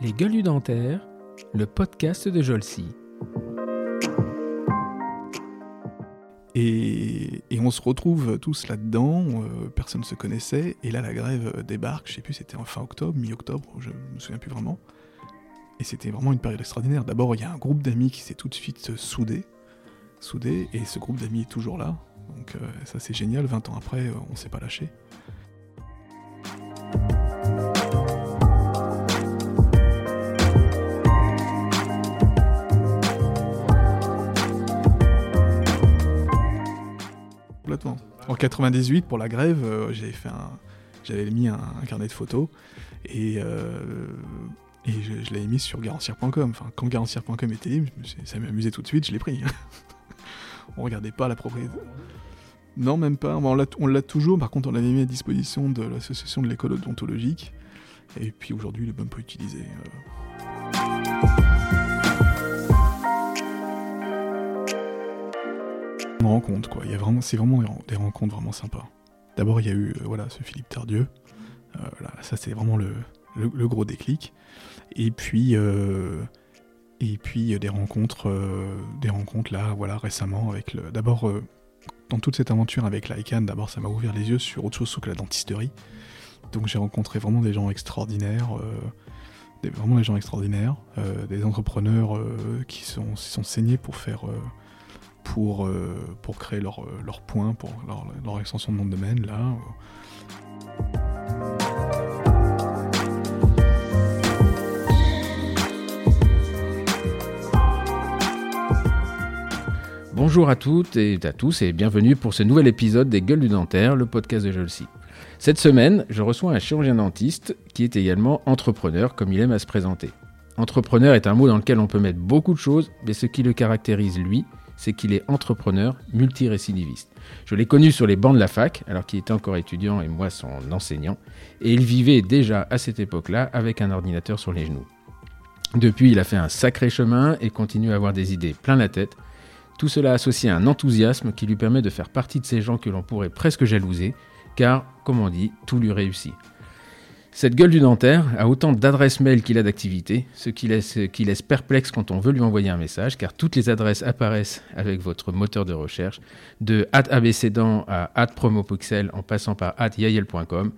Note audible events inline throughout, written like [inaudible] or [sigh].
Les gueules dentaires, le podcast de Jolcy. Et, on se retrouve tous là-dedans, euh, personne ne se connaissait, et là la grève débarque, je sais plus, c'était en fin octobre, mi-octobre, je me souviens plus vraiment. Et c'était vraiment une période extraordinaire. D'abord, il y a un groupe d'amis qui s'est tout de suite soudé, soudé, et ce groupe d'amis est toujours là. Donc euh, ça c'est génial, 20 ans après, euh, on s'est pas lâché. 98, pour la grève, euh, j'avais fait un, j'avais mis un, carnet de photos et, euh, je, l'avais mis sur garantière.com. Enfin, quand garantière.com était ça m'amusait tout de suite, je l'ai pris. [laughs] on regardait pas la propriété. Non, même pas. Bon, on l'a- on l'a toujours. Par contre, on l'avait mis à disposition de l'association de l'école odontologique. Et puis aujourd'hui, il est même pas utilisé. euh. Rencontre, quoi. Vraiment, c'est vraiment des ren- des rencontres vraiment sympas. D'abord, il y a eu, euh, voilà, ce Philippe Tardieu. Euh, là, ça, c'est vraiment le, le- gros déclic. Et puis, euh, et puis des rencontres, des rencontres là, voilà, récemment avec le. D'abord, dans toute cette aventure avec l'ICANN, d'abord, ça m'a ouvert les yeux sur autre chose que la dentisterie. Donc, j'ai rencontré vraiment des gens extraordinaires, des, vraiment des gens extraordinaires, des entrepreneurs qui sont, sont saignés pour faire. Pour, euh, pour créer leur, euh, leur point, pour leur, extension de nom domaine, là. Bonjour à toutes et à tous et bienvenue pour ce nouvel épisode des Gueules du Dentaire, le podcast de Jolcy. Cette semaine, je reçois un chirurgien dentiste qui est également entrepreneur, comme il aime à se présenter. Entrepreneur est un mot dans lequel on peut mettre beaucoup de choses, mais ce qui le caractérise, lui, c'est qu'il est entrepreneur multirécidiviste. Je l'ai connu sur les bancs de la fac, alors qu'il était encore étudiant et moi son enseignant, et il vivait déjà à cette époque-là avec un ordinateur sur les genoux. Depuis, il a fait un sacré chemin et continue à avoir des idées plein la tête, tout cela associé à un enthousiasme qui lui permet de faire partie de ces gens que l'on pourrait presque jalouser, car, comme on dit, tout lui réussit. Cette gueule du dentaire a autant d'adresses mail qu'il a d'activités, ce qui laisse, qui laisse perplexe quand on veut lui envoyer un message, car toutes les adresses apparaissent avec votre moteur de recherche, de abcdent à promopixel en passant par yael.com.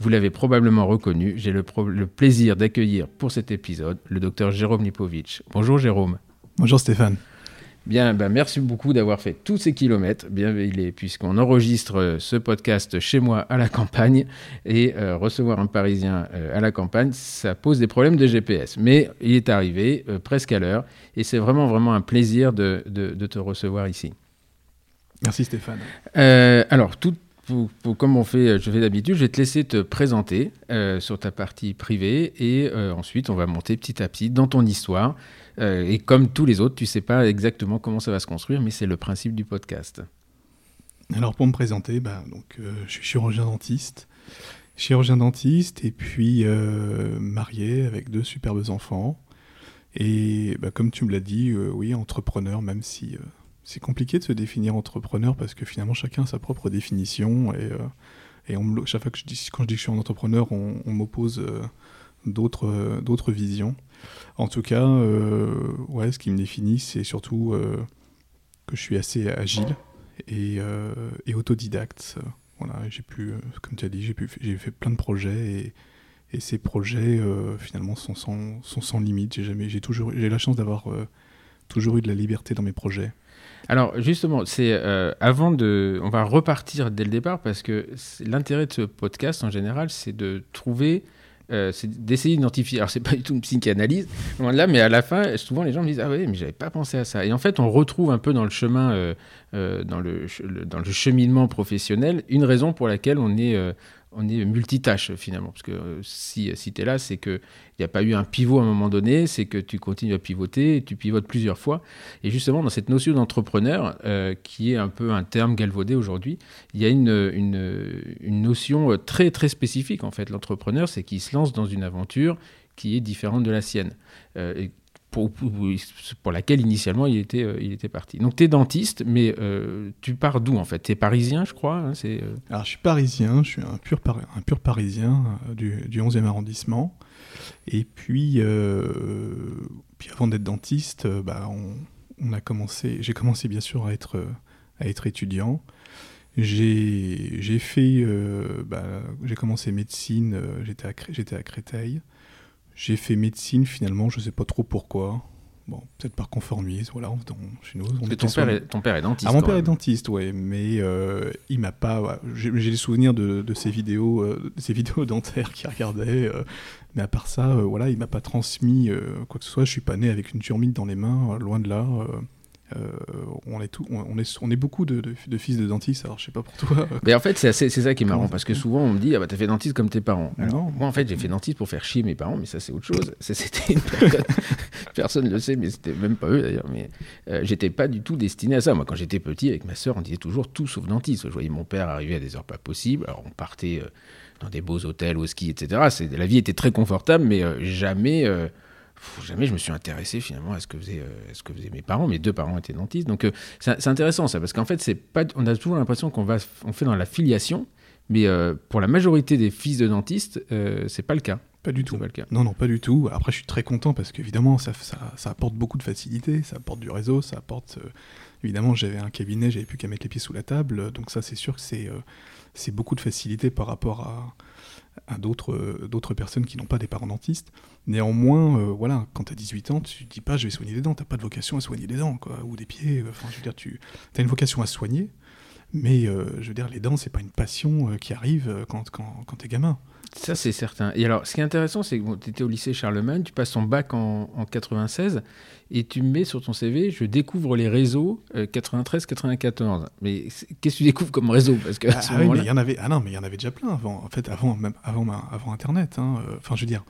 Vous l'avez probablement reconnu, j'ai le, le plaisir d'accueillir pour cet épisode le docteur Jérôme Lipovitch. Bonjour Jérôme. Bonjour Stéphane. Bien, ben, merci beaucoup d'avoir fait tous ces kilomètres, bien puisqu'on enregistre euh, ce podcast chez moi à la campagne et euh, recevoir un Parisien euh, à la campagne, ça pose des problèmes de GPS. Mais il est arrivé euh, presque à l'heure et c'est vraiment vraiment un plaisir de, de- de te recevoir ici. Merci Stéphane. Euh, alors, tout, comme on fait, je fais d'habitude, je vais te laisser te présenter euh, sur ta partie privée et euh, ensuite on va monter petit à petit dans ton histoire. Euh, et comme tous les autres, tu sais pas exactement comment ça va se construire, mais c'est le principe du podcast. Alors pour me présenter, bah, donc, euh, je suis chirurgien dentiste. Chirurgien dentiste et puis euh, marié avec deux superbes enfants. Et bah, comme tu me l'as dit, euh, oui, entrepreneur, même si euh, c'est compliqué de se définir entrepreneur parce que finalement chacun a sa propre définition. Et, euh, et on chaque fois que je dis, quand je dis que je suis un entrepreneur, on, m'oppose euh, d'autres euh, d'autres visions. En tout cas, ouais, ce qui me définit, c'est surtout que je suis assez agile et, et autodidacte. Voilà, j'ai pu, comme tu as dit, j'ai j'ai fait plein de projets et, et ces projets finalement sont sans, sont sans limite. J'ai jamais, j'ai toujours, j'ai la chance d'avoir toujours eu de la liberté dans mes projets. Alors justement, c'est euh, avant de, on va repartir dès le départ parce que l'intérêt de ce podcast en général, c'est de trouver, euh, c'est d'essayer d'identifier. Alors c'est pas du tout une psychanalyse, là, mais à la fin, souvent les gens me disent ah oui, mais j'avais pas pensé à ça. Et en fait, on retrouve un peu dans le chemin, euh, dans le, dans le cheminement professionnel, une raison pour laquelle on est on est multitâche finalement. Parce que euh, si, si tu es là, c'est qu'il n'y a pas eu un pivot à un moment donné, c'est que tu continues à pivoter, tu pivotes plusieurs fois. Et justement, dans cette notion d'entrepreneur, euh, qui est un peu un terme galvaudé aujourd'hui, il y a une, notion euh, très très spécifique en fait. L'entrepreneur, c'est qu'il se lance dans une aventure qui est différente de la sienne. Pour, pour, laquelle initialement il était, il était parti. Donc tu es dentiste, mais tu pars d'où en fait? Tu es parisien, je crois hein, c'est, Alors je suis parisien, je suis un pur, un pur parisien du, du 11e arrondissement. Et puis, puis avant d'être dentiste, bah, on, a commencé, j'ai commencé bien sûr à être, à être étudiant. J'ai fait, euh, bah, j'ai commencé médecine, euh, j'étais à, à Créteil. J'ai fait médecine finalement, je ne sais pas trop pourquoi. Bon, peut-être par conformisme, voilà, chez nous. On ton, père est, ton père est dentiste. Ah, mon père est dentiste, ouais, mais euh, il m'a pas. J'ai des souvenirs de, de ces vidéos, ces [laughs] vidéos dentaires qu'il regardait, mais à part ça, voilà, il m'a pas transmis quoi que ce soit. Je suis pas né avec une turmite dans les mains, loin de là. Euh, on, est tout, on, est, on est beaucoup de, fils de dentistes, alors je sais pas pour toi. Mais [laughs] en fait, c'est ça qui est marrant, parce que souvent on me dit, ah bah t'as fait dentiste comme tes parents. non. Moi en fait, j'ai fait dentiste pour faire chier mes parents, mais ça c'est autre chose. C'était une période, personne [laughs] ne le sait, mais c'était même pas eux d'ailleurs, mais euh, j'étais pas du tout destiné à ça. Moi quand j'étais petit, avec ma soeur, on disait toujours tout sauf dentiste. Je voyais mon père arriver à des heures pas possibles, alors on partait euh, dans des beaux hôtels au ski, etc. La vie était très confortable, mais jamais jamais je me suis intéressé finalement à ce que faisaient, euh, ce que faisaient mes parents. Mes deux parents étaient dentistes. Donc euh, c'est intéressant ça, parce qu'en fait, c'est pas, on a toujours l'impression qu'on va, on fait dans la filiation, mais euh, pour la majorité des fils de dentistes, c'est pas le cas. Pas du tout. Pas le cas. Non, non, pas du tout. Après, je suis très content parce qu'évidemment, ça, ça, apporte beaucoup de facilité, ça apporte du réseau, ça apporte. évidemment, j'avais un cabinet, j'avais plus qu'à mettre les pieds sous la table. Donc, ça, c'est sûr que c'est c'est beaucoup de facilité par rapport à, à d'autres personnes qui n'ont pas des parents dentistes. Néanmoins, euh, voilà, quand tu as 18 ans, tu dis pas je vais soigner des dents, t'as pas de vocation à soigner des dents, quoi, ou des pieds. Euh, enfin, je veux dire, tu as une vocation à soigner, mais euh, je veux dire, les dents, c'est pas une passion qui arrive quand, quand, quand tu es gamin. Ça, c'est certain. Et alors, ce qui est intéressant, c'est que tu étais au lycée Charlemagne, tu passes ton bac en, en 96, et tu mets sur ton CV, je découvre les réseaux 93-94. Mais qu'est-ce que tu découvres comme réseau? Parce que ah, oui, mais il y en avait, ah non, mais il y en avait déjà plein avant. En fait, avant, même avant, avant Internet. Hein, enfin, je veux dire,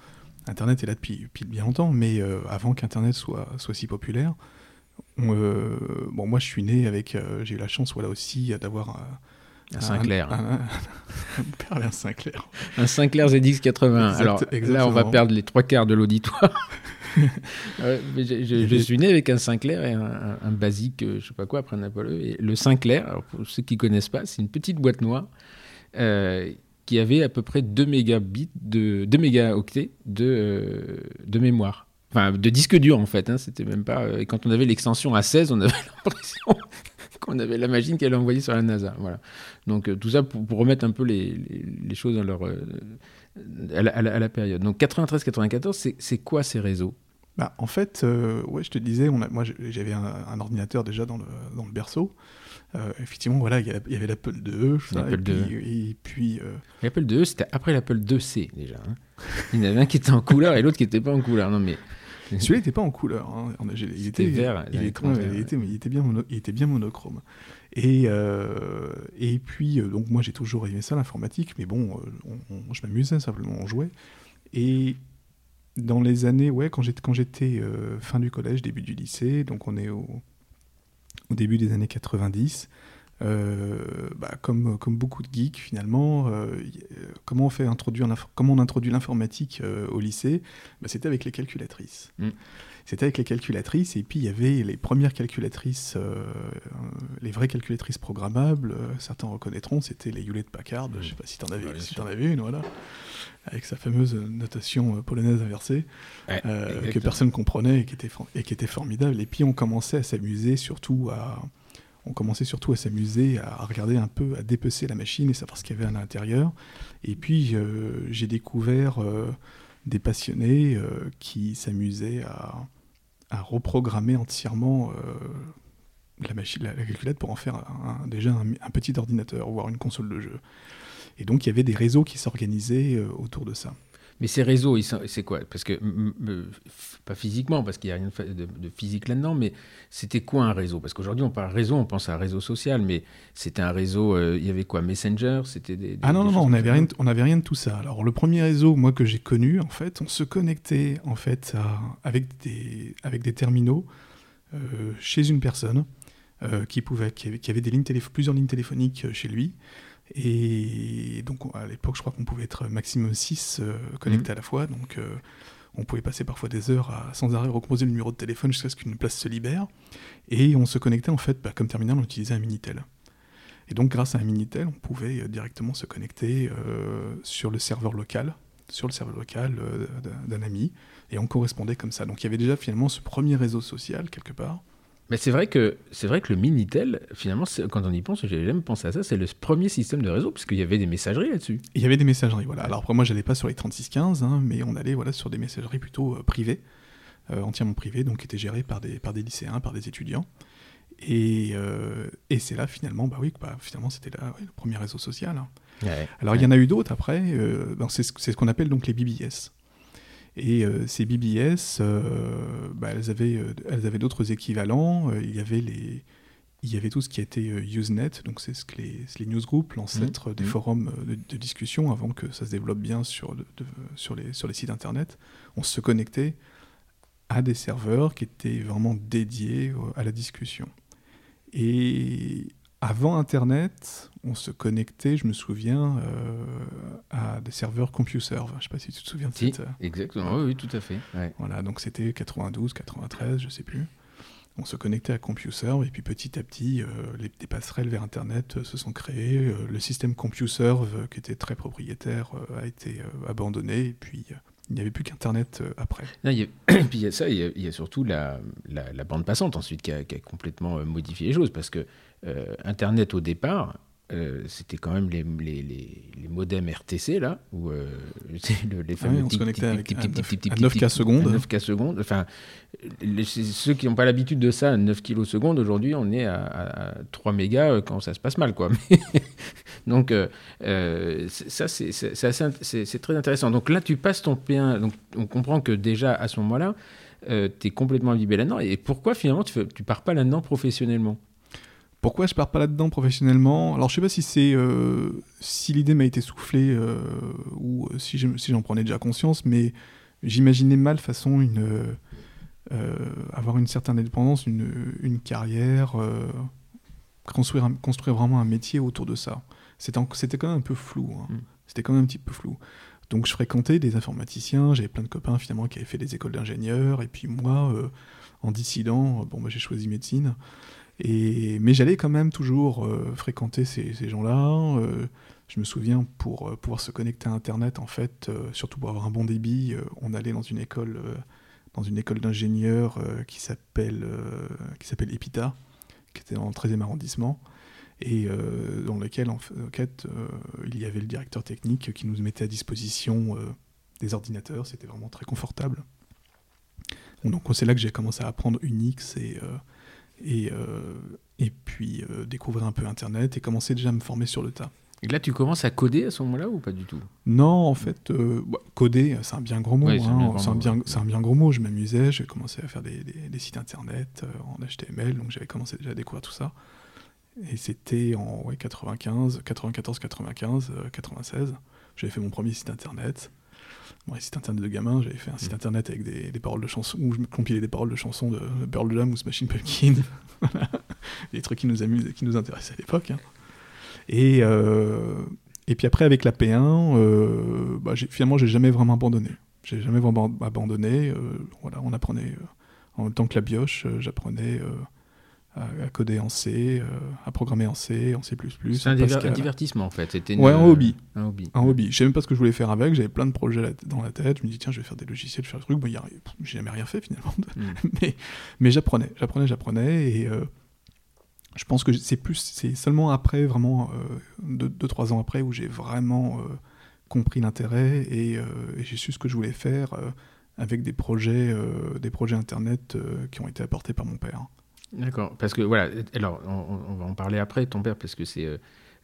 Internet est là depuis, depuis bien longtemps, mais euh, avant qu'Internet soit, soit si populaire, euh, bon, moi je suis né avec, euh, j'ai eu la chance voilà, aussi d'avoir un, Sinclair. [laughs] Un, un, Sinclair. Un Sinclair ZX80. Alors là, on va perdre les trois quarts de l'auditoire. [laughs] je, suis né avec un Sinclair et un, basique, je sais pas quoi, après un Apollo. Et le Sinclair, pour ceux qui connaissent pas, c'est une petite boîte noire qui avait à peu près 2 mégabits, de, 2 mégaoctets de, euh, de mémoire. Enfin, de disque dur en fait. Hein, c'était même pas. Euh, et quand on avait l'extension à 16, on avait [laughs] l'impression qu'on avait la machine qu'elle envoyée sur la NASA. Voilà. Donc euh, tout ça pour, remettre un peu les, les, choses dans leur, à, la, période. Donc 93-94, c'est quoi ces réseaux? Bah, En fait, ouais, je te disais, on a, moi j'avais un, un, ordinateur déjà dans le, dans le berceau. Euh, effectivement, voilà, il y, avait l'Apple II. L'Apple II. Et puis. Euh, L'Apple II, c'était après l'Apple IIc déjà. Hein. Il y en avait un qui était en couleur et l'autre qui n'était pas en couleur. Non, mais. [laughs] Celui-là n'était pas en couleur. Hein. Il, était vert. Il, était, il, était, il, était, bien il était bien monochrome. Et, euh, et puis, donc moi j'ai toujours aimé ça, l'informatique, mais bon, je m'amusais simplement, on jouait. Et dans les années, ouais, quand j'étais fin du collège, début du lycée, donc on est au au début des années 90. Euh, bah, comme, comme beaucoup de geeks finalement, euh, comment, on fait introduire comment on introduit l'informatique euh, au lycée? Bah, C'était avec les calculatrices. Mm. C'était avec les calculatrices, et puis il y avait les premières calculatrices, les vraies calculatrices programmables, certains reconnaîtront, c'était les Hewlett Packard, je ne sais pas si tu en, avais, si en avais une, voilà, avec sa fameuse notation polonaise inversée, que personne comprenait et qui, était, et qui était formidable. Et puis on commençait à s'amuser surtout à on commençait surtout à s'amuser, à regarder un peu, à dépecer la machine et savoir ce qu'il y avait à l'intérieur. Et puis euh, j'ai découvert euh, des passionnés euh, qui s'amusaient à, reprogrammer entièrement la machine, la, calculette pour en faire déjà un, petit ordinateur, voire une console de jeu. Et donc il y avait des réseaux qui s'organisaient autour de ça. Mais ces réseaux, c'est quoi? Parce que, pas physiquement, parce qu'il n'y a rien de, physique là-dedans, mais c'était quoi un réseau? Parce qu'aujourd'hui, on parle réseau, on pense à un réseau social, mais c'était un réseau, euh, il y avait quoi? Messenger C'était des, Ah non, non, non, on n'avait rien, on rien de tout ça. Alors, le premier réseau, moi, que j'ai connu, en fait, on se connectait, en fait, avec, des, avec des terminaux euh, chez une personne euh, qui, pouvait, qui avait, qui avait des lignes plusieurs lignes téléphoniques chez lui. Et donc, à l'époque, je crois qu'on pouvait être maximum 6 euh, connectés mmh. à la fois. Donc, euh, On pouvait passer parfois des heures à sans arrêt recomposer le numéro de téléphone jusqu'à ce qu'une place se libère. Et on se connectait en fait, bah, comme terminal, on utilisait un Minitel. Et donc grâce à un Minitel, on pouvait euh, directement se connecter euh, sur le serveur local, sur le serveur local euh, d'un ami, et on correspondait comme ça. Donc il y avait déjà finalement ce premier réseau social quelque part. Mais c'est vrai que c'est vrai que le Minitel, finalement, quand on y pense, j'ai jamais pensé à ça, c'est le premier système de réseau, puisqu'il y avait des messageries là-dessus. Il y avait des messageries, voilà. Alors après, moi, j'allais pas sur les 3615, hein, mais on allait voilà, sur des messageries plutôt privées, entièrement privées, donc qui étaient gérées par des, par des lycéens, par des étudiants. Et, euh, et c'est là finalement, bah oui, bah, finalement c'était là le premier réseau social. Hein. Alors il y en a eu d'autres après, euh, c'est ce, qu'on appelle donc les BBS. Et euh, ces BBS, bah, elles avaient, elles avaient d'autres équivalents. il y avait les, il y avait tout ce qui était Usenet, donc c'est ce que les, les newsgroups, l'ancêtre mmh. des mmh. forums de, discussion avant que ça se développe bien sur, sur, les, sur les sites internet. On se connectait à des serveurs qui étaient vraiment dédiés à la discussion. Et avant Internet, on se connectait, je me souviens, euh, à des serveurs CompuServe. Je ne sais pas si tu te souviens de cette... Euh, exactement, oui, tout à fait. Voilà, donc c'était 92, 93, je ne sais plus. On se connectait à CompuServe et puis petit à petit, euh, les, des passerelles vers Internet se sont créées. le système CompuServe, qui était très propriétaire, a été abandonné. Et puis il n'y avait plus qu'Internet après. [clears throat] et puis il y a ça, il y a, surtout la, la, bande passante ensuite qui a, qui a, complètement modifié les choses parce que euh, Internet au départ, euh, c'était quand même les, les, les, modems RTC là, où euh, [laughs] les fameux on se connectait avec 9K secondes. 9K secondes. Enfin, ceux qui n'ont pas l'habitude de ça, 9 kg secondes, aujourd'hui on est à, 3 mégas quand ça se passe mal, quoi. donc ça c'est très intéressant. Donc là tu passes ton P1, donc on comprend que déjà à ce moment-là, tu es complètement imbibé là-dedans. Et pourquoi finalement tu, tu pars pas là-dedans professionnellement? Pourquoi je pars pas là-dedans professionnellement? Alors je sais pas si c'est euh, si l'idée m'a été soufflée euh, ou euh, si j'en prenais déjà conscience, mais j'imaginais mal façon une avoir une certaine indépendance, une, carrière, construire construire vraiment un métier autour de ça. C'était quand même un peu flou. Hein. Mm. C'était quand même un petit peu flou. Donc je fréquentais des informaticiens, j'avais plein de copains finalement qui avaient fait des écoles d'ingénieurs, et puis moi, en dissident, bon, bah, j'ai choisi médecine. Mais j'allais quand même toujours euh, fréquenter ces, ces gens-là. Euh, je me souviens, pour euh, pouvoir se connecter à Internet, en fait, surtout pour avoir un bon débit, on allait dans une école, dans une école d'ingénieurs qui s'appelle qui s'appelle EPITA, qui était dans le 13e arrondissement, et dans lequel, en fait, il y avait le directeur technique qui nous mettait à disposition des ordinateurs. C'était vraiment très confortable. Donc c'est là que j'ai commencé à apprendre Unix et et, euh, et puis euh, découvrir un peu Internet et commencer déjà à me former sur le tas. Et là, tu commences à coder à ce moment-là ou pas du tout? Non, en fait, euh, bah, coder, c'est un bien gros mot. c'est un, bien, un bien gros mot. Je m'amusais, j'ai commencé à faire des, des, sites internet en HTML, donc j'avais commencé déjà à découvrir tout ça. Et c'était en ouais, 95, 94, 95, 96. J'avais fait mon premier site internet bon, site internet de gamin, j'avais fait un site mm. internet avec des, paroles de chansons, où je me compilais des paroles de chansons de Pearl Jam ou Smashing Pumpkin. [laughs] des trucs qui nous amusent et qui nous intéressaient à l'époque. Hein. Et, euh, et puis après, avec la P1, euh, bah, finalement, j'ai jamais vraiment abandonné. J'ai jamais vraiment abandonné. Euh, voilà, on apprenait, en même temps que la bioche, j'apprenais à, coder en C, euh, à programmer en C, en C++. C'est un, divertissement en fait. C'était ouais, un hobby. Un hobby. Un hobby. Je sais même pas ce que je voulais faire avec. J'avais plein de projets dans la tête. Je me dis tiens, je vais faire des logiciels, je vais faire des trucs. Bon, j'ai jamais rien fait finalement. Hmm. [laughs] mais mais j'apprenais, j'apprenais, j'apprenais et euh, je pense que c'est plus, c'est seulement après, vraiment euh, deux, deux, trois ans après, où j'ai vraiment compris l'intérêt et, et j'ai su ce que je voulais faire avec des projets, des projets internet qui ont été apportés par mon père. D'accord, parce que voilà, alors on, va en parler après, ton père, parce que c'est, euh,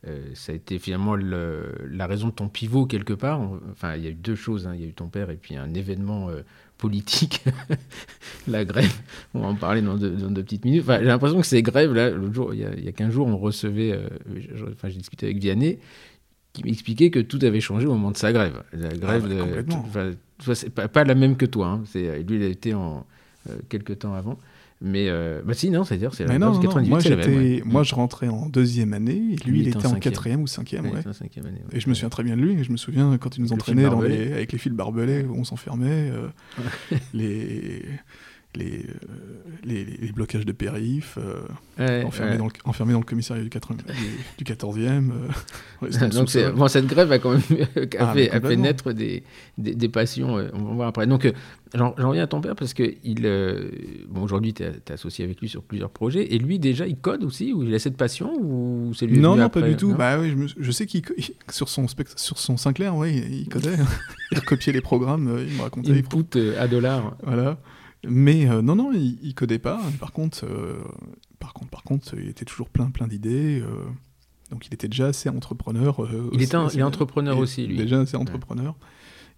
euh, ça a été finalement la raison de ton pivot quelque part. Enfin, il y a eu deux choses, hein. il y a eu ton père et puis un événement euh, politique, [laughs] la grève. On va en parler dans deux, petites minutes. Enfin, j'ai l'impression que ces grèves, là, l'autre jour, il y, a, il y a 15 jours, on recevait, enfin, j'ai discuté avec Vianney, qui m'expliquait que tout avait changé au moment de sa grève. La ah, grève, bah, c'est pas, pas, la même que toi. Hein. C'est, lui, il a été en quelques temps avant. Mais euh, bah si, non, c'est-à-dire, c'est la non, non, 98, moi, j'étais- ouais. moi, je rentrais en deuxième année, et lui, il était en quatrième ou cinquième, Ouais, cinquième année. ouais. Et je me souviens très bien de lui, et je me souviens quand il nous entraînait dans les- avec les fils barbelés où on s'enfermait, euh, les, [laughs] les, euh, les, les blocages de périph, euh, Ouais, enfermé, ouais. dans le, enfermé dans le commissariat du, 80 du, du 14e. euh, [laughs] Donc bon, cette grève a quand même a [laughs] Ah, fait, a naître des, des, des passions, euh, on va voir après. Donc j'en reviens à ton père parce que il, bon, aujourd'hui tu es, associé avec lui sur plusieurs projets et lui déjà il code aussi ou il a cette passion ou c'est lui Non, non, après, pas du tout. Bah oui, je, me- je sais qu'il sur son sur son Sinclair, ouais, il, il codait, [laughs] il recopiait les programmes, il me racontait. Input euh, à dollar. Voilà. Mais euh, non, non, il, il codait pas. Par contre, euh, par contre, par contre, il était toujours plein, plein d'idées. euh, donc, il était déjà assez entrepreneur. Il, aussi, était un- il est entrepreneur aussi lui. Déjà assez entrepreneur.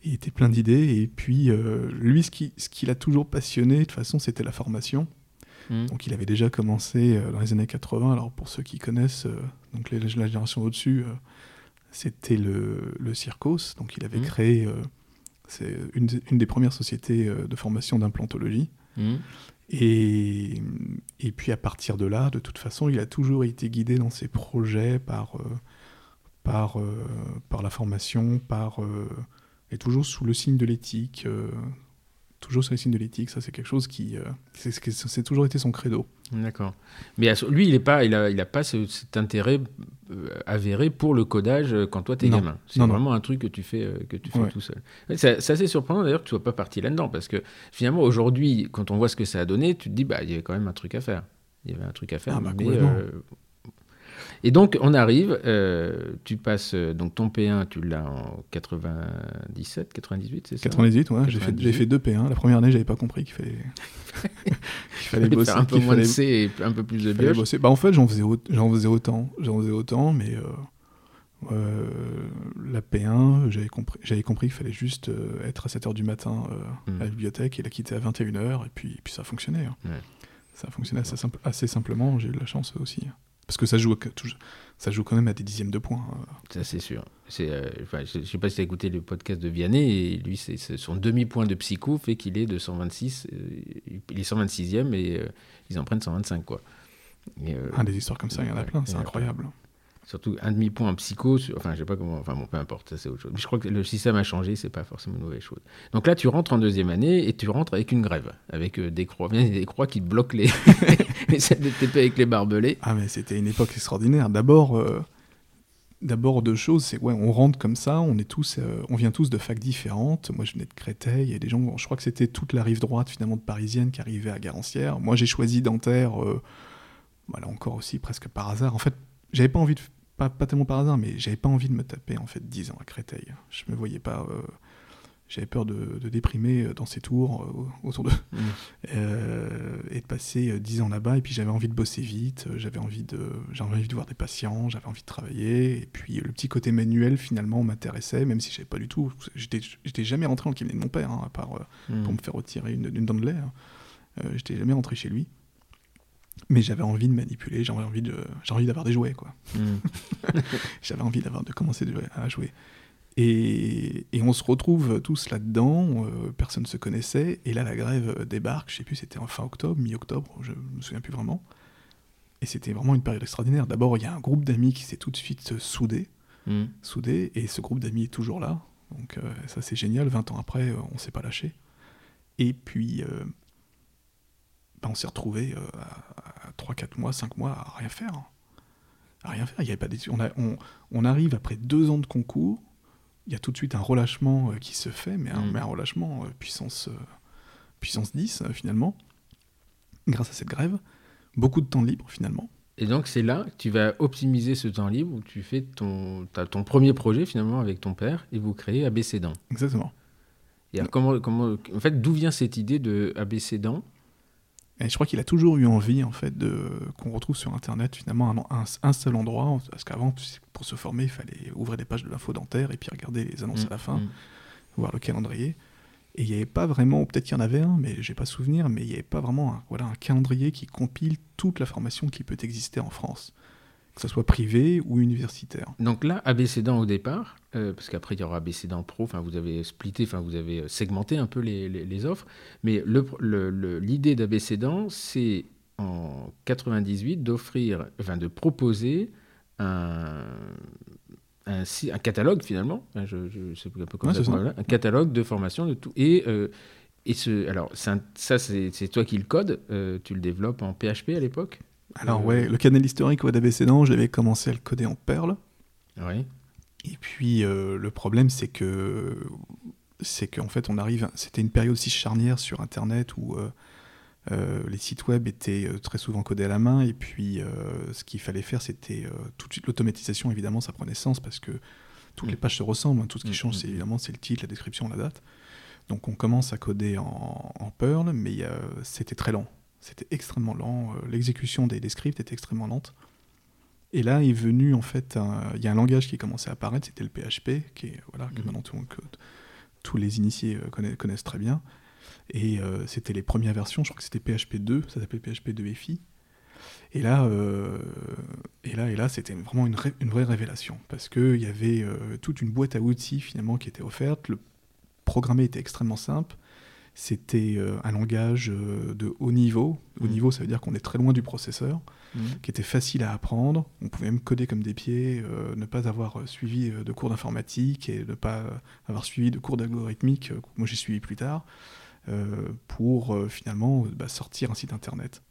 Il était plein d'idées. Et puis, lui, ce qui, ce qui l'a toujours passionné, de toute façon, c'était la formation. Hmm. Donc, il avait déjà commencé dans les années 80. Alors, pour ceux qui connaissent, donc les- la génération au-dessus, c'était le, le Circos. Donc, il avait Mhm. créé. C'est une, des- une des premières sociétés euh, de formation d'implantologie. Hmm. Et, et puis à partir de là, de toute façon, il a toujours été guidé dans ses projets par, euh, par, euh, par la formation, par, euh, et toujours sous le signe de l'éthique. Toujours sous le signe de l'éthique, ça c'est quelque chose qui... euh, c'est toujours été son credo. D'accord. Mais lui, il est pas, il a, il a pas ce- cet intérêt euh, avéré pour le codage euh, quand toi t'es gamin. C'est non. vraiment un truc que tu fais, euh, que tu fais Ouais. tout seul. C'est assez surprenant d'ailleurs que tu sois pas parti là-dedans parce que finalement aujourd'hui, quand on voit ce que ça a donné, tu te dis bah il y avait quand même un truc à faire. Il y avait un truc à faire. Ah, bah, mais, Et donc on arrive, euh, tu passes euh, donc ton P1, tu l'as en 97, 98, c'est ça? 98, ouais, j'ai fait, 98. j'ai fait deux P1. La première année, j'avais pas compris qu'il fallait, [laughs] qu'il fallait Fallait bosser. faire un peu moins de C et un peu plus de bosser. Bah, en fait, j'en faisais, au- j'en faisais autant. J'en faisais autant, mais euh, euh, la P1, j'avais compris, j'avais compris qu'il fallait juste être à 7h du matin euh, Mm. à la bibliothèque et la quitter à 21h, et puis, puis ça fonctionnait. hein. Ouais. Ça fonctionnait assez, simple- assez simplement, j'ai eu de la chance aussi. Parce que ça joue, ça joue quand même à des dixièmes de points. hein. Ça, c'est sûr. Euh, je ne sais pas si tu as écouté le podcast de Vianney, et lui, son demi-point de psycho fait qu'il est de 126, euh, il est 126e et euh, ils en prennent 125, quoi. Et, euh, Ah, des histoires comme ça, il y en a plein, c'est incroyable. Surtout un demi-point en psycho, sur- enfin, je sais pas comment, enfin, bon, peu importe, ça c'est autre chose. Mais je crois que le système a changé, c'est pas forcément une mauvaise chose. Donc là, tu rentres en deuxième année et tu rentres avec une grève, avec des croix, bien [laughs] des croix qui te bloquent les, [laughs] les scènes de TP avec les barbelés. Ah mais c'était une époque extraordinaire. D'abord, euh, d'abord deux choses, c'est ouais, on rentre comme ça, on est tous, euh, on vient tous de facs différentes. Moi, je venais de Créteil, il y a des gens, je crois que c'était toute la rive droite finalement de parisienne qui arrivait à Garancière. Moi, j'ai choisi Dentaire, euh, voilà encore aussi presque par hasard. En fait, j'avais pas envie de, pas, pas tellement par hasard, mais j'avais pas envie de me taper en fait 10 ans à Créteil. Je me voyais pas. euh, j'avais peur de, de déprimer euh, dans ces tours euh, autour de, Mm. euh, et de passer euh, 10 ans là-bas. Et puis j'avais envie de bosser vite, j'avais envie de, j'avais envie de voir des patients, j'avais envie de travailler. Et puis le petit côté manuel finalement m'intéressait, même si je savais pas du tout. J'étais, j'étais jamais rentré dans le cabinet de mon père, hein, à part euh, Mm. pour me faire retirer une, une dent de lait. hein. Euh, j'étais jamais rentré chez lui. Mais j'avais envie de manipuler, j'avais envie de, j'avais envie d'avoir des jouets, quoi. Mm. [laughs] J'avais envie d'avoir de commencer à jouer. Et, et on se retrouve tous là-dedans, euh, personne ne se connaissait, et là la grève débarque, je sais plus, c'était en fin octobre, mi-octobre, je me souviens plus vraiment. Et c'était vraiment une période extraordinaire. D'abord, il y a un groupe d'amis qui s'est tout de suite soudé, Mm. soudé, et ce groupe d'amis est toujours là. Donc euh, ça c'est génial, 20 ans après, euh, on s'est pas lâché. Et puis, euh, bah, on s'est retrouvés euh, à, 3-4 mois, 5 mois à rien faire. À rien faire. Il y avait pas d'études. on, on arrive après deux ans de concours, il y a tout de suite un relâchement euh, qui se fait, mais un, Mm. mais un relâchement euh, puissance, euh, puissance 10 euh, finalement, grâce à cette grève. Beaucoup de temps libre finalement. Et donc c'est là que tu vas optimiser ce temps libre où tu fais ton, ton premier projet finalement avec ton père et vous créez ABC Dents. Exactement. Et alors, comment, comment, en fait, d'où vient cette idée de ABC Dents Et je crois qu'il a toujours eu envie, en fait, de qu'on retrouve sur Internet finalement un, un- un seul endroit, parce qu'avant, pour se former, il fallait ouvrir des pages de l'info dentaire et puis regarder les annonces à la fin, Mm. voir le calendrier. Et il n'y avait pas vraiment, peut-être qu'il y en avait un, mais j'ai pas souvenir, mais il n'y avait pas vraiment un, voilà, un calendrier qui compile toute la formation qui peut exister en France. Que ce soit privé ou universitaire. Donc là, abécédant au départ, euh, parce qu'après il y aura abécédant pro, enfin vous avez splitté, enfin vous avez segmenté un peu les, les, offres, mais l'idée le, le, d'abécédant, c'est en 98 d'offrir, enfin de proposer un, un, un catalogue finalement, je, je sais un peu comment ça, un catalogue de formation de tout. Et euh, et ce, alors ça c'est toi qui le code, euh, tu le développes en PHP à l'époque? Alors euh, ouais, le canal historique web abécédant, j'avais commencé à le coder en Perl. Oui. Et puis euh, le problème, c'est que c'est qu'en fait, on arrive. C'était une période si charnière sur Internet où euh, les sites web étaient très souvent codés à la main. Et puis, ce qu'il fallait faire, c'était tout de suite l'automatisation. Évidemment, ça prenait sens parce que toutes les mm. pages se ressemblent. Hein. Tout ce qui mm, change, mm, c'est évidemment c'est le titre, la description, la date. Donc, on commence à coder en, en Perl, mais c'était très lent. C'était extrêmement lent. Euh, l'exécution des, scripts était extrêmement lente. Et là est venu, en fait, il y a un langage qui commençait à apparaître, c'était le PHP, qui est, voilà, que mhm. maintenant tous les initiés euh, connaissent, très bien. Et euh, c'était les premières versions, je crois que c'était PHP 2, ça s'appelait PHP 2 FI. Et là, et là, et là, c'était vraiment une, une, vraie révélation parce qu'il y avait toute une boîte à outils finalement qui était offerte. Le programmer était extrêmement simple. C'était euh, un langage euh, de haut niveau. Haut mm. niveau, ça veut dire qu'on est très loin du processeur, mm. qui était facile à apprendre. On pouvait même coder comme des pieds, euh, ne pas avoir suivi de cours d'informatique et ne pas avoir suivi de cours d'algorithmique, moi j'ai suivi plus tard, pour finalement bah, sortir un site internet.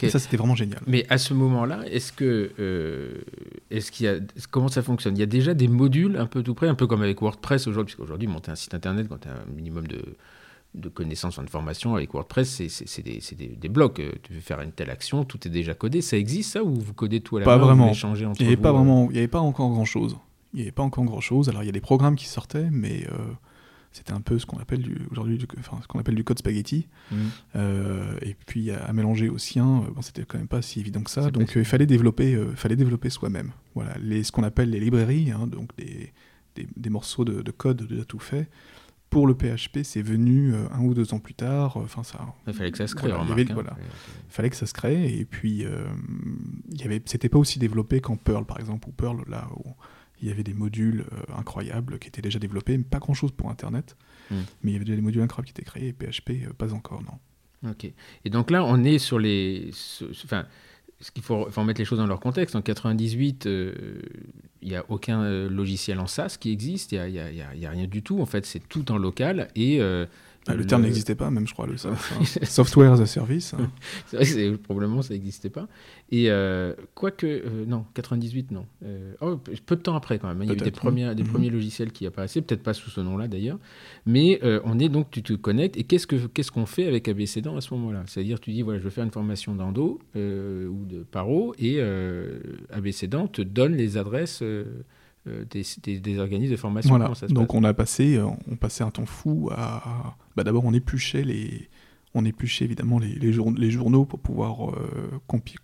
Et ça, c'était vraiment génial. Mais à ce moment-là, est-ce que, est-ce qu'il y a, comment ça fonctionne? Il y a déjà des modules un peu tout près, un peu comme avec WordPress aujourd'hui, puisqu'aujourd'hui, monter un site internet quand tu as un minimum de, de connaissances en formation avec WordPress, c'est des, des, blocs. Euh, tu veux faire une telle action, tout est déjà codé. Ça existe ça ou vous codez tout à la pas main Vraiment. Vous entre il n'y avait pas vraiment, il y avait pas encore grand chose. Il n'y avait pas encore grand chose. Alors il y a des programmes qui sortaient, mais euh, c'était un peu ce qu'on appelle aujourd'hui, enfin, ce qu'on appelle du code spaghetti. Mmh. Euh, et puis à, mélanger au sien, bon, c'était quand même pas si évident que ça. Donc il fallait développer, fallait développer soi-même. Voilà, les, ce qu'on appelle les librairies, hein, donc des, des, morceaux de, de, code déjà tout fait pour le PHP, c'est venu euh, un ou deux ans plus tard. Euh, enfin, ça. Il fallait que ça se crée. Voilà, il hein. fallait que ça se crée. Et puis, euh, il y avait, c'était pas aussi développé qu'en Perl, par exemple, ou Perl, là où il y avait des modules incroyables qui étaient déjà développés, pas grand chose pour Internet, hmm. mais il y avait déjà des modules incroyables qui étaient créés. Et PHP, pas encore, non. Ok. Et donc là, on est sur les, enfin ce qu'il faut, faut, remettre les choses dans leur contexte. En 98, il n'y a aucun euh, logiciel en SaaS qui existe, il n'y a, rien du tout. En fait, c'est tout en local et euh, ah, le, terme n'existait pas, même, je crois, le [laughs] Software as a service. Hein. [laughs] c'est vrai que probablement ça n'existait pas. Et euh, quoique, euh, non, 98, non. Euh, oh, peu de temps après, quand même. Il y a eu des, premiers, des mhm. premiers logiciels qui apparaissaient, peut-être pas sous ce nom-là d'ailleurs. Mais on est donc, tu te connectes. Et qu'est-ce qu'on ce qu'on fait avec ABCDent à ce moment-là? C'est-à-dire, tu dis, voilà, je veux faire une formation d'endo ou de paro, et ABCDent te donne les adresses. Euh, des, organismes de formation. Donc on a passé, euh, on passait un temps fou à, bah, d'abord on épluchait les, on épluchait évidemment les, les, les journaux pour pouvoir euh, remplir,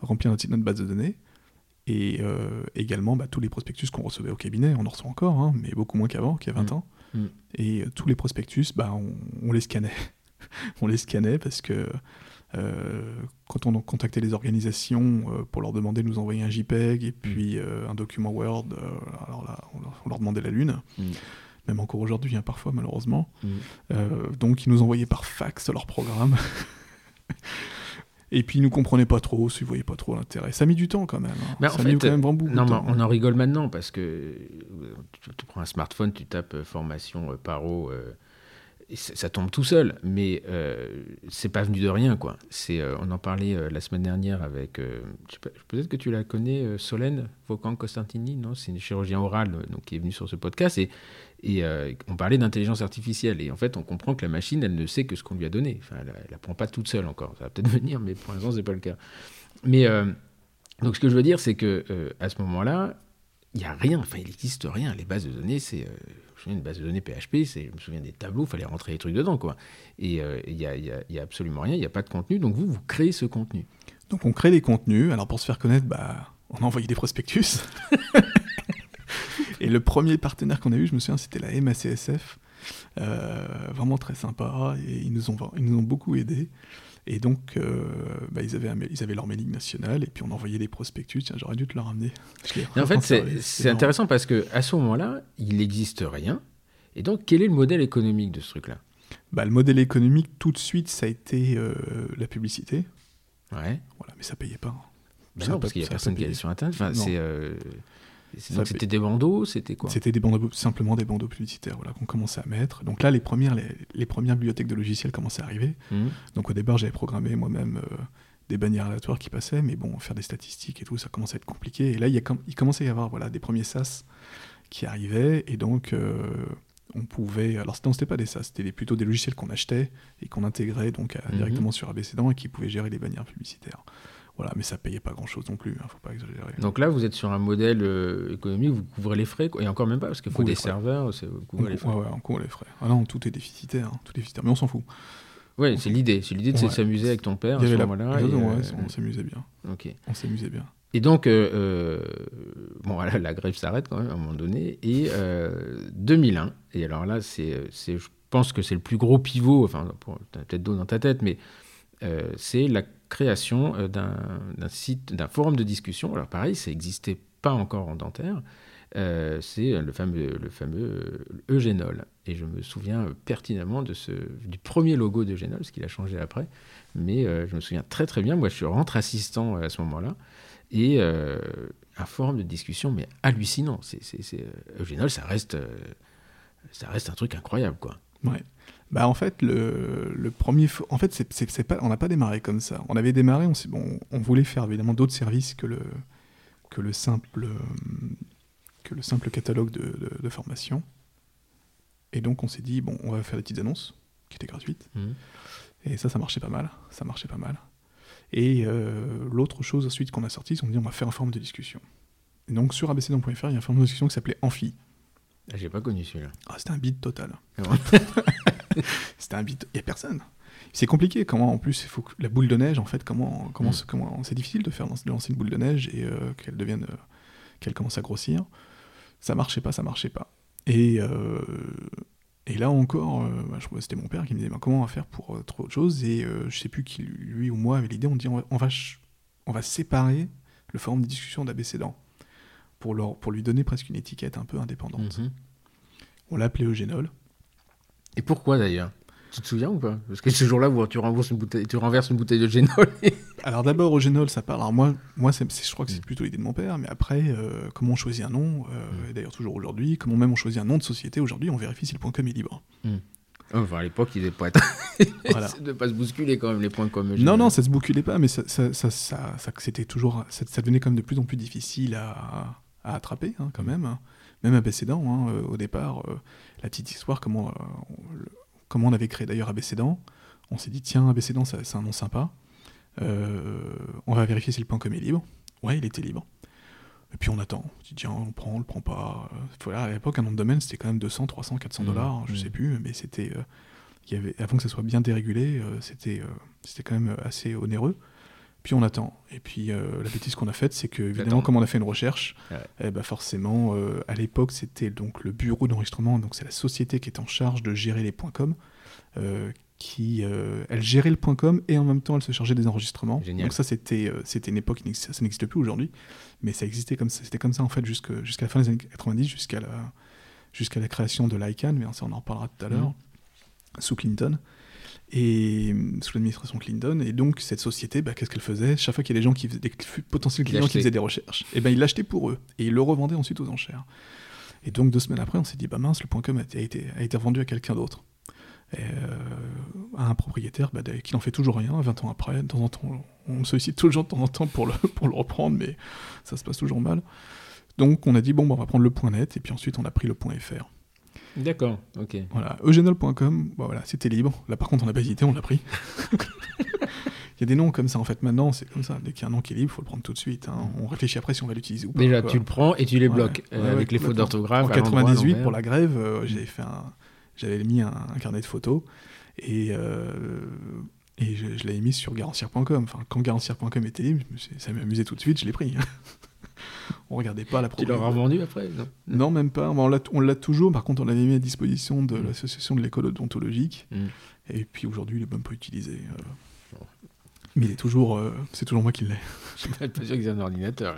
remplir notre, notre, base de données. Et également bah, tous les prospectus qu'on recevait au cabinet, on en reçoit encore, hein, mais beaucoup moins qu'avant, qu'il y a 20 mm. ans. Mm. Et tous les prospectus, bah, on, on les scannait. [laughs] on les scannait parce que quand on contactait les organisations euh, pour leur demander de nous envoyer un JPEG et puis mm. euh, un document Word, alors là, on leur, demandait la lune. Mm. Même encore aujourd'hui, hein, parfois, malheureusement. Mm. donc, ils nous envoyaient par fax leur programme. [laughs] Et puis ils nous comprenaient pas trop, ils voyaient pas trop l'intérêt. Ça a mis du temps quand même. Hein. ça a mis quand même beaucoup non, de temps. on en rigole maintenant parce que tu, prends un smartphone, tu tapes formation paro ça tombe tout seul, mais euh, c'est pas venu de rien, quoi. C'est, euh, on en parlait euh, la semaine dernière avec, peut-être que tu la connais, Solène Vocan Costantini, non? C'est une chirurgien oral donc, qui est venue sur ce podcast et, on parlait d'intelligence artificielle et en fait on comprend que la machine, elle ne sait que ce qu'on lui a donné. Enfin, elle, ne prend pas toute seule encore. Ça va peut-être [laughs] venir, mais pour l'instant c'est pas le cas. Mais donc ce que je veux dire, c'est que à ce moment-là, il n'y a rien. Enfin, il n'existe rien. Les bases de données, c'est une base de données PHP, je me souviens des tableaux, il fallait rentrer les trucs dedans, quoi. Et euh, il n'y a, y a, absolument rien, il n'y a pas de contenu, donc vous, vous créez ce contenu. Donc on crée les contenus, alors pour se faire connaître, bah, on a envoyé des prospectus. [laughs] et le premier partenaire qu'on a eu, je me souviens, c'était la MACSF, euh, vraiment très sympa, et ils nous ont, ils nous ont beaucoup aidés. Et donc, euh, bah, ils, avaient, ils avaient leur mailing national et puis on envoyait des prospectus. Tiens, j'aurais dû te le ramener. en fait, c'est intéressant parce qu'à ce moment-là, il n'existe rien. Et donc, quel est le modèle économique de ce truc-là? Bah, Le modèle économique, tout de suite, ça a été euh, la publicité. Ouais. Voilà, mais ça payait pas. Bah non, parce qu'il n'y a personne qui allait sur Internet. Enfin, c'est. Euh, c'était des bandeaux, c'était quoi? C'était des bandeaux, simplement des bandeaux publicitaires voilà, qu'on commençait à mettre. Donc là, les premières, les, premières bibliothèques de logiciels commençaient à arriver. Mmh. Donc au départ, j'avais programmé moi-même euh, des bannières aléatoires qui passaient, mais bon, faire des statistiques et tout, ça commençait à être compliqué. Et là, il, y a, il commençait à y avoir voilà, des premiers SaaS qui arrivaient, et donc euh, on pouvait... Alors non, c'était pas des SaaS, c'était plutôt des logiciels qu'on achetait et qu'on intégrait donc mmh. directement sur ABCDan et qui pouvaient gérer les bannières publicitaires. Voilà, mais ça payait pas grand-chose non plus, ne hein, faut pas exagérer. Donc là, vous êtes sur un modèle euh, économique, vous couvrez les frais, et encore même pas, parce qu'il faut des serveurs, vous couvrez les frais. Ouais, on couvre les frais. Ah non, tout est déficitaire, hein, tout est déficitaire, mais on s'en fout. Oui, c'est l'idée. C'est l'idée de s'amuser avec ton père moment-là. Euh, on s'amusait bien. Ok. On s'amusait bien. Et donc, euh, bon, voilà, la grève s'arrête quand même à un moment donné. Et 2001, et alors là, c'est, je pense que c'est le plus gros pivot, enfin, peut-être d'eau dans ta tête, mais c'est la création euh, d'un site, d'un forum de discussion. Alors pareil, ça n'existait pas encore en dentaire. Euh, c'est le fameux, le Eugénol. Et je me souviens pertinemment du premier logo d'Eugénol, ce qu'il a changé après. Mais euh, je me souviens très très bien. Moi, je rentre assistant à ce moment-là. Et un forum de discussion, mais hallucinant. C'est, Eugénol, ça reste, ça reste un truc incroyable, quoi. Ouais. Bah en fait, le, le premier, en fait, c'est, pas, on n'a pas démarré comme ça. On avait démarré, on, bon, on voulait faire évidemment d'autres services que le, que le simple, que le simple catalogue de, de, formation. Et donc on s'est dit bon, on va faire des petites annonces qui étaient gratuites. Mmh. Et ça, ça marchait pas mal. Ça marchait pas mal. Et euh, l'autre chose ensuite qu'on a sorti, c'est qu'on dit on va faire un forum de discussion. Et donc sur abcdon.fr, il y a un forum de discussion qui s'appelait Amphi. Ah, j'ai pas connu celui-là. Ah, c'était un bide total. Ah [laughs] C'était un bit. Il n'y a personne. C'est compliqué. Comment, en plus, il faut que la boule de neige, en fait, comment, comment, mm. comment c'est difficile de faire de lancer une boule de neige et euh, qu'elle devienne, euh, qu'elle commence à grossir. Ça marchait pas, ça marchait pas. Et, euh, et là encore, bah, je c'était mon père qui me disait bah, comment on va faire pour autre chose. Et je sais plus qui, lui ou moi, avait l'idée. On dit on va, on va, séparer le forum de discussion d'abécédant pour, leur, pour lui donner presque une étiquette un peu indépendante. Mm-hmm. On l'a appelé Eugénol. Et pourquoi d'ailleurs? Tu te souviens ou pas? Parce que ce jour-là, tu, renverses une bouteille, tu renverses une bouteille de génol. [laughs] Alors d'abord, au génol, ça parle. Alors moi, moi je crois que c'est mm. plutôt l'idée de mon père, mais après, euh, comment on choisit un nom, euh, mm. d'ailleurs toujours aujourd'hui, comment même on choisit un nom de société aujourd'hui, on vérifie si le point .com est libre. Mm. Enfin, à l'époque, il ne pas [laughs] être... voilà. [laughs] de pas se bousculer quand même les points .com. Non, non, ça se bousculait pas, mais ça, ça, ça, ça c'était toujours, ça, devenait quand même de plus en plus difficile à, à attraper, hein, quand même. Hein. Même abécédant, hein, euh, au départ, la petite histoire, comment comment on avait créé d'ailleurs Abécédant. On s'est dit, tiens, Abécédant, c'est un nom sympa. Euh, on va vérifier si le point com est libre. Ouais, il était libre. Et puis on attend. On se dit, tiens, on prend, on le prend pas. Voilà, à l'époque, un nom de domaine, c'était quand même 200, 300, 400 dollars, je mmh. sais plus, mais c'était. Euh, y avait, avant que ça soit bien dérégulé, euh, c'était c'était quand même assez onéreux. Puis on attend. Et puis la bêtise qu'on a faite, c'est que, évidemment, comme on a fait une recherche, eh ben, forcément, à l'époque, c'était donc le bureau d'enregistrement, donc c'est la société qui est en charge de gérer les points com, qui elle gérait le point .com et en même temps elle se chargeait des enregistrements. Donc ça c'était c'était une époque ça n'existe plus aujourd'hui, mais ça existait comme ça c'était comme ça en fait jusqu'à la fin des années 90 jusqu'à la jusqu'à la création de l'ICANN, mais ça on en reparlera tout à l'heure sous Clinton et sous l'administration Clinton. Et donc, cette société, bah, qu'est-ce qu'elle faisait? Chaque fois qu'il y a des gens qui faisaient des potentiels clients qui faisaient des recherches, et ben ils l'achetaient pour eux et ils le revendaient ensuite aux enchères. Et donc, deux semaines après, on s'est dit, bah mince, le point .com a été, a été vendu à quelqu'un d'autre. Euh, à un propriétaire bah, qui n'en fait toujours rien 20 ans après. De temps en temps, on sollicite toujours de temps en temps pour le, [laughs] pour le reprendre, mais ça se passe toujours mal. Donc, on a dit, bon, bah, on va prendre le point .net, et puis ensuite, on a pris le point .fr. D'accord, ok. Voilà, eugenol.com, bah voilà, c'était libre. Là, par contre, on n'a pas hésité, on l'a pris. [laughs] Il y a des noms comme ça, en fait, maintenant, c'est comme ça. Dès qu'il y a un nom qui est libre, il faut le prendre tout de suite. Hein. On réfléchit après si on va l'utiliser ou pas. Déjà, tu le prends et tu les bloques euh, avec les fautes d'orthographe. En 98, pour la grève, euh, j'avais fait un... j'avais mis un, carnet de photos et, euh, et je, l'avais mis sur garancière.com. Enfin, quand garancière.com était libre, ça m'amusait tout de suite, je l'ai pris. [laughs] on regardait pas la Tu l'as revendu après non, non, même pas. on l'a toujours. Par contre, on l'avait mis à disposition de mm. l'association de l'école odontologique. Mm. Et puis aujourd'hui, il est même pas utilisé. Euh. Mais il est toujours, euh, c'est toujours moi qui l'ai. [laughs] Je suis pas sûr qu'ils aient un ordinateur.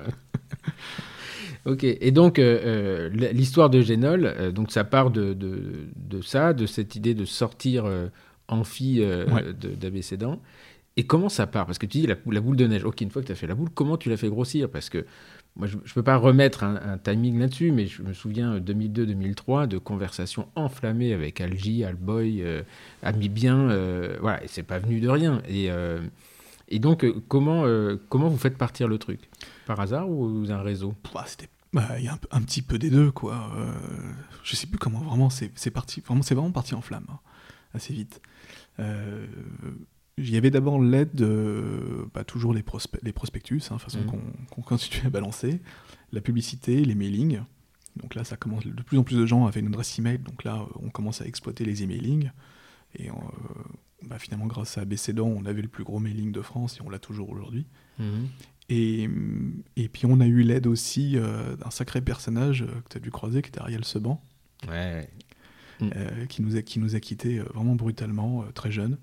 [laughs] ok, et donc euh, l'histoire de Génol, donc ça part de, de, de ça, de cette idée de sortir amphi Ouais. d'abécédant. Et comment ça part? Parce que tu dis la, la boule de neige. Ok, une fois que tu as fait la boule, comment tu l'as fait grossir? Parce que moi, je ne peux pas remettre un, timing là-dessus, mais je me souviens euh, 2002-2003 de conversations enflammées avec Algie, Alboy, euh, Amibien. euh, voilà, et c'est pas venu de rien. Et, euh, et donc, euh, comment, euh, comment vous faites partir le truc? Par hasard ou un réseau? Bah, c'était, bah, il y a un, petit peu des deux, quoi. Euh, je sais plus comment vraiment c'est, parti. Vraiment, c'est vraiment parti en flamme hein, assez vite. Euh, il y avait d'abord l'aide de bah, toujours les, prospe- les prospectus, hein, façon Mhm. qu'on, qu'on continue à balancer, la publicité, les mailings. Donc là, ça commence. De plus en plus de gens avaient une adresse email, donc là, on commence à exploiter les emailings. Et euh, bah, finalement, grâce à Bécédan, on avait le plus gros mailing de France et on l'a toujours aujourd'hui. Et, et puis on a eu l'aide aussi euh, d'un sacré personnage euh, que tu as dû croiser, qui était Ariel Seban, Ouais, euh, qui, nous a, qui nous a quittés euh, vraiment brutalement, euh, très jeune.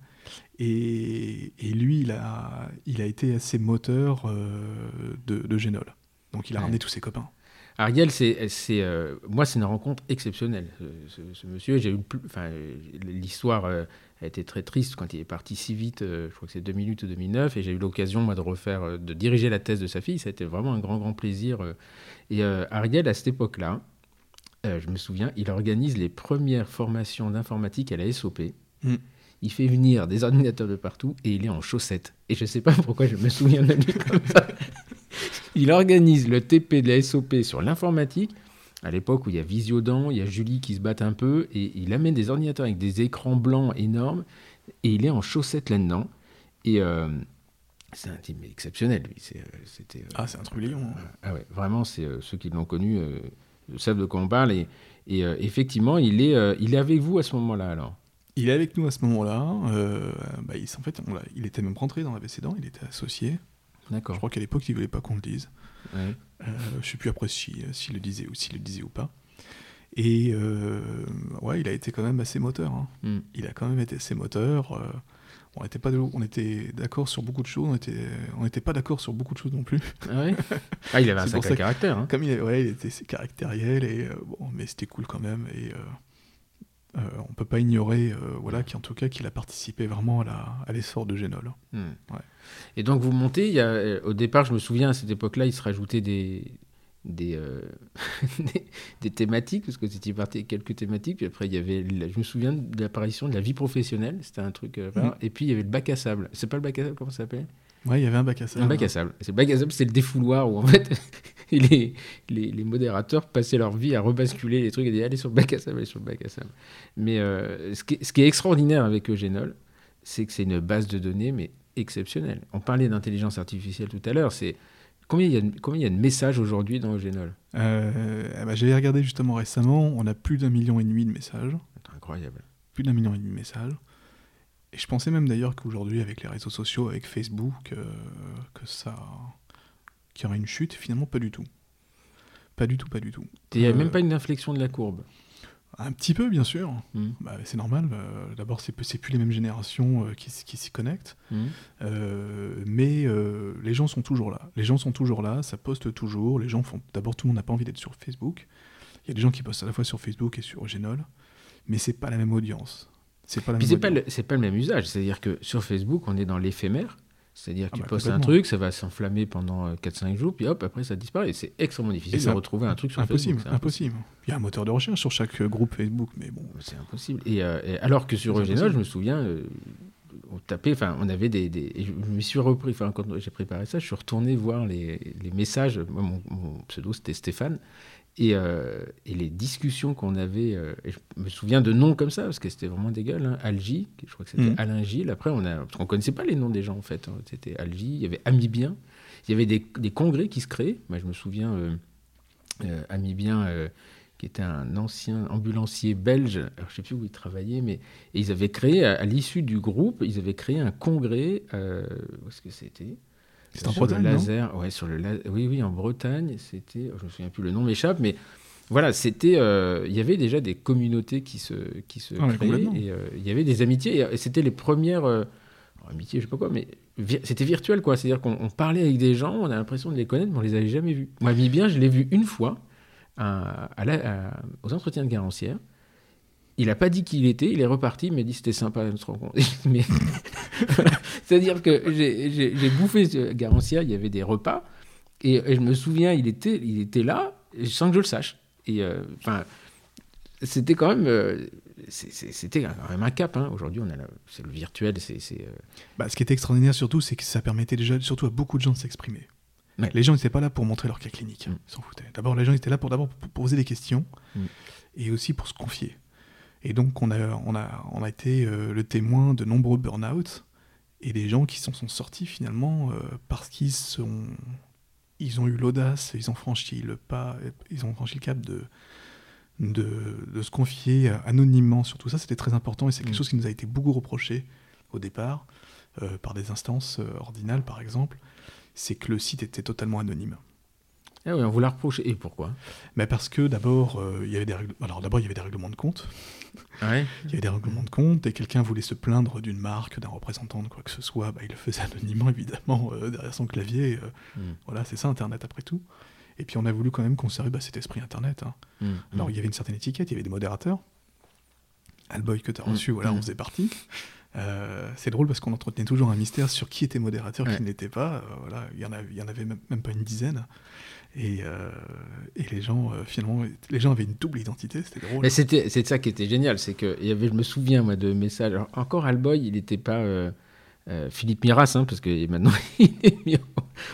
Et, et lui, il a, il a été assez moteur euh, de, de Génol. Donc il a Ouais. ramené tous ses copains. Ariel, c'est, c'est, euh, moi, c'est une rencontre exceptionnelle. Ce, ce- ce monsieur, j'ai eu enfin, l'histoire euh, a été très triste quand il est parti si vite. euh, je crois que c'est 2008 ou 2009, et j'ai eu l'occasion moi de refaire, de diriger la thèse de sa fille. Ça a été vraiment un grand, grand plaisir. Et Ariel, à cette époque-là, je me souviens, il organise les premières formations d'informatique à la SOP. Mm. Il fait venir des ordinateurs de partout et il est en chaussettes. Et je ne sais pas pourquoi je me souviens de lui comme ça. [laughs] Il organise le TP de la SOP sur l'informatique, à l'époque où il y a Visiodan, il y a Julie qui se battent un peu, et il amène des ordinateurs avec des écrans blancs énormes, et il est en chaussettes là-dedans. Et euh, c'est un type exceptionnel, lui. Euh, C'était, euh, Ah, c'est un trublion. hein. ah ouais, vraiment, c'est euh, ceux qui l'ont connu euh, savent de quoi on parle. Et, et, euh, effectivement, il est, euh, il est avec vous à ce moment-là, alors? Il est avec nous à ce moment-là. euh, bah, il, en fait, on il était même rentré dans la précédent, il était associé. Je D'accord. crois qu'à l'époque, il voulait pas qu'on le dise. Ouais. Euh, je sais plus après si, s'il le disait ou s'il le disait ou pas. Et euh, ouais, il a été quand même assez moteur. hein. Mm. Il a quand même été assez moteur. euh, on était pas, de- on était d'accord sur beaucoup de choses. On était, on n'était pas d'accord sur beaucoup de choses non plus. Ah, ouais? Ah, il avait [laughs] un sacré que- caractère. hein. Comme il, ouais, il était caractériel et euh, bon, mais c'était cool quand même. Et euh, euh, on peut pas ignorer, euh, voilà, qu'en tout cas, qu'il a participé vraiment à l'essor de Génol. Hmm. Ouais. Et donc vous montez, il y a, euh, au départ, je me souviens, à cette époque-là, il se rajoutait des, des, euh, [laughs] des, des thématiques, parce que c'était parti avec quelques thématiques, puis après il y avait, la- je me souviens de l'apparition de la vie professionnelle, c'était un truc euh, rare, et puis il y avait le bac à sable. C'est pas le bac à sable, comment ça s'appelle Ouais, il y avait un bac à ça. Un bac à sable. C'est le bac à sable, c'est le défouloir où en fait [laughs] les, les, les modérateurs passaient leur vie à rebasculer les trucs et dire allez sur le bac à sable, allez sur le bac à sable. Mais euh, ce, qui, est- ce qui est extraordinaire avec Eugénol, c'est que c'est une base de données, mais exceptionnelle. On parlait d'intelligence artificielle tout à l'heure. C'est combien il y a de, combien il y a de messages aujourd'hui dans Eugénol Euh, eh ben, J'avais regardé justement récemment, on a plus d'un million et demi de messages. Incroyable. plus d'un million et demi de messages. Et je pensais même d'ailleurs qu'aujourd'hui, avec les réseaux sociaux, avec Facebook, euh, que ça. qu'il y aurait une chute, finalement pas du tout. Pas du tout, pas du tout. Il n'y a Euh, même pas une inflexion de la courbe. Un petit peu, bien sûr. Hmm. Bah, c'est normal. euh, D'abord, c'est plus les mêmes générations euh, qui, s'y connectent. Hmm. Euh, mais les gens sont toujours là. Les gens sont toujours là, ça poste toujours. Les gens font. D'abord, tout le monde n'a pas envie d'être sur Facebook. Il y a des gens qui postent à la fois sur Facebook et sur Genol, mais c'est pas la même audience. C'est pas la Puis même c'est pas, audience. le, c'est pas le même usage. C'est-à-dire que sur Facebook, on est dans l'éphémère. C'est-à-dire que Ah tu bah, postes un truc, ça va s'enflammer pendant euh, 4-5 jours, puis hop, après ça disparaît. C'est extrêmement difficile ça- de retrouver un truc sur Impossible, Facebook. c'est impossible. Il y a un moteur de recherche sur chaque euh, groupe Facebook, mais bon. C'est impossible. Et, euh, et alors que sur Eugénol, impossible. je me souviens, euh, on tapait, enfin, on avait des. des- je me suis repris, enfin, quand j'ai préparé ça, je suis retourné voir les, les messages. Moi, mon, mon pseudo, c'était Stéphane. Et, euh, et les discussions qu'on avait, euh, et je me souviens de noms comme ça, parce que c'était vraiment des gueules. Hein. Algie, je crois que c'était Mhm. Alain Gilles. Après, on a, parce qu'on connaissait pas les noms des gens, en fait. hein. C'était Algie, il y avait Amibien. Il y avait des, des congrès qui se créaient. Moi, je me souviens, euh, Amibien, qui était un ancien ambulancier belge, alors je sais plus où il travaillait, mais et ils avaient créé, à, à l'issue du groupe, ils avaient créé un congrès, où est-ce que c'était? C'est en le Bretagne, non laser, ouais, sur le la- oui, oui, en Bretagne, c'était, je me souviens plus, le nom m'échappe, mais voilà, c'était, euh, il y avait déjà des communautés qui se, qui se Ah créaient, euh, il y avait des amitiés, et, et c'était les premières, euh, amitié, je sais pas quoi, mais c'était virtuel, quoi. C'est-à-dire qu'on parlait avec des gens, on a l'impression de les connaître, mais on les avait jamais vus. Moi, bien, je l'ai vu une fois à, aux entretiens de Garancière. Il n'a pas dit qui il était, il est reparti, il m'a dit c'était sympa de se rencontrer. [laughs] C'est-à-dire que j'ai bouffé Garancière, il y avait des repas, et, je me souviens, il était, il était là, sans que je le sache. Et euh, c'était quand même, euh, c'était quand même un cap. Hein. Aujourd'hui, on a c'est le virtuel. C'est, euh, bah, ce qui était extraordinaire surtout, c'est que ça permettait déjà, surtout à beaucoup de gens de s'exprimer. Les gens n'étaient pas là pour montrer leur cas clinique, mm. ils s'en foutaient. D'abord, les gens étaient là pour d'abord poser des questions mm. et aussi pour se confier. Et donc, on a, on a, on a été le témoin de nombreux burn-out et des gens qui s'en sont sortis finalement parce qu'ils sont ils ont eu l'audace, ils ont franchi le pas, ils ont franchi le cap de, de, se confier anonymement sur tout ça. C'était très important et c'est quelque mm. chose qui nous a été beaucoup reproché au départ, euh, par des instances euh, ordinales par exemple, c'est que le site était totalement anonyme. Ah oui, on vous l'a reproché. Et pourquoi? Mais Parce que d'abord, euh, il y avait des Alors d'abord, il y avait des règlements de compte. Ah il y avait des règlements de compte et quelqu'un voulait se plaindre d'une marque, d'un représentant, de quoi que ce soit. Bah, il le faisait anonymement, [laughs] évidemment, euh, derrière son clavier. Euh, hmm. Voilà, c'est ça, Internet, après tout. Et puis on a voulu quand même conserver bah, cet esprit Internet. Hein. Hmm. Alors il y avait une certaine étiquette, il y avait des modérateurs. Alboy que tu as hmm. reçu, voilà, on faisait partie. C'est drôle parce qu'on entretenait toujours un mystère sur qui était modérateur, qui n'était pas. voilà, il y en avait, il y en avait même, même, pas une dizaine. Et, euh, et, les gens, euh, finalement, les gens avaient une double identité, c'était drôle. Mais c'était, c'est ça qui était génial, c'est que y avait, je me souviens moi de messages. encore Alboy, il n'était pas euh, Philippe Miras, hein, parce que [laughs] maintenant il est mis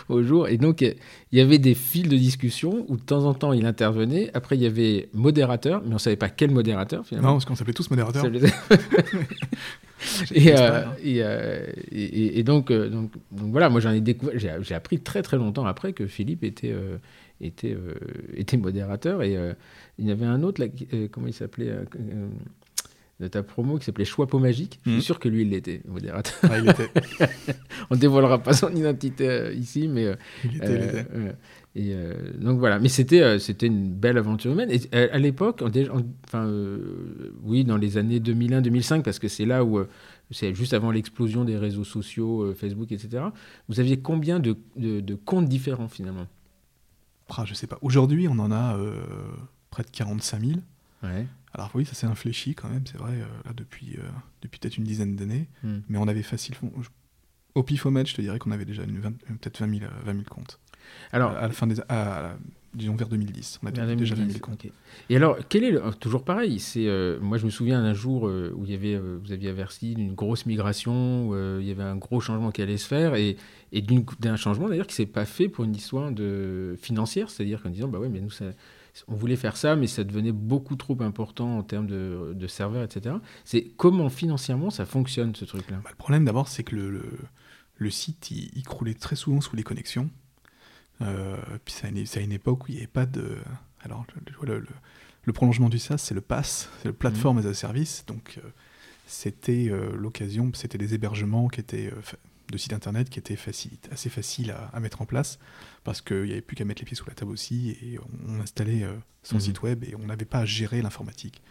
au jour. Et donc il y avait des fils de discussion où de temps en temps il intervenait. Après il y avait modérateur, mais on savait pas quel modérateur finalement. Non, parce qu'on s'appelait tous [laughs] Euh, euh, et, et, donc, euh, donc, donc, voilà, moi j'en ai découvert, j'ai appris très très longtemps après que Philippe était, était, était modérateur. Et il y avait un autre, là, comment il s'appelait de ta promo qui s'appelait Choix Magique. Je suis hmm. sûr que lui, il l'était, modérateur. Ah, il était. [laughs] On dévoilera pas son identité ici, mais. Il était, et euh, donc voilà, mais c'était euh, c'était une belle aventure humaine. Et euh, à, l'époque, enfin oui, dans les années 2001-2005, parce que c'est là où c'est juste avant l'explosion des réseaux sociaux, Facebook, etc. Vous aviez combien de, de, comptes différents finalement? Ah, Je sais pas. Aujourd'hui, on en a près de 45 000. Ouais. Alors oui, ça s'est infléchi quand même, c'est vrai, là depuis, depuis peut-être une dizaine d'années. Hmm. Mais on avait facilement... Au Pifomet, je te dirais qu'on avait déjà peut-être 20 000, 20 000 comptes. Alors, à la fin des, disons vers 2010, on a déjà mis le compte. Et alors, quel est toujours pareil C'est euh, moi, je me souviens d'un jour euh, où il y avait, euh, vous aviez averti d'une grosse migration, où il y avait un gros changement qui allait se faire, et, et d'un changement d'ailleurs qui s'est pas fait pour une histoire de financière, c'est-à-dire qu'en disant bah ouais, mais nous on voulait faire ça, mais ça devenait beaucoup trop important en termes de, de serveurs, etc. C'est comment financièrement ça fonctionne ce truc-là? Bah, Le problème d'abord, c'est que le, le, site il croulait très souvent sous les connexions. Euh, puis c'est à, une époque où il n'y avait pas de. Alors, le, le, prolongement du SaaS, c'est le PaaS, c'est le Platform mhm. as a Service. Donc, euh, c'était euh, l'occasion, c'était des hébergements qui étaient de sites internet qui étaient assez faciles à, mettre en place parce qu'il n'y avait plus qu'à mettre les pieds sous la table aussi et on, installait son mhm. site web et on n'avait pas à gérer l'informatique.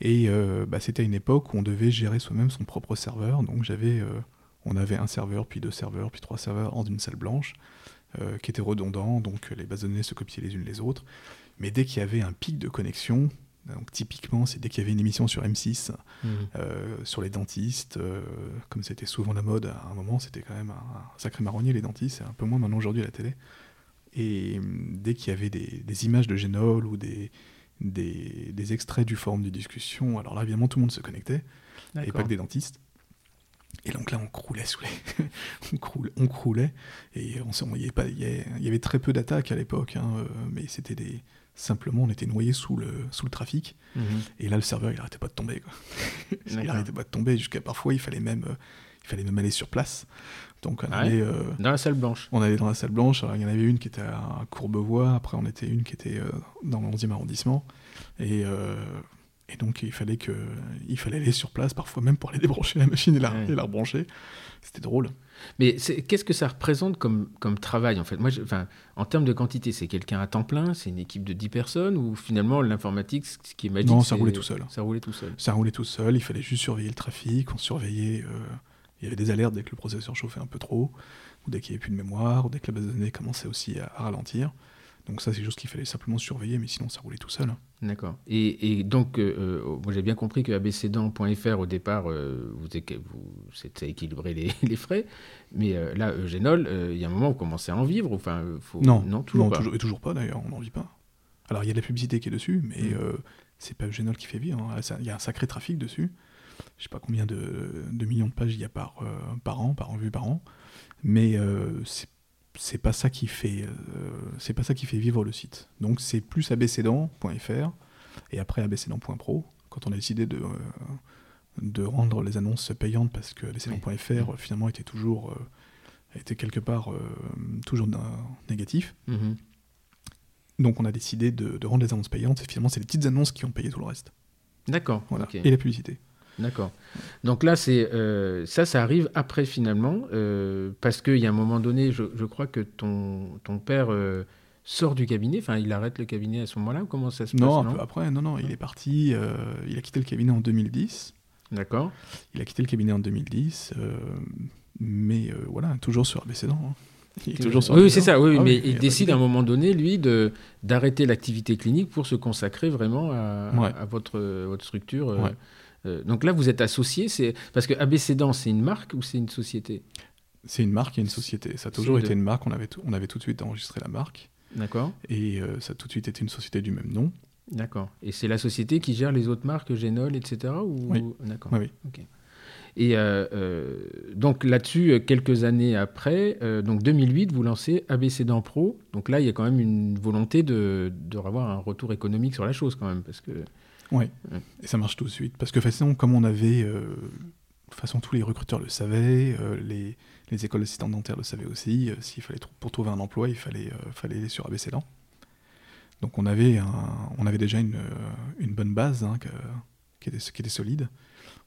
Et bah, c'était une époque où on devait gérer soi-même son propre serveur. Donc j'avais, on avait un serveur, puis deux serveurs, puis trois serveurs dans une salle blanche. Euh, qui étaient redondants, donc les bases de données se copiaient les unes les autres. Mais dès qu'il y avait un pic de connexion, donc typiquement, c'est dès qu'il y avait une émission sur M6 mmh. euh, sur les dentistes, euh, comme c'était souvent la mode à un moment, c'était quand même un, sacré marronnier les dentistes, c'est un peu moins maintenant aujourd'hui à la télé. Et dès qu'il y avait des, images de Génol ou des, des, extraits du forum de discussion, alors là évidemment tout le monde se connectait, et pas que des dentistes. Et donc là, on croulait sous les... [laughs] on, croulait, et on il, y avait il y avait très peu d'attaques à l'époque, hein, euh, mais c'était des... Simplement, on était noyé sous le, sous le trafic. Mhm. Et là, le serveur, il arrêtait pas de tomber. Quoi. [laughs] il arrêtait pas de tomber, jusqu'à parfois, il fallait même, euh, il fallait même aller sur place. Donc, on allait, euh, dans la salle blanche. On allait dans la salle blanche. Alors, il y en avait une qui était à Courbevoie, après, on était une qui était dans le 11e arrondissement. Et et donc il fallait, que, il fallait aller sur place, parfois même pour aller débrancher la machine et la, la rebrancher. C'était drôle. Mais qu'est-ce que ça représente comme, comme travail en fait? Moi, En termes de quantité, c'est quelqu'un à temps plein? C'est une équipe de 10 personnes? Ou finalement l'informatique, ce qui est magique Non, ça roulait tout seul. Ça roulait tout seul. Ça roulait tout seul, il fallait juste surveiller le trafic, on surveillait... Euh, Il y avait des alertes dès que le processeur chauffait un peu trop, ou dès qu'il n'y avait plus de mémoire, ou dès que la base de données commençait aussi à, ralentir. Donc ça, c'est juste qu'il fallait simplement surveiller, mais sinon, ça roulait tout seul. D'accord. Et, donc, euh, euh, moi j'ai bien compris que abcdan.fr, au départ, euh, vous, vous c'était équilibrer les, [laughs] les, frais, mais là, Genol, il y a un moment où vous commencez à en vivre enfin, faut... Non, non, toujours pas. et toujours pas d'ailleurs, on n'en vit pas. Alors, il y a de la publicité qui est dessus, mais mm. c'est pas Genol qui fait vivre. Hein. Il y a un sacré trafic dessus je sais pas combien de, millions de pages il y a par, euh, par an, par vue par an, mais euh, c'est pas ça qui fait euh, c'est pas ça qui fait vivre le site. Donc c'est plus abcdan.fr et après abcdan.pro quand on a décidé de de rendre les annonces payantes parce que abcdan.fr finalement était toujours était quelque part toujours négatif. Mm-hmm. Donc on a décidé de, rendre les annonces payantes et finalement c'est les petites annonces qui ont payé tout le reste. D'accord. Et la publicité. D'accord. Donc là, c'est euh, ça, ça arrive après finalement, euh, parce qu'il y a un moment donné, je, crois que ton, ton père euh, sort du cabinet, enfin, il arrête le cabinet à ce moment-là, ou comment ça se passe Non, un peu après, non, non, il est parti, il a quitté le cabinet en 2010. D'accord. Il a quitté le cabinet en 2010, mais voilà, toujours sur abécédant. Hein. Il est toujours sur oui, c'est ça, oui, ah mais il décide à un moment donné, lui, de, d'arrêter l'activité clinique pour se consacrer vraiment à, à votre, votre structure. Euh, donc là, vous êtes associé, c'est parce que Abécédant, c'est une marque ou c'est une société? C'est une marque et une société. Ça a toujours été une marque. On avait, on avait tout de suite enregistré la marque. D'accord. Et euh, ça a tout de suite été une société du même nom. D'accord. Et c'est la société qui gère les autres marques, Génol, etc. Ou... Oui. D'accord. Oui, Et euh, donc là-dessus, quelques années après, donc 2008, vous lancez Abécédant Pro. Donc là, il y a quand même une volonté de, de revoir un retour économique sur la chose quand même, parce que oui, et ça marche tout de suite. Parce que façon, comme on avait, euh, de façon tous les recruteurs le savaient, euh, les, les, écoles d'assistants dentaires le savaient aussi, euh, s'il fallait pour trouver un emploi, il fallait, fallait aller sur abcdan. Donc on avait, un, on avait déjà une, une bonne base hein, qui, était, qui était solide.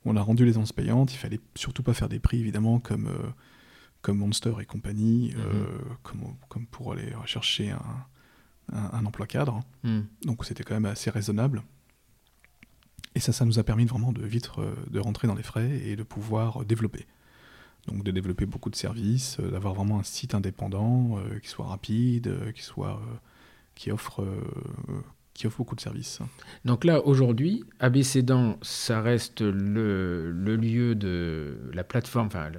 On a rendu les annonces payantes, il fallait surtout pas faire des prix évidemment comme, comme Monster et compagnie, mhm. comme, comme pour aller rechercher un, un, emploi cadre. Mhm. Donc c'était quand même assez raisonnable. Et ça, ça nous a permis vraiment de vite euh, de rentrer dans les frais et de pouvoir développer. Donc de développer beaucoup de services, euh, d'avoir vraiment un site indépendant euh, qui soit rapide, qui soit qui offre qui offre beaucoup de services. Donc là, aujourd'hui, ABCDan, ça reste le, le, lieu de la plateforme, enfin,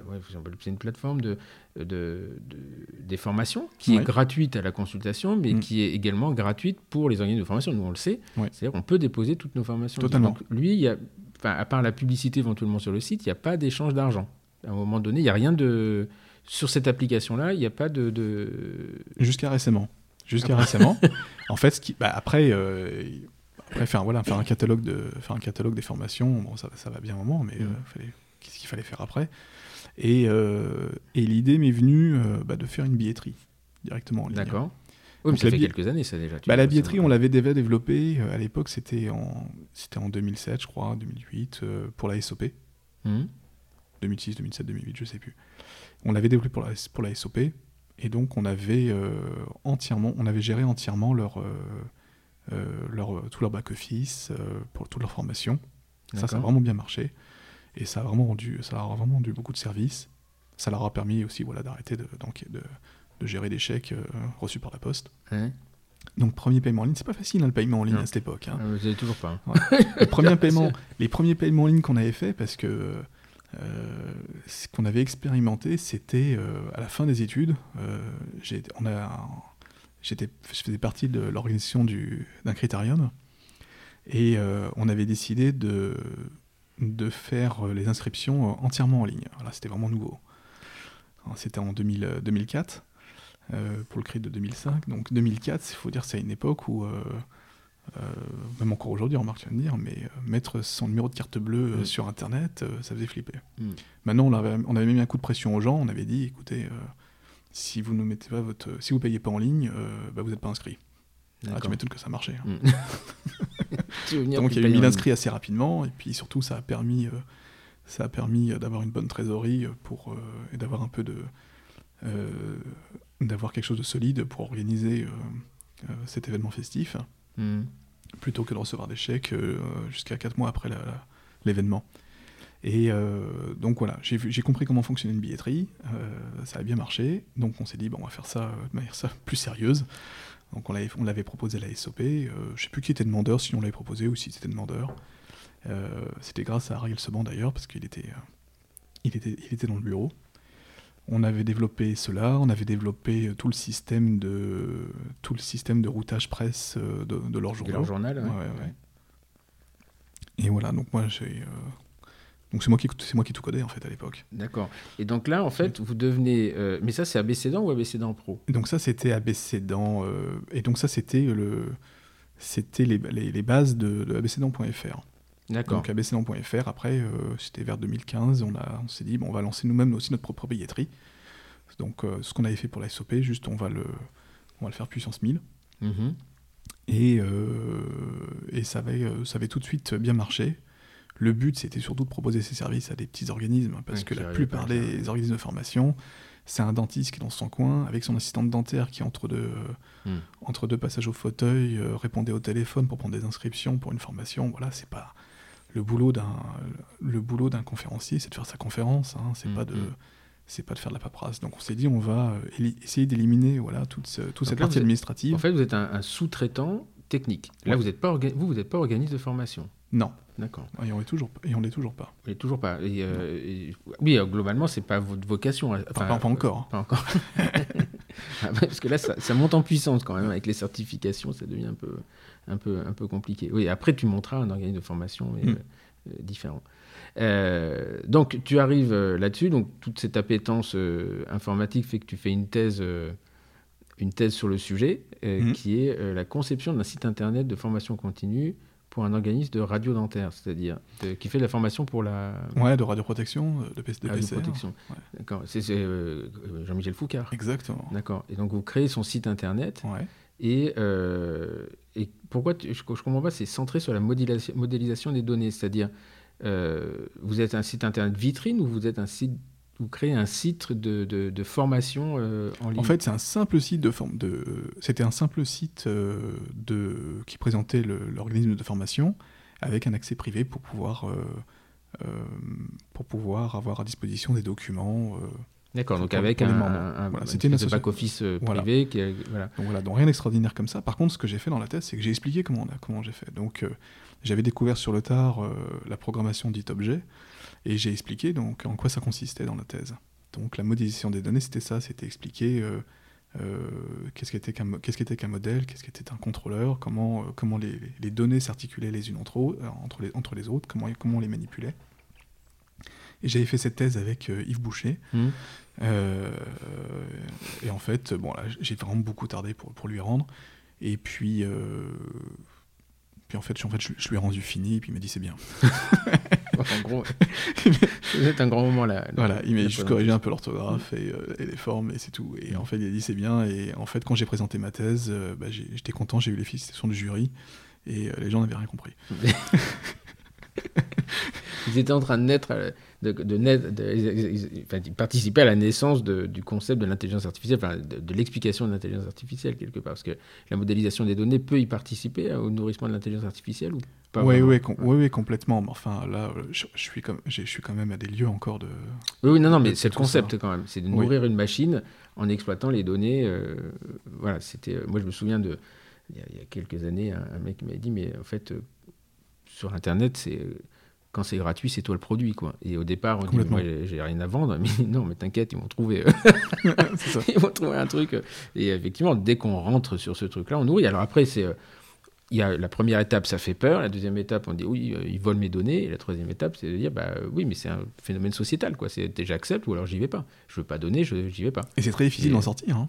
c'est une plateforme de, de, des formations qui est gratuite à la consultation, mais mm. qui est également gratuite pour les organismes de formation. Nous, on le sait. C'est-à-dire qu'on peut déposer toutes nos formations. Totalement. Donc, lui, il y a, à part la publicité éventuellement sur le site, il n'y a pas d'échange d'argent. À un moment donné, il n'y a rien de... Sur cette application-là, il n'y a pas de... de... Jusqu'à récemment jusqu'à récemment. [laughs] en fait, ce qui, bah, après, euh, après faire, voilà, faire, un catalogue de, faire un catalogue des formations, bon, ça, ça va bien un moment, mais mm. euh, qu'est-ce qu'il fallait faire après? Et, euh, et l'idée m'est venue bah, de faire une billetterie directement en ligne. D'accord. Oui, mais ça fait quelques années, ça déjà. Bah, la billetterie, on l'avait déjà développée. à l'époque, c'était en, c'était en 2007, je crois, 2008, pour la SOP. 2006, 2007, 2008, je sais plus. On l'avait développé pour la, pour la SOP. Et donc on avait euh, entièrement, on avait géré entièrement leur, euh, euh, leur, tout leur back-office pour toute leur formation. Ça, ça a vraiment bien marché. Et ça a vraiment rendu, ça a vraiment rendu beaucoup de services. Ça leur a permis aussi voilà, d'arrêter de, donc, de, de, gérer des chèques reçus par la poste. Donc premier paiement en ligne, c'est pas facile hein, le paiement en ligne à cette époque. Hein. vous avez toujours pas. Hein. les, premiers [laughs] paiements, les premiers paiements en ligne qu'on avait fait parce que ce qu'on avait expérimenté, c'était euh, à la fin des études. Euh, on je faisais partie de l'organisation d'un critérium et on avait décidé de, faire les inscriptions entièrement en ligne. Là, c'était vraiment nouveau. C'était en 2000, 2004 pour le crit de 2005. Donc 2004, il faut dire, c'est une époque où euh, même encore aujourd'hui, remarque, tu vas me dire, mais euh, mettre son numéro de carte bleue euh, mm. sur Internet, ça faisait flipper. Mm. Maintenant, on avait, on avait, mis un coup de pression aux gens, on avait dit, écoutez, si vous ne mettez pas votre, si vous payez pas en ligne, bah, vous n'êtes pas inscrit. Ah, tu m'étonnes que ça marchait. Hein. Mm. [laughs] Donc il y a eu 1000 inscrits assez rapidement, et puis surtout ça a permis, ça a permis d'avoir une bonne trésorerie pour et d'avoir un peu de, d'avoir quelque chose de solide pour organiser cet événement festif. Hmm. plutôt que de recevoir des chèques euh, jusqu'à 4 mois après l'événement. Et donc voilà, j'ai compris comment fonctionnait une billetterie, ça a bien marché, donc on s'est dit, bon, on va faire ça de manière plus sérieuse. Donc on l'avait proposé à la SOP, je sais plus qui était demandeur, si on l'avait proposé ou si c'était demandeur. c'était grâce à Ariel Seban d'ailleurs, parce qu'il était, il était, il était dans le bureau. On avait développé cela, on avait développé euh, tout le système de, tout le système de routage presse euh, de, leur journal. De leur journal, ouais. Et voilà, donc moi j'ai. Euh, donc c'est moi qui c'est moi qui tout codé en fait à l'époque. D'accord. Et donc là en fait vous devenez mais ça c'est abécédant ou abécédant pro? Et Donc ça c'était abécédant et donc ça c'était le c'était les, les, bases de, de abécédant.fr. D'accord. Donc abclan.fr, après, euh, c'était vers 2015, on, a, on s'est dit, bon, on va lancer nous-mêmes aussi notre propre billetterie. Donc euh, ce qu'on avait fait pour la SOP, juste on va le, on va le faire puissance 1000. Mm-hmm. Et, euh, et ça, avait, ça avait tout de suite bien marché. Le but, c'était surtout de proposer ces services à des petits organismes, parce que la plupart des organismes de formation, c'est un dentiste qui est dans son coin, avec son assistante dentaire qui, entre deux, mm. entre deux passages au fauteuil, répondait au téléphone pour prendre des inscriptions pour une formation. Voilà, c'est pas le boulot d'un le boulot d'un conférencier, c'est de faire sa conférence. Hein, c'est mm, pas de mm. c'est pas de faire de la paperasse. Donc on s'est dit on va euh, essayer d'éliminer voilà toute, cette partie administrative. En fait, vous êtes un, sous-traitant technique. Là, vous n'êtes pas vous vous pas organisme de formation. Non. D'accord. Et on l'est toujours et on l'est toujours pas. Et toujours pas. Euh, oui, euh, globalement, c'est pas votre vocation. Hein. pas, encore. Pas encore. [laughs] Ah parce que là, ça, ça, monte en puissance quand même avec les certifications, ça devient un peu un peu, un peu compliqué. Oui, après, tu montreras un organisme de formation mais, mm. euh, différent. Euh, donc, tu arrives euh, là-dessus. Donc, toute cette appétence informatique fait que tu fais une thèse, une thèse sur le sujet, mm. qui est la conception d'un site internet de formation continue pour un organisme de radio dentaire, c'est-à-dire qui fait de la formation pour la. Ouais, de radioprotection, de, de Radioprotection. D'accord. C'est Jean-Michel Foucard. Exactement. D'accord. Et donc vous créez son site internet. Ouais. Et, euh, et pourquoi je ne comprends pas, c'est centré sur la modélisation, modélisation des données, c'est-à-dire euh, vous êtes un site internet vitrine ou vous êtes un site vous créez un site de, de, formation euh, en ligne En fait, c'est un simple site de forme de. C'était un simple site de qui présentait l'organisme de formation avec un accès privé pour pouvoir pour pouvoir avoir à disposition des documents D'accord, donc avec un, un, c'était une back-office euh, privé. Qui voilà. Donc voilà, donc rien d'extraordinaire comme ça. Par contre, ce que j'ai fait dans la thèse, c'est que j'ai expliqué comment, comment j'ai fait. Donc euh, j'avais découvert sur le tard euh, la programmation dit objet, et j'ai expliqué donc en quoi ça consistait dans la thèse. Donc la modélisation des données, c'était ça, c'était expliquer qu'est-ce qu'était qu'un qu'est-ce qu'était qu'un modèle, qu'est-ce qu'était un contrôleur, comment, comment les, les données s'articulaient les unes entre, entre, les, entre les autres, comment, comment on les manipulait. Et j'avais fait cette thèse avec Yves Boucher. Mmh. Euh, et en fait, bon, j'ai vraiment beaucoup tardé pour, pour lui rendre. Et puis, euh, puis en fait, je, en fait je, lui ai rendu fini, et puis il m'a dit c'est bien. [laughs] en gros, [laughs] c'est un grand moment là. Voilà, il m'a juste corrigé un peu l'orthographe et, euh, et, les formes, et c'est tout. Et en fait, il a dit c'est bien. Et en fait, quand j'ai présenté ma thèse, bah, j'étais content, j'ai eu les félicitations du jury, et les gens n'avaient rien compris. [laughs] [laughs] ils étaient en train de naître, euh, de, de, de, participer à la naissance du concept de l'intelligence artificielle, enfin, de, l'explication de l'intelligence artificielle quelque part, parce que la modélisation des données peut y participer hein, au nourrissement de l'intelligence artificielle ou pas oui, oui, oui, complètement. Mais enfin, là, je, suis comme, je suis quand même à des lieux encore de. Oui, oui non, non, mais c'est le concept quand même, c'est de nourrir une machine en exploitant les données. Euh, voilà, c'était. Euh, moi, je me souviens de il y a, quelques années, un, mec m'a dit, mais en fait, sur Internet, c'est quand c'est gratuit, c'est toi le produit, quoi. Et au départ, on dit, moi, j'ai rien à vendre, [laughs] mais non, mais t'inquiète, ils vont trouver, euh, [laughs] [laughs] ils vont trouver un truc. Et effectivement, dès qu'on rentre sur ce truc-là, on nourrit. Alors après, c'est, euh, il y a la première étape, ça fait peur. La deuxième étape, on dit, oui, euh, ils volent mes données. Et la troisième étape, c'est de dire, bah oui, mais c'est un phénomène sociétal, quoi. C'est j'accepte ou alors j'y vais pas. Je veux pas donner, je j'y vais pas. Et c'est très difficile d'en sortir. Hein.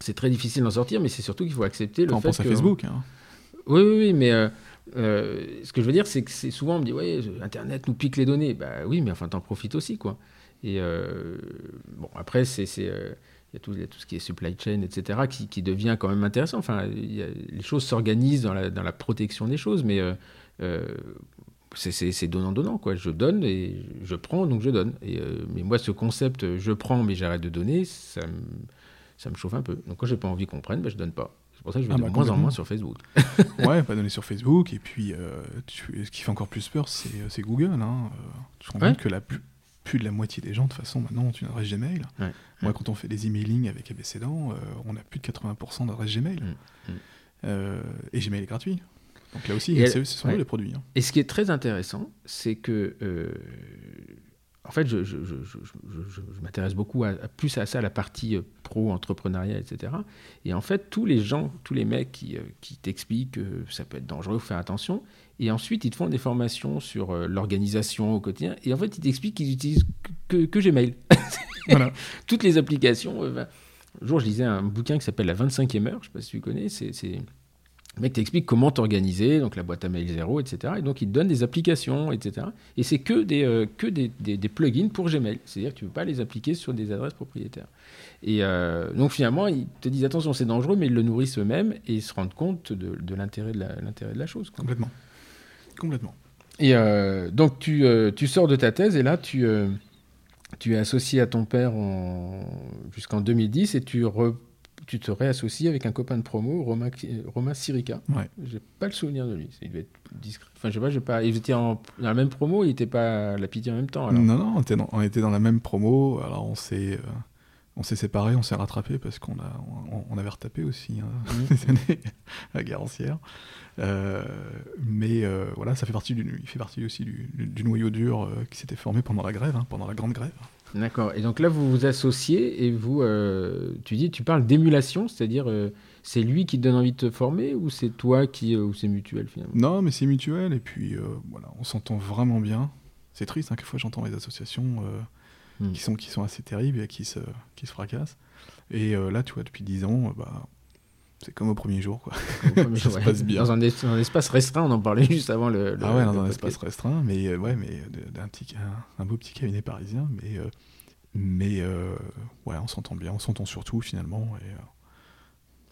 C'est très difficile d'en sortir, mais c'est surtout qu'il faut accepter le fait on pense à Facebook. Hein. Oui, oui, oui, mais euh, ce que je veux dire, c'est que souvent on me dit ouais, Internet nous pique les données. Bah oui, mais enfin t'en profites aussi quoi. Et euh, bon après c'est euh, il y, a tout, ce qui est supply chain, etc., qui, devient quand même intéressant. Enfin, les choses s'organisent dans la, protection des choses, mais c'est donnant-donnant. quoi. Je donne et je prends, donc je donne. Mais moi, ce concept, je prends, mais j'arrête de donner, ça me, chauffe un peu. Donc quand j'ai pas envie qu'on prenne, ben, je donne pas. C'est pour ça que je vais Ah de bah, moins en moins sur Facebook. [laughs] [laughs] ouais, pas donner sur Facebook. Et puis, euh, tu- ce qui fait encore plus peur, c'est c'est Google. Hein. Euh, tu te rends Ouais. compte que la plus, plus de la moitié des gens, de toute façon, maintenant, ont une adresse Gmail. Ouais. Moi, quand on fait des emailing avec ABCDent, euh, on a plus de 80% d'adresse Gmail. Mm. Mm. Euh, et Gmail est gratuit. Donc là aussi, Et c'est elle- ce sont ouais. eux les produits. hein. Et ce qui est très intéressant, c'est que, euh, en fait, je, m'intéresse beaucoup à, à- plus à ça, la partie euh, pro-entrepreneuriat, etc. Et en fait, tous les gens, tous les mecs qui, euh, qui t'expliquent que ça peut être dangereux, faut faire attention, et ensuite ils te font des formations sur euh, l'organisation au quotidien, et en fait, ils t'expliquent qu'ils utilisent que, que Gmail. [laughs] Voilà. Toutes les applications. ben, un jour, je lisais un bouquin qui s'appelle La 25e heure, je ne sais pas si tu connais, c'est. Le mec t'explique comment t'organiser, donc la boîte à mail zéro, etc. Et donc il te donne des applications, etc. Et c'est que des, euh, que des, des- des plugins pour Gmail. C'est-à-dire que tu ne peux pas les appliquer sur des adresses propriétaires. Et euh, donc finalement, ils te disent attention, c'est dangereux, mais ils le nourrissent eux-mêmes et ils se rendent compte de, de l'intérêt de de la chose. quoi. Complètement. Complètement. Et euh, donc tu, tu sors de ta thèse et là tu, tu es associé à ton père en- jusqu'en 2010 et tu, re- tu te réassocies avec un copain de promo, Romain, Romain Sirica. Ouais. J'ai pas le souvenir de lui. Il devait être discret. Enfin, je sais pas, j'ai pas. Il était en, dans la même promo, il était pas à la pitié en même temps. Alors. Non, non, on était, dans, on était dans la même promo. Alors, on s'est, euh, on s'est séparés, on s'est rattrapés parce qu'on a, on, on avait retapé aussi hein, Mhm. [laughs] des années à Garancière. Euh, mais euh, voilà, ça fait partie du, il fait partie aussi du, du- du noyau dur euh, qui s'était formé pendant la grève, hein, pendant la grande grève. D'accord. Et donc là, vous vous associez et vous, euh, tu dis, tu parles d'émulation, c'est-à-dire, euh, c'est lui qui te donne envie de te former ou c'est toi qui, euh, ou c'est mutuel finalement? Non, mais c'est mutuel et puis voilà, on s'entend vraiment bien. C'est triste, hein, quelquefois j'entends les associations Hmm. qui, sont, qui sont assez terribles et qui se, qui se fracassent. Et là, tu vois, depuis 10 ans, bah, c'est comme au premier jour. Quoi. Comme- [laughs] Ça se ouais. passe bien. Dans un, es- dans un espace restreint, on en parlait juste avant le. le- ah ouais, dans un espace restreint, mais euh, ouais, mais de- d'un petit, un, un beau petit cabinet parisien, mais euh, mais euh, ouais, on s'entend bien, on s'entend surtout finalement, et, euh,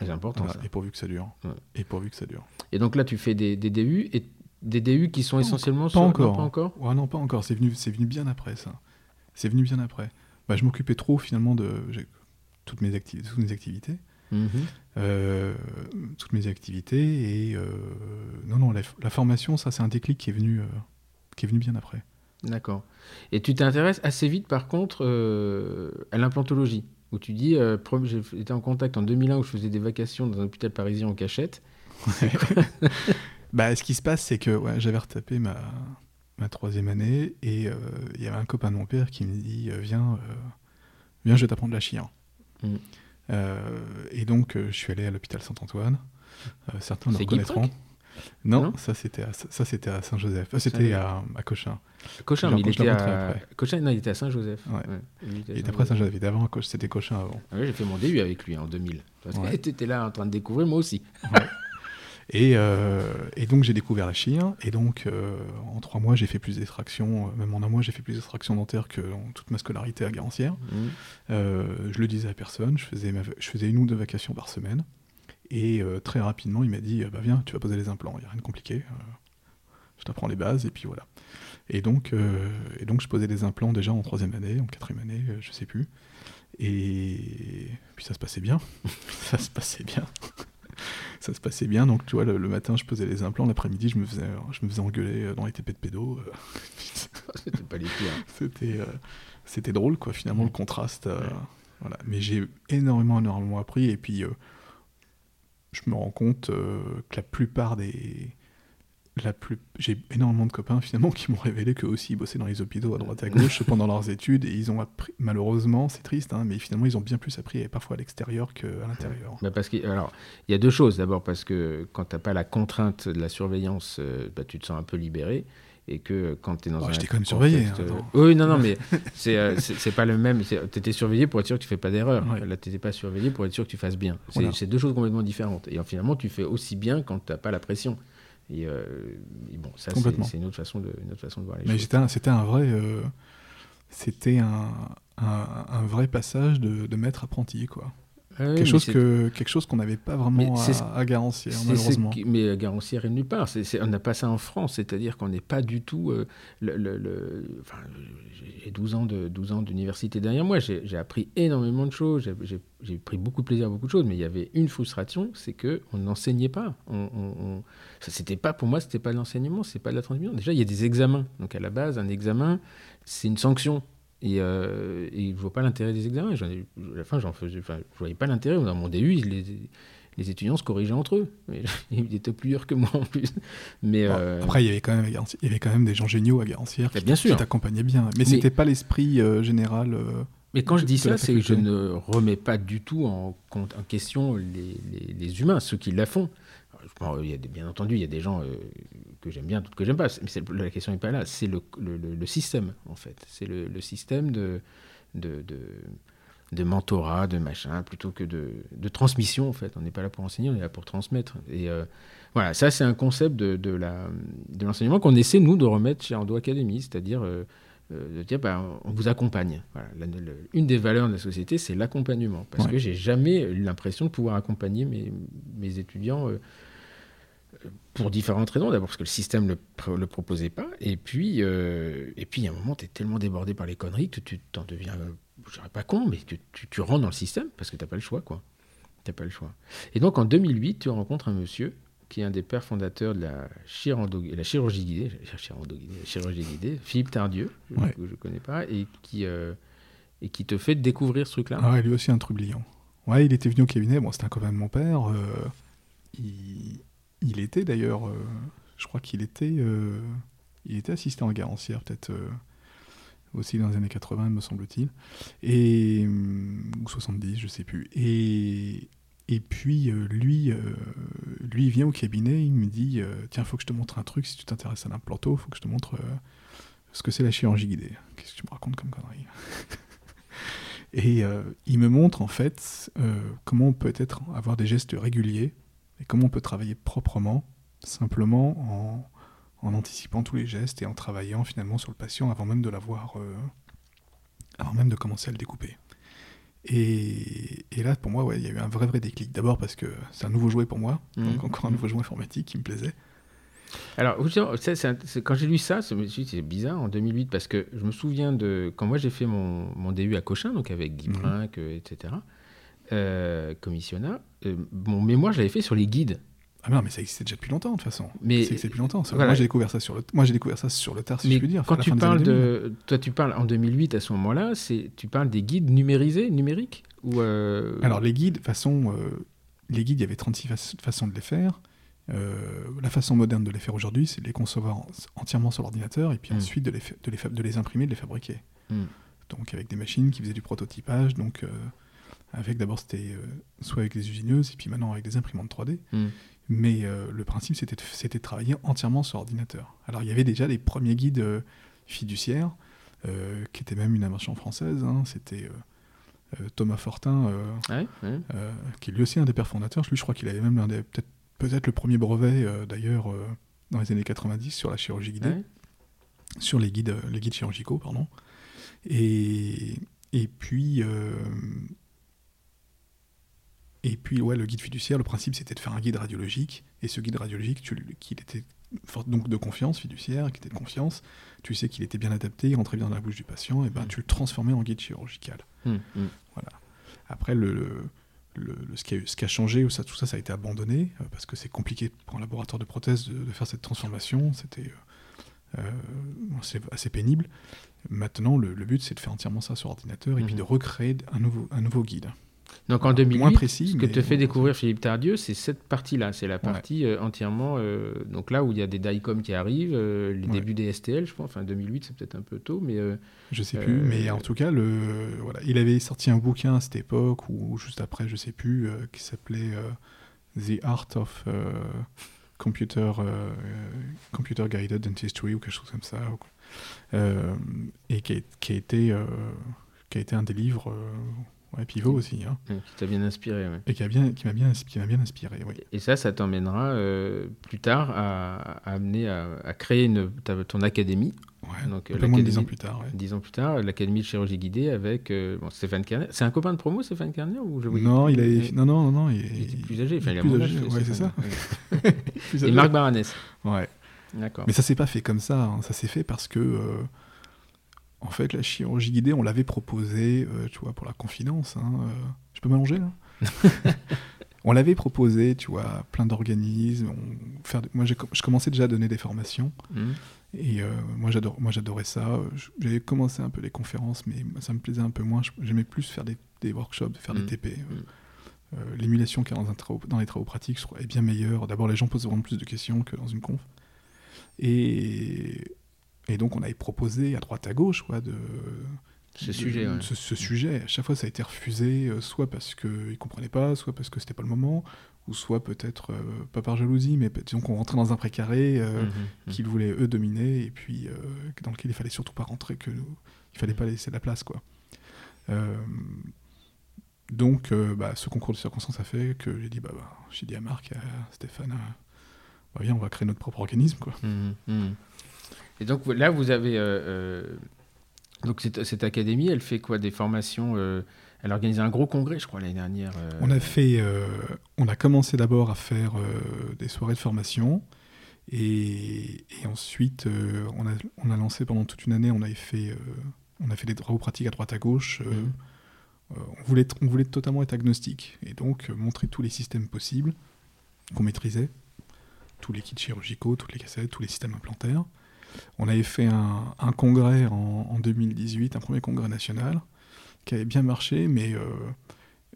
C'est important voilà, ça. et pourvu que ça dure, Ouais. et pourvu que ça dure. Et donc là, tu fais des, des DU et des DU qui sont Pas essentiellement Pas sur- non, encore. pas encore? Ouais, non, pas encore. C'est venu, c'est venu bien après ça. C'est venu bien après. Bah, je m'occupais trop finalement de toutes mes, toutes mes activités. Mhm. Euh, toutes mes activités et euh, non non la, la formation ça c'est un déclic qui est venu euh, qui est venu bien après D'accord. Et tu t'intéresses assez vite, par contre, à l'implantologie, où tu dis, j'étais en contact en 2001 où je faisais des vacations dans un hôpital parisien en cachette. [laughs] bah ce qui se passe c'est que ouais, j'avais retapé ma ma troisième année et il y avait un copain de mon père qui me dit viens viens je vais t'apprendre la chien Mm. Euh, et donc euh, je suis allé à l'hôpital Saint-Antoine Euh, certains le reconnaîtront non, Non ça c'était à, ça c'était à Saint-Joseph Euh, c'était à, à Cochin Cochin, mais il était à... Cochin, non, il était à Saint-Joseph. Ouais. Lui, était à et après Saint-Joseph. D'avant c'était Cochin avant Ah ouais, j'ai fait mon DU avec lui en 2000. Parce Ouais. [laughs] que tu étais là en train de découvrir, moi aussi. Et, euh, et donc j'ai découvert la chire, et donc euh, en trois mois j'ai fait plus d'extractions, euh, même en un mois j'ai fait plus d'extractions dentaires que dans toute ma scolarité à Garancière. Euh, je le disais à personne, je faisais, ma- je faisais une ou deux vacations par semaine, et euh, très rapidement il m'a dit, bah viens, tu vas poser les implants, il n'y a rien de compliqué, euh, je t'apprends les bases, et puis voilà. Et donc, euh, et donc je posais des implants déjà en troisième année, en quatrième année, je sais plus. Et puis ça se passait bien, [laughs] ça se passait bien. Ça se passait bien, donc tu vois, le, le matin je posais les implants, l'après-midi je me faisais, je me faisais engueuler dans les TP de pédo. euh, [laughs] C'était pas les c'était, euh, c'était drôle, quoi, finalement, le contraste. euh, Ouais. voilà. Mais j'ai énormément, énormément appris, et puis euh, je me rends compte euh, que la plupart des. La plus... J'ai énormément de copains finalement qui m'ont révélé qu'eux aussi ils bossaient dans les hôpitaux à droite à gauche [laughs] pendant leurs études et ils ont appris, malheureusement, c'est triste, hein, mais finalement ils ont bien plus appris parfois à l'extérieur qu'à l'intérieur. Bah parce que, alors, il y a deux choses. D'abord, parce que quand tu n'as pas la contrainte de la surveillance, euh, bah, tu te sens un peu libéré. Et que quand tu es dans Oh, un. j'étais quand même surveillé, hein, euh, oui, non, non, mais [laughs] c'est euh, pas le même. Tu étais surveillé pour être sûr que tu fais pas d'erreur. Ouais. Là, tu n'étais pas surveillé pour être sûr que tu fasses bien. C'est Voilà. deux choses complètement différentes. Et finalement, tu fais aussi bien quand tu n'as pas la pression. Et, euh, et bon, ça, c'est une, autre façon de- une autre façon de voir les Mais choses. c'était un, c'était un vrai. euh, c'était un, un, un vrai passage de, de maître apprenti, quoi. Ah quelque, chose que, quelque chose qu'on n'avait pas vraiment à, à Garancière, malheureusement. mais à Garancière est nulle part. on n'a pas ça en France, c'est-à-dire qu'on n'est pas du tout. Euh, le, enfin, j'ai 12 ans, de, 12 ans d'université derrière moi, j'ai appris énormément de choses, j'ai pris beaucoup de plaisir à beaucoup de choses, mais il y avait une frustration, c'est qu'on n'enseignait pas. On, on, c'était pas, pour moi, c'était pas de l'enseignement, c'est pas de la transmission. Déjà, il y a des examens. Donc à la base, un examen, c'est une sanction. Et, euh, et je ne vois pas l'intérêt des examens. à la fin, j'en faisais, enfin, je voyais pas l'intérêt. Dans mon DU, les, les étudiants se corrigeaient entre eux. [laughs] Ils étaient plus durs que moi en plus. Mais euh, Après, il y, avait quand même, il y avait quand même des gens géniaux à Garancière qui, bien sûr. t'accompagnaient bien. Mais, ce n'était pas l'esprit euh, général. mais quand je dis ça, c'est que je ne remets pas du tout en, en question les, les, les, humains, ceux qui la font. Il y a bien entendu, il y a des gens que j'aime bien, d'autres que j'aime pas. Mais la question n'est pas là. C'est le, le, système, en fait. C'est le, système de, de, de, mentorat, de machin, plutôt que de, de transmission, en fait. On n'est pas là pour enseigner, on est là pour transmettre. Et euh, voilà, ça, c'est un concept de, de l'enseignement qu'on essaie, nous, de remettre chez Ando Academy, c'est-à-dire euh, euh, de dire, bah, on vous accompagne. Voilà, une des valeurs de la société, c'est l'accompagnement. Parce que j'ai jamais eu l'impression de pouvoir accompagner mes, mes étudiants pour différentes raisons. D'abord parce que le système ne le, le, proposait pas. Et puis, euh, et puis, à un moment, tu es tellement débordé par les conneries que tu t'en deviens, je dirais pas con, mais tu, tu, rentres dans le système parce que tu n'as pas le choix. quoi. T'as pas le choix. Et donc, en 2008, tu rencontres un monsieur qui est un des pères fondateurs de la, la chirurgie [laughs] guidée, la chirurgie guidée, Philippe Tardieu, que je ne connais pas, et qui, euh, et qui te fait découvrir ce truc-là. Ah, lui aussi un trublion. Ouais, il était venu au cabinet, bon, c'était un copain de mon père. Euh, il il était d'ailleurs, euh, je crois qu'il était, euh, il était assistant en garancière, peut-être euh, aussi dans les années 80, me semble-t-il, et ou 70, je sais plus. Et et puis lui, lui vient au cabinet, il me dit tiens, faut que je te montre un truc. Si tu t'intéresses à l'implanto, faut que je te montre ce que c'est la chirurgie guidée. Qu'est-ce que tu me racontes comme connerie? [laughs] Et il me montre en fait comment on peut être avoir des gestes réguliers et comment on peut travailler proprement, simplement en, en, anticipant tous les gestes et en travaillant finalement sur le patient avant même de l'avoir, euh, avant même de commencer à le découper. Et, et là, pour moi, ouais, il y a eu un vrai, vrai déclic. D'abord parce que c'est un nouveau jouet pour moi, mmh. donc encore un nouveau jouet informatique qui me plaisait. Alors, quand j'ai lu ça, c'est bizarre en 2008 parce que je me souviens de quand moi j'ai fait mon, mon DU à Cochin, donc avec Guy mmh. etc euh, commissionnat, euh, mon mémoire, je l'avais fait sur les guides. Ah non, mais ça existait déjà depuis longtemps, de toute façon. Mais c'est depuis longtemps. Moi, j'ai découvert ça sur le, moi, j'ai découvert ça sur le tard, si je puis dire. Quand tu parles de, toi, tu parles en 2008 à ce moment-là, c'est, tu parles des guides numérisés, numériques ou euh, Alors les guides, façon, euh, les guides, il y avait 36 façons de les faire. la façon moderne de les faire aujourd'hui, c'est de les concevoir entièrement sur l'ordinateur et puis hmm. ensuite de les, de les, de les imprimer, de les fabriquer. Hmm. Donc avec des machines qui faisaient du prototypage, donc avec d'abord c'était euh, soit avec des usineuses et puis maintenant avec des imprimantes 3D. Hmm. Mais euh, le principe c'était de, travailler entièrement sur ordinateur. Alors il y avait déjà les premiers guides euh, fiduciaires, qui étaient même une invention française. Hein. c'était Thomas Fortin, qui est lui aussi un des pères fondateurs. Lui je crois qu'il avait même peut-être peut-être le premier brevet d'ailleurs dans les années 90 sur la chirurgie guidée, sur les guides, les guides chirurgicaux, pardon. Et, et puis, et puis, ouais, le guide fiduciaire, le principe, c'était de faire un guide radiologique. Et ce guide radiologique, qu'il était donc de confiance fiduciaire, qui était de confiance, tu sais qu'il était bien adapté, il rentrait bien dans la bouche du patient, et ben mm. tu le transformais en guide chirurgical. Mm, mm. Voilà. Après, le, le, ce, qui a, ce, qui a, changé, ça, tout ça, ça a été abandonné, euh, parce que c'est compliqué pour un laboratoire de prothèse de, faire cette transformation. C'était euh, euh assez pénible. Maintenant, le, but, c'est de faire entièrement ça sur ordinateur, et puis de recréer un nouveau, un nouveau guide. Donc en 2008, précis, ce que te fait découvrir Philippe Tardieu, c'est cette partie-là. C'est la partie euh, entièrement. Euh, donc là où il y a des DICOM qui arrivent, euh, les débuts des STL, je pense. Enfin 2008, c'est peut-être un peu tôt, mais. je sais plus, mais en tout cas, le, voilà, il avait sorti un bouquin à cette époque, ou juste après, je sais plus, qui s'appelait The Art of Computer, Computer Guided Dentistry, ou quelque chose comme ça. et qui a, qui a été, qui a été un des livres Ouais, Pivot aussi. Hein. Qui t'a bien inspiré. Ouais. Et qui m'a bien, qui bien, qui bien inspiré, oui. Et ça, ça t'emmènera euh, plus tard à, à amener à, à créer une, ta- ton académie. Ouais, Donc, un peu moins de dix l'académie- ans plus tard. ouais. Dix ans plus tard, l'académie de chirurgie guidée avec euh, bon, Stéphane Kerner. C'est un copain de promo, Stéphane Kerner ou je Non, il a, Il- non, non, non, non, il, il était plus âgé. Enfin, il plus âgé, ouais, c'est ça. [laughs] Et. Marc Baranès. Ouais. D'accord. Mais ça s'est pas fait comme ça. hein. Ça s'est fait parce que, euh, en fait, la chirurgie guidée, on l'avait proposé, euh, tu vois, pour la confidence. hein, euh, Je peux m'allonger là? [laughs] On l'avait proposé, tu vois, à plein d'organismes. on- Moi, je commençais déjà à donner des formations. Mhm. Et euh, moi, j'adorais ça. J'avais commencé un peu les conférences, mais ça me plaisait un peu moins. J'aimais plus faire des, des workshops, faire des TP. Mm. Euh, L'émulation qu'il y a dans, un travaux- dans les travaux pratiques, je trouve, est bien meilleure. D'abord, les gens posent vraiment plus de questions que dans une conf. Et, et donc, on avait proposé à droite à gauche quoi, de, Ce de- sujet, ouais. ce, ce sujet. À chaque fois, ça a été refusé, euh, soit parce qu'ils ne comprenaient pas, soit parce que c'était pas le moment, ou soit peut-être, euh, pas par jalousie, mais disons qu'on rentrait dans un précaré euh, Mhm. Mhm. qu'ils voulaient eux dominer, et puis dans lequel il fallait surtout pas rentrer, que nous, il fallait pas laisser de la place. quoi. Donc, bah, ce concours de circonstances a fait que j'ai dit, bah, bah, j'ai dit à Marc, à Stéphane, bah, viens, on va créer notre propre organisme. Quoi. Mhm. Mhm. Et donc là, vous avez. euh, euh, donc cette, cette académie, elle fait quoi Des formations euh, Elle a organisé un gros congrès, je crois, l'année dernière. euh, On a fait, euh, on a commencé d'abord à faire euh, des soirées de formation, et, et ensuite on, a, on a lancé pendant toute une année, on avait fait, on a fait des travaux pratiques à droite à gauche. Mhm. on, voulait, on voulait totalement être agnostique et donc montrer tous les systèmes possibles qu'on maîtrisait, tous les kits chirurgicaux, toutes les cassettes, tous les systèmes implantaires. On avait fait un, un congrès en, en 2018, un premier congrès national, qui avait bien marché, mais, euh,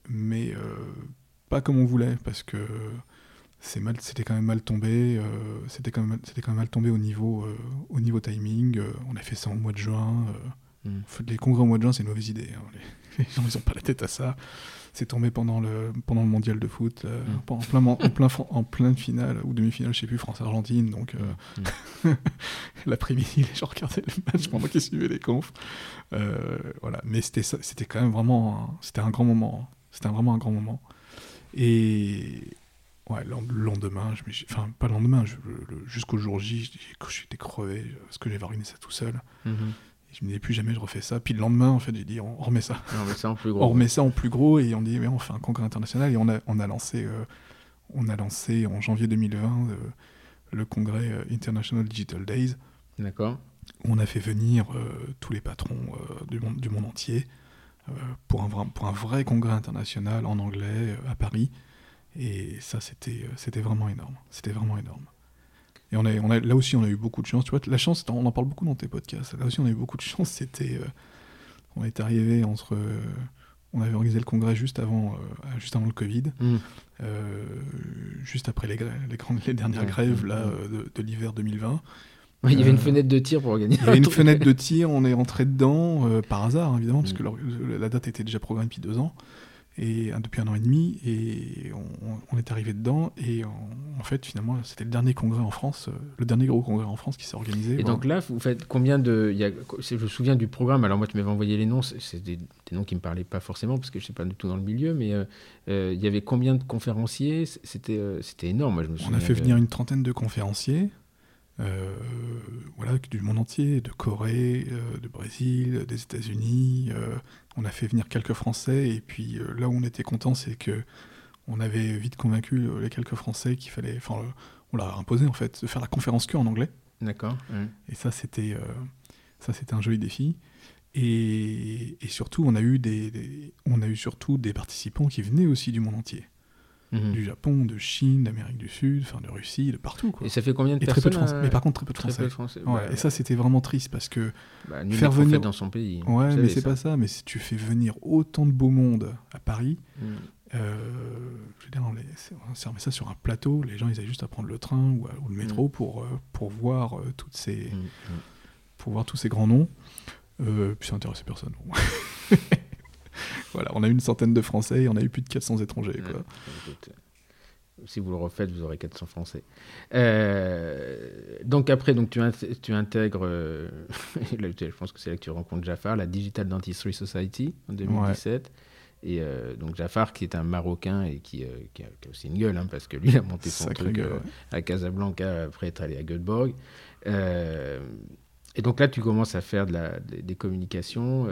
mais euh, pas comme on voulait, parce que c'est mal, c'était quand même mal tombé, euh, c'était quand même, c'était quand même mal tombé au niveau, au niveau timing. on a fait ça au mois de juin. fait, les congrès au mois de juin, c'est une mauvaise idée. hein. Les, [laughs] les gens, ils ont pas la tête à ça. C'est tombé pendant le, pendant le mondial de foot, euh, Mm. en, plein, en, plein, en pleine finale ou demi-finale, je sais plus, France-Argentine. Donc, euh, Mhm. [laughs] l'après-midi, les gens regardaient le match pendant qu'ils suivaient les confs. Euh, voilà. Mais c'était c'était quand même vraiment, un- c'était un grand moment. C'était un- vraiment un grand moment. Et ouais, le le lendemain, je enfin pas le lendemain, jusqu'au jour J, j'étais crevé parce que j'avais organisé ça tout seul. Mhm. Je me disais plus jamais je refais ça. Puis le lendemain, en fait, j'ai dit on, on remet ça. Non, mais c'est en plus [laughs] On gros. remet ça en plus gros et on dit mais on fait un congrès international et on a, on a lancé euh, on a lancé en janvier 2020 euh, le congrès euh, International Digital Days D'accord. où on a fait venir euh, tous les patrons du, monde, du monde entier pour, un, pour un vrai congrès international en anglais à Paris. Et ça, c'était c'était vraiment énorme. C'était vraiment énorme. Et on a, on a, là aussi, on a eu beaucoup de chance. Tu vois, la chance, on en parle beaucoup dans tes podcasts. Là aussi, on a eu beaucoup de chance. [laughs] C'était, euh, on est arrivé entre, euh, on avait organisé le congrès juste avant, euh, juste avant le Covid, euh, juste après les, grandes, [laughs] les dernières grèves là, Mhm. euh, de, de l'hiver 2020. Ouais, il y avait une fenêtre de tir pour organiser. Il y avait un une fenêtre de tir, on est rentré dedans par hasard, hein, évidemment, parce Mm. que leur- la date était déjà programmée depuis deux ans, et euh, depuis un an et demi, et on, on- on est arrivé dedans, et en, en fait, finalement, c'était le dernier congrès en France, euh, le dernier gros congrès en France qui s'est organisé. Et donc là, vous faites combien de. Y a, je me souviens du programme, alors moi tu m'avais envoyé les noms, c'est des, des noms qui ne me parlaient pas forcément parce que je ne suis pas du tout dans le milieu, mais euh, euh, il y avait combien de conférenciers? C'était euh, c'était énorme, moi je me on souviens. a fait venir une trentaine de conférenciers, euh, voilà, du monde entier, de Corée, euh, de Brésil, des États-Unis. euh, on a fait venir quelques Français, et puis euh, là où on était content, c'est que on avait vite convaincu les quelques Français qu'il fallait, enfin, on leur a imposé en fait de faire la conférence que en anglais. D'accord. Et ça, c'était ça, c'était un joli défi. Et, et surtout, on a eu des, des- on a eu surtout des participants qui venaient aussi du monde entier, Mhm. du Japon, de Chine, d'Amérique du Sud, enfin de Russie, de partout. Quoi. Et ça fait combien de Et très peu personnes de Français. euh, Mais par contre, très peu de très Français. peu de Français. Ouais, Bah, et ça, c'était vraiment triste parce que. bah, nul faire venir- dans son pays. Ouais, mais c'est pas ça. Mais si tu fais venir autant de beau monde à Paris, Mhm. euh, je veux dire, on, les, on servait ça sur un plateau. Les gens, ils avaient juste à prendre le train ou, à- ou le métro pour, euh, pour voir euh, toutes ces, Mhm. pour voir tous ces grands noms. Euh, puis ça intéressait personne. [laughs] [laughs] Voilà, on a eu une centaine de Français et on a eu plus de 400 étrangers. Quoi. euh, si vous le refaites, vous aurez 400 Français. Euh, donc après, donc tu, int- tu intègres, euh, [laughs] je pense que c'est là que tu rencontres Jafar, la Digital Dentistry Society en 2017. Et donc Jafar, qui est un Marocain et qui, qui, a, aussi une gueule, hein, parce que lui, il a monté son truc à Casablanca après être allé à Göteborg. et donc là, tu commences à faire de la, des communications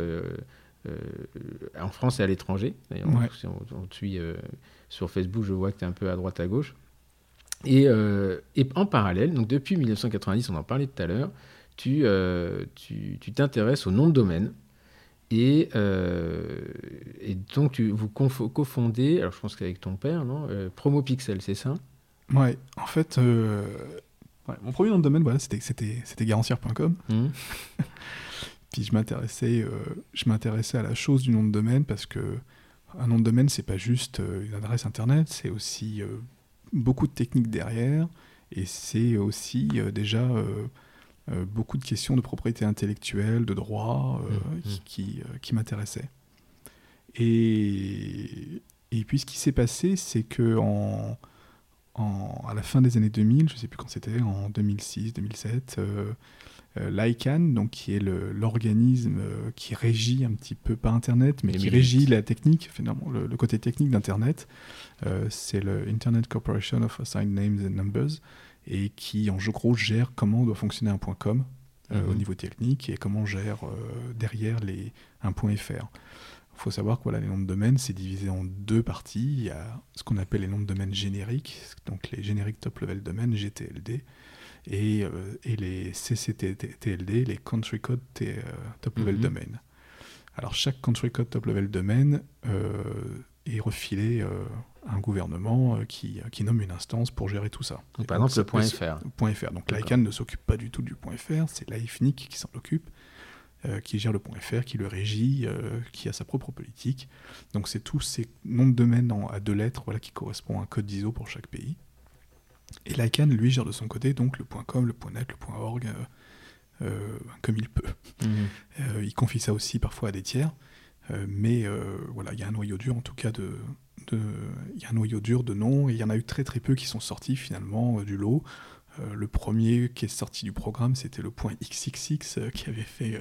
en France et à l'étranger. Si on, on, te suit sur Facebook, je vois que tu es un peu à droite à gauche. Et, et, en parallèle, donc depuis 1990, on en parlait tout à l'heure, tu t'intéresses au nom de domaine. Et, euh, et donc, tu, vous cofondez, alors je pense qu'avec ton père, non euh, Promo Pixel, c'est ça? Ouais, en fait, euh, mon premier nom de domaine, voilà, c'était garancière.com. Mmh. [laughs] Puis je m'intéressais je m'intéressais à la chose du nom de domaine parce que un nom de domaine, c'est pas juste une adresse internet, c'est aussi beaucoup de techniques derrière et c'est aussi déjà euh, beaucoup de questions de propriété intellectuelle, de droit, euh, mmh, mmh. qui, euh, qui, m'intéressaient. Et, et puis ce qui s'est passé, c'est que en, en, à la fin des années 2000, je ne sais plus quand c'était, en 2006, 2007, l'ICANN, donc qui est l'organisme qui régit un petit peu, pas Internet, mais qui régit la technique, finalement, le, le côté technique d'Internet, c'est le Internet Corporation of Assigned Names and Numbers, et qui en gros gère comment doit fonctionner un .com euh, au mhm. niveau technique et comment on gère euh, derrière les, un .fr. Il faut savoir que voilà, les noms de domaine, c'est divisé en deux parties. Il y a ce qu'on appelle les noms de domaine génériques, donc les génériques top level domain, GTLD, et, euh, et les CCTLD, les country code top level mhm. domain. Alors chaque country code top level domain est refilé un gouvernement euh, qui, qui, nomme une instance pour gérer tout ça. par exemple, le point .fr. Point .fr. Donc l'ICANN ne s'occupe pas du tout du point .fr, c'est l'IFNIC qui s'en occupe, euh, qui gère le point .fr, qui le régit, euh, qui a sa propre politique. Donc c'est tous ces noms de domaines à deux lettres voilà, qui correspondent à un code d'ISO pour chaque pays. Et l'ICANN, lui, gère de son côté donc le .com, le .net, le .org, comme il peut. Mhm. il confie ça aussi parfois à des tiers. mais voilà, il y a un noyau dur en tout cas de, il y a un noyau dur de noms, et il y en a eu très très peu qui sont sortis finalement euh, du lot. Euh, le premier qui est sorti du programme, c'était le point XXX euh, qui avait fait.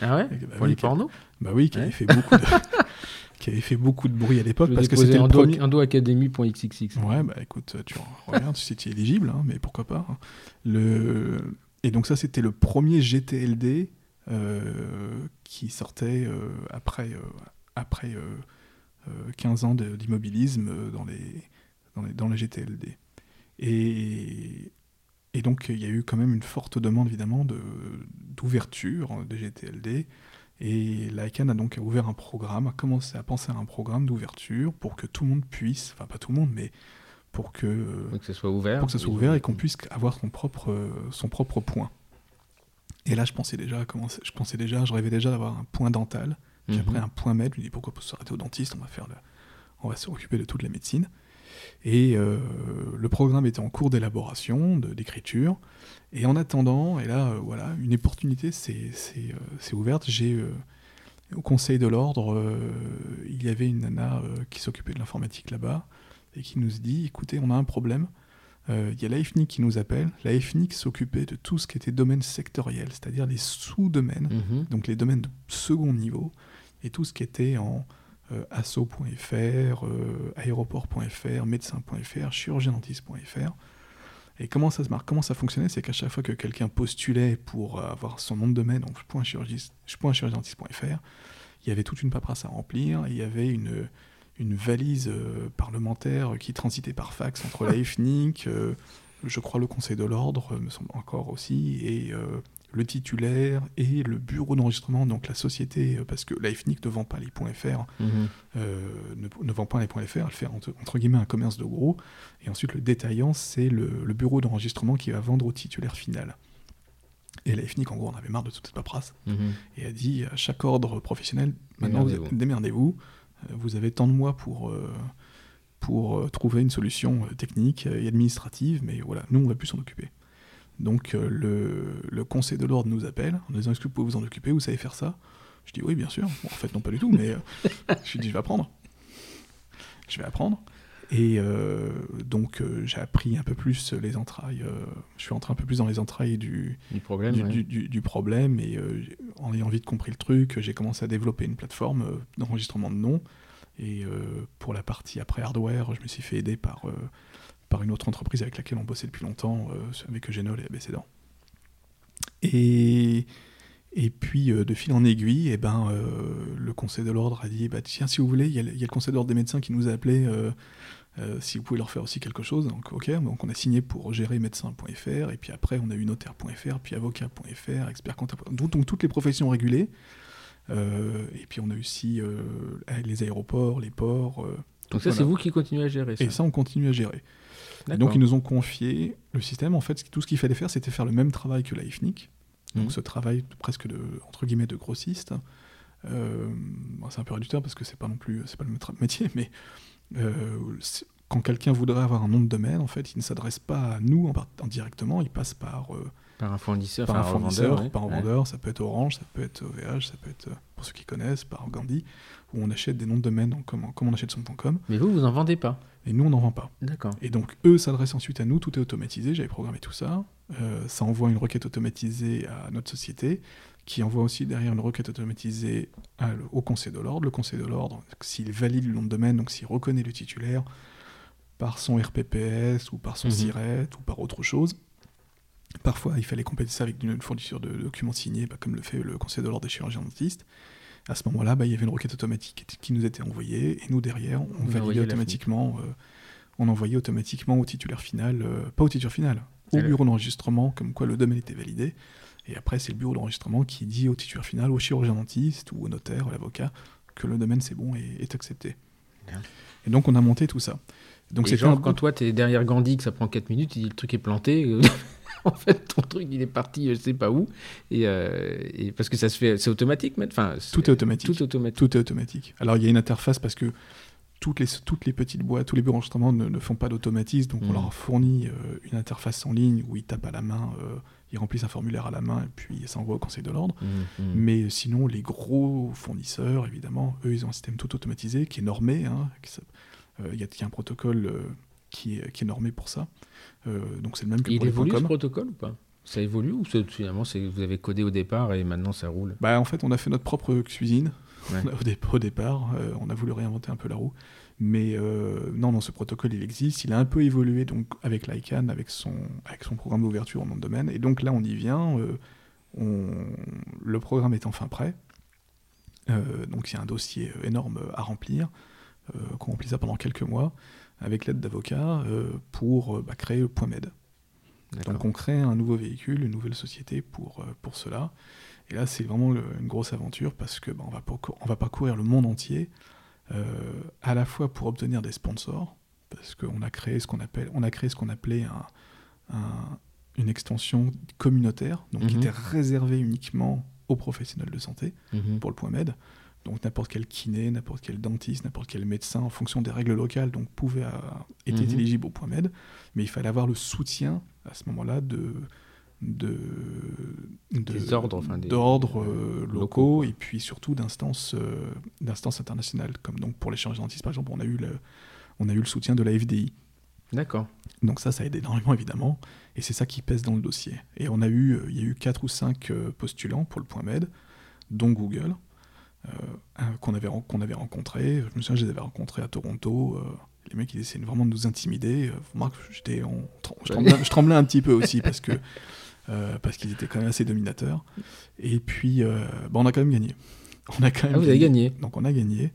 ah ouais bah, Pour les pornos Bah oui, qui avait fait beaucoup de. [laughs] qui avait fait beaucoup de bruit à l'époque parce que c'était le premier. Academy.xxx. Ouais, bah écoute, tu regardes si tu es éligible, hein, mais pourquoi pas. Hein. Le... Et donc ça, c'était le premier GTLD qui sortait après, après 15 euh, ans d'immobilisme euh, dans les, dans, les, dans les GTLD. Et, et donc il y a eu quand même une forte demande évidemment d'ouverture des GTLD. Et l'ICANN a donc ouvert un programme, a commencé à penser à un programme d'ouverture pour que tout le monde puisse, enfin pas tout le monde, mais pour que, pour que ce soit ouvert, pour que ce soit ouvert et qu'on puisse avoir son propre, son propre point. Et là, je pensais déjà, je pensais déjà, je rêvais déjà d'avoir un point dental puis après, mhm. un point maître, je lui dis pourquoi pas s'arrêter au dentiste, on va faire on va s'occuper de toute la médecine. Et euh, le programme était en cours d'élaboration, d'écriture. Et en attendant, et là, euh, voilà, une opportunité s'est euh, ouverte. J'ai au Conseil de l'Ordre, il y avait une nana qui s'occupait de l'informatique là-bas et qui nous dit écoutez, on a un problème. Il y a l'AFNIC qui nous appelle. L'AFNIC s'occupait de tout ce qui était domaine sectoriel, c'est-à-dire les sous-domaines, mhm. donc les domaines de second niveau, et tout ce qui était en asso.fr, euh, aéroport.fr, médecin.fr, chirurgiendentiste.fr. Et comment ça se marque? Comment ça fonctionnait? C'est qu'à chaque fois que quelqu'un postulait pour avoir son nom de domaine, donc .chirurgiendentiste.fr, il y avait toute une paperasse à remplir, il y avait une, une valise euh, parlementaire qui transitait par fax entre la [laughs] FNIC, je crois le Conseil de l'Ordre, me semble encore aussi, et le titulaire et le bureau d'enregistrement, donc la société, euh, parce que la FNIC ne vend pas les .fr, mhm. euh, ne, vend pas les .fr, elle fait entre, guillemets un commerce de gros, et ensuite le détaillant, c'est le, bureau d'enregistrement qui va vendre au titulaire final. Et la FNIC, en gros, on avait marre de toute cette paperasse, mhm. et a dit à chaque ordre professionnel, maintenant démerdez-vous, euh, vous avez tant de mois pour... pour trouver une solution technique et administrative, mais voilà, nous on va plus s'en occuper. Donc euh, le, conseil de l'ordre nous appelle en disant est-ce que vous pouvez vous en occuper, vous savez faire ça? Je dis oui bien sûr. en fait non pas du tout, mais euh, je dis je vais apprendre. Je vais apprendre. Et euh, donc j'ai appris un peu plus les entrailles, je suis entré un peu plus dans les entrailles du, du problème, du, problème et en ayant vite compris le truc, j'ai commencé à développer une plateforme d'enregistrement de noms Et pour la partie après hardware, je me suis fait aider par, par une autre entreprise avec laquelle on bossait depuis longtemps, avec Eugenol et Abécédant. Et, et puis, de fil en aiguille, et eh ben, le conseil de l'ordre a dit bah, Tiens, si vous voulez, il y, a le conseil de l'ordre des médecins qui nous a appelé euh, si vous pouvez leur faire aussi quelque chose. Donc, ok, donc on a signé pour gérer médecin.fr, et puis après on a eu notaire.fr, puis avocat.fr, expert comptable. Donc, donc, toutes les professions régulées. Euh, et puis on a aussi euh, les aéroports, les ports. donc ça, c'est vous qui continuez à gérer ça Et ça, on continue à gérer. Donc ils nous ont confié le système. En fait, tout ce qu'il fallait faire, c'était faire le même travail que la IFNIC. Donc mmh. ce travail presque de, entre guillemets, de grossiste. c'est un peu réducteur parce que c'est pas non plus, c'est pas le métier, mais euh, quand quelqu'un voudrait avoir un nom de domaine, en fait, il ne s'adresse pas à nous en, directement, il passe par euh, par un fournisseur, par un, fournisseur, par un vendeur, ça peut être Orange, ça peut être OVH, ça peut être, euh, pour ceux qui connaissent, par Gandhi, où on achète des noms de domaine comme, comme on achète son .com. Mais vous, vous n'en vendez pas Et nous, on n'en vend pas. D'accord. Et donc, eux s'adressent ensuite à nous, tout est automatisé, j'avais programmé tout ça. ça envoie une requête automatisée à notre société qui envoie aussi derrière une requête automatisée au Conseil de l'ordre. Le Conseil de l'ordre, s'il valide le nom de domaine, donc s'il reconnaît le titulaire par son RPPS ou par son mmh. ou par autre chose, parfois il fallait compléter ça avec une fourniture de documents signés, bah, comme le fait le Conseil de l'ordre des chirurgiens dentistes. À ce moment-là, bah, il y avait une requête automatique qui nous était envoyée, et nous derrière, on, validait automatiquement, euh, on envoyait automatiquement au titulaire final, euh, pas au titulaire final, au bureau d'enregistrement, comme quoi le domaine était validé. Et après, c'est le bureau d'enregistrement qui dit au titulaire final, au chirurgien dentiste ou au notaire, à l'avocat, que le domaine c'est bon et est accepté. Et donc on a monté tout ça. Donc c'est quand toi tu es derrière Gandhi que ça prend 4 minutes, il dit le truc est planté. Euh, [laughs] en fait, ton truc il est parti, je sais pas où. Et, euh, parce que ça se fait, c'est automatique, mais enfin. Tout est automatique. Tout automatique. Tout est automatique. Alors il y a une interface parce que toutes les, toutes les petites boîtes, tous les bureaux d'enregistrement ne, font pas d'automatisme, donc on hmm. leur fournit euh, une interface en ligne où ils tapent à la main ils remplissent un formulaire à la main et puis ça envoie au Conseil de l'ordre. Mmh, mmh. Mais sinon, les gros fournisseurs, évidemment, eux, ils ont un système tout automatisé qui est normé. Hein, euh, il y, a un protocole euh, qui, est, qui, est, normé pour ça. Euh, donc c'est le même que il évolue ce protocole ou pas? Ça évolue ou finalement vous avez codé au départ et maintenant ça roule? Bah, En fait, on a fait notre propre cuisine [laughs] au, départ. on a voulu réinventer un peu la roue. Mais euh, non, non, ce protocole, il existe. Il a un peu évolué donc, avec l'ICANN, avec son, avec son programme d'ouverture en nom de domaine. Et donc là, on y vient. Euh, on, le programme est enfin prêt. Euh, donc il y a un dossier énorme à remplir, qu'on remplit ça pendant quelques mois, avec l'aide d'avocats, pour bah, créer le point MED. Donc on crée un nouveau véhicule, une nouvelle société pour, pour cela. Et là, c'est vraiment une grosse aventure parce que bah, on, va on va parcourir le monde entier euh, à la fois pour obtenir des sponsors, parce qu'on a créé ce qu'on appelle, on a créé ce qu'on appelait une extension communautaire, donc qui mhm. était réservée uniquement aux professionnels de santé mhm. pour le point med. Donc n'importe quel kiné, n'importe quel dentiste, n'importe quel médecin, en fonction des règles locales, donc pouvait être mhm. éligible au point med, mais il fallait avoir le soutien à ce moment-là de de, d'ordres euh, locaux, et puis surtout d'instances euh, d'instances internationales comme donc pour les chirurgiens dentistes par exemple on a eu le on a eu le soutien de la FDI d'accord. Donc ça ça aide énormément évidemment et c'est ça qui pèse dans le dossier. Et on a eu euh, il y a eu quatre ou cinq postulants pour le point med dont Google qu'on avait qu'on avait rencontré je me souviens je les avais rencontrés à Toronto les mecs ils essayaient vraiment de nous intimider j'étais je, tremblais, un petit peu aussi [laughs] parce que Euh, parce qu'ils étaient quand même assez dominateurs. Et puis, euh, bah, on a quand même gagné. [laughs] On a quand même ah, vous avez gagné. Donc on a gagné.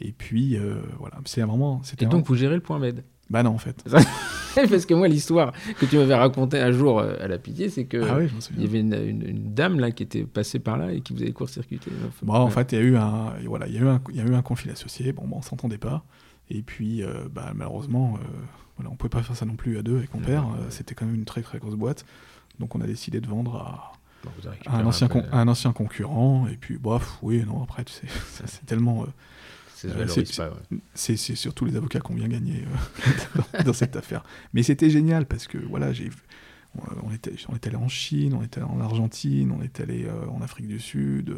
Et puis, euh, voilà, c'est vraiment... Et donc vous gérez le point med Bah non, en fait. [laughs] parce que moi, l'histoire que tu m'avais racontée un jour à la pitié, c'est que ah il y avait une, dame là qui était passée par là et qui vous avait court-circuité. Bon, en fait, il y a eu un, voilà, il y a eu un, il y a eu un conflit associé. Bon, bon on s'entendait pas. Et puis, bah, malheureusement, voilà, on pouvait pas faire ça non plus à deux avec mon père. C'était quand même une très très grosse boîte. Donc on a décidé de vendre à, un, ancien un ancien concurrent. Et puis, bof, oui, non, après, tu sais, [laughs] c'est tellement. Euh, c'est surtout les avocats qui ont bien gagné euh, [laughs] dans, cette affaire. Mais c'était génial parce que voilà, j'ai on était, on était allé en Chine, on était allé en Argentine, on était allé euh, en Afrique du Sud,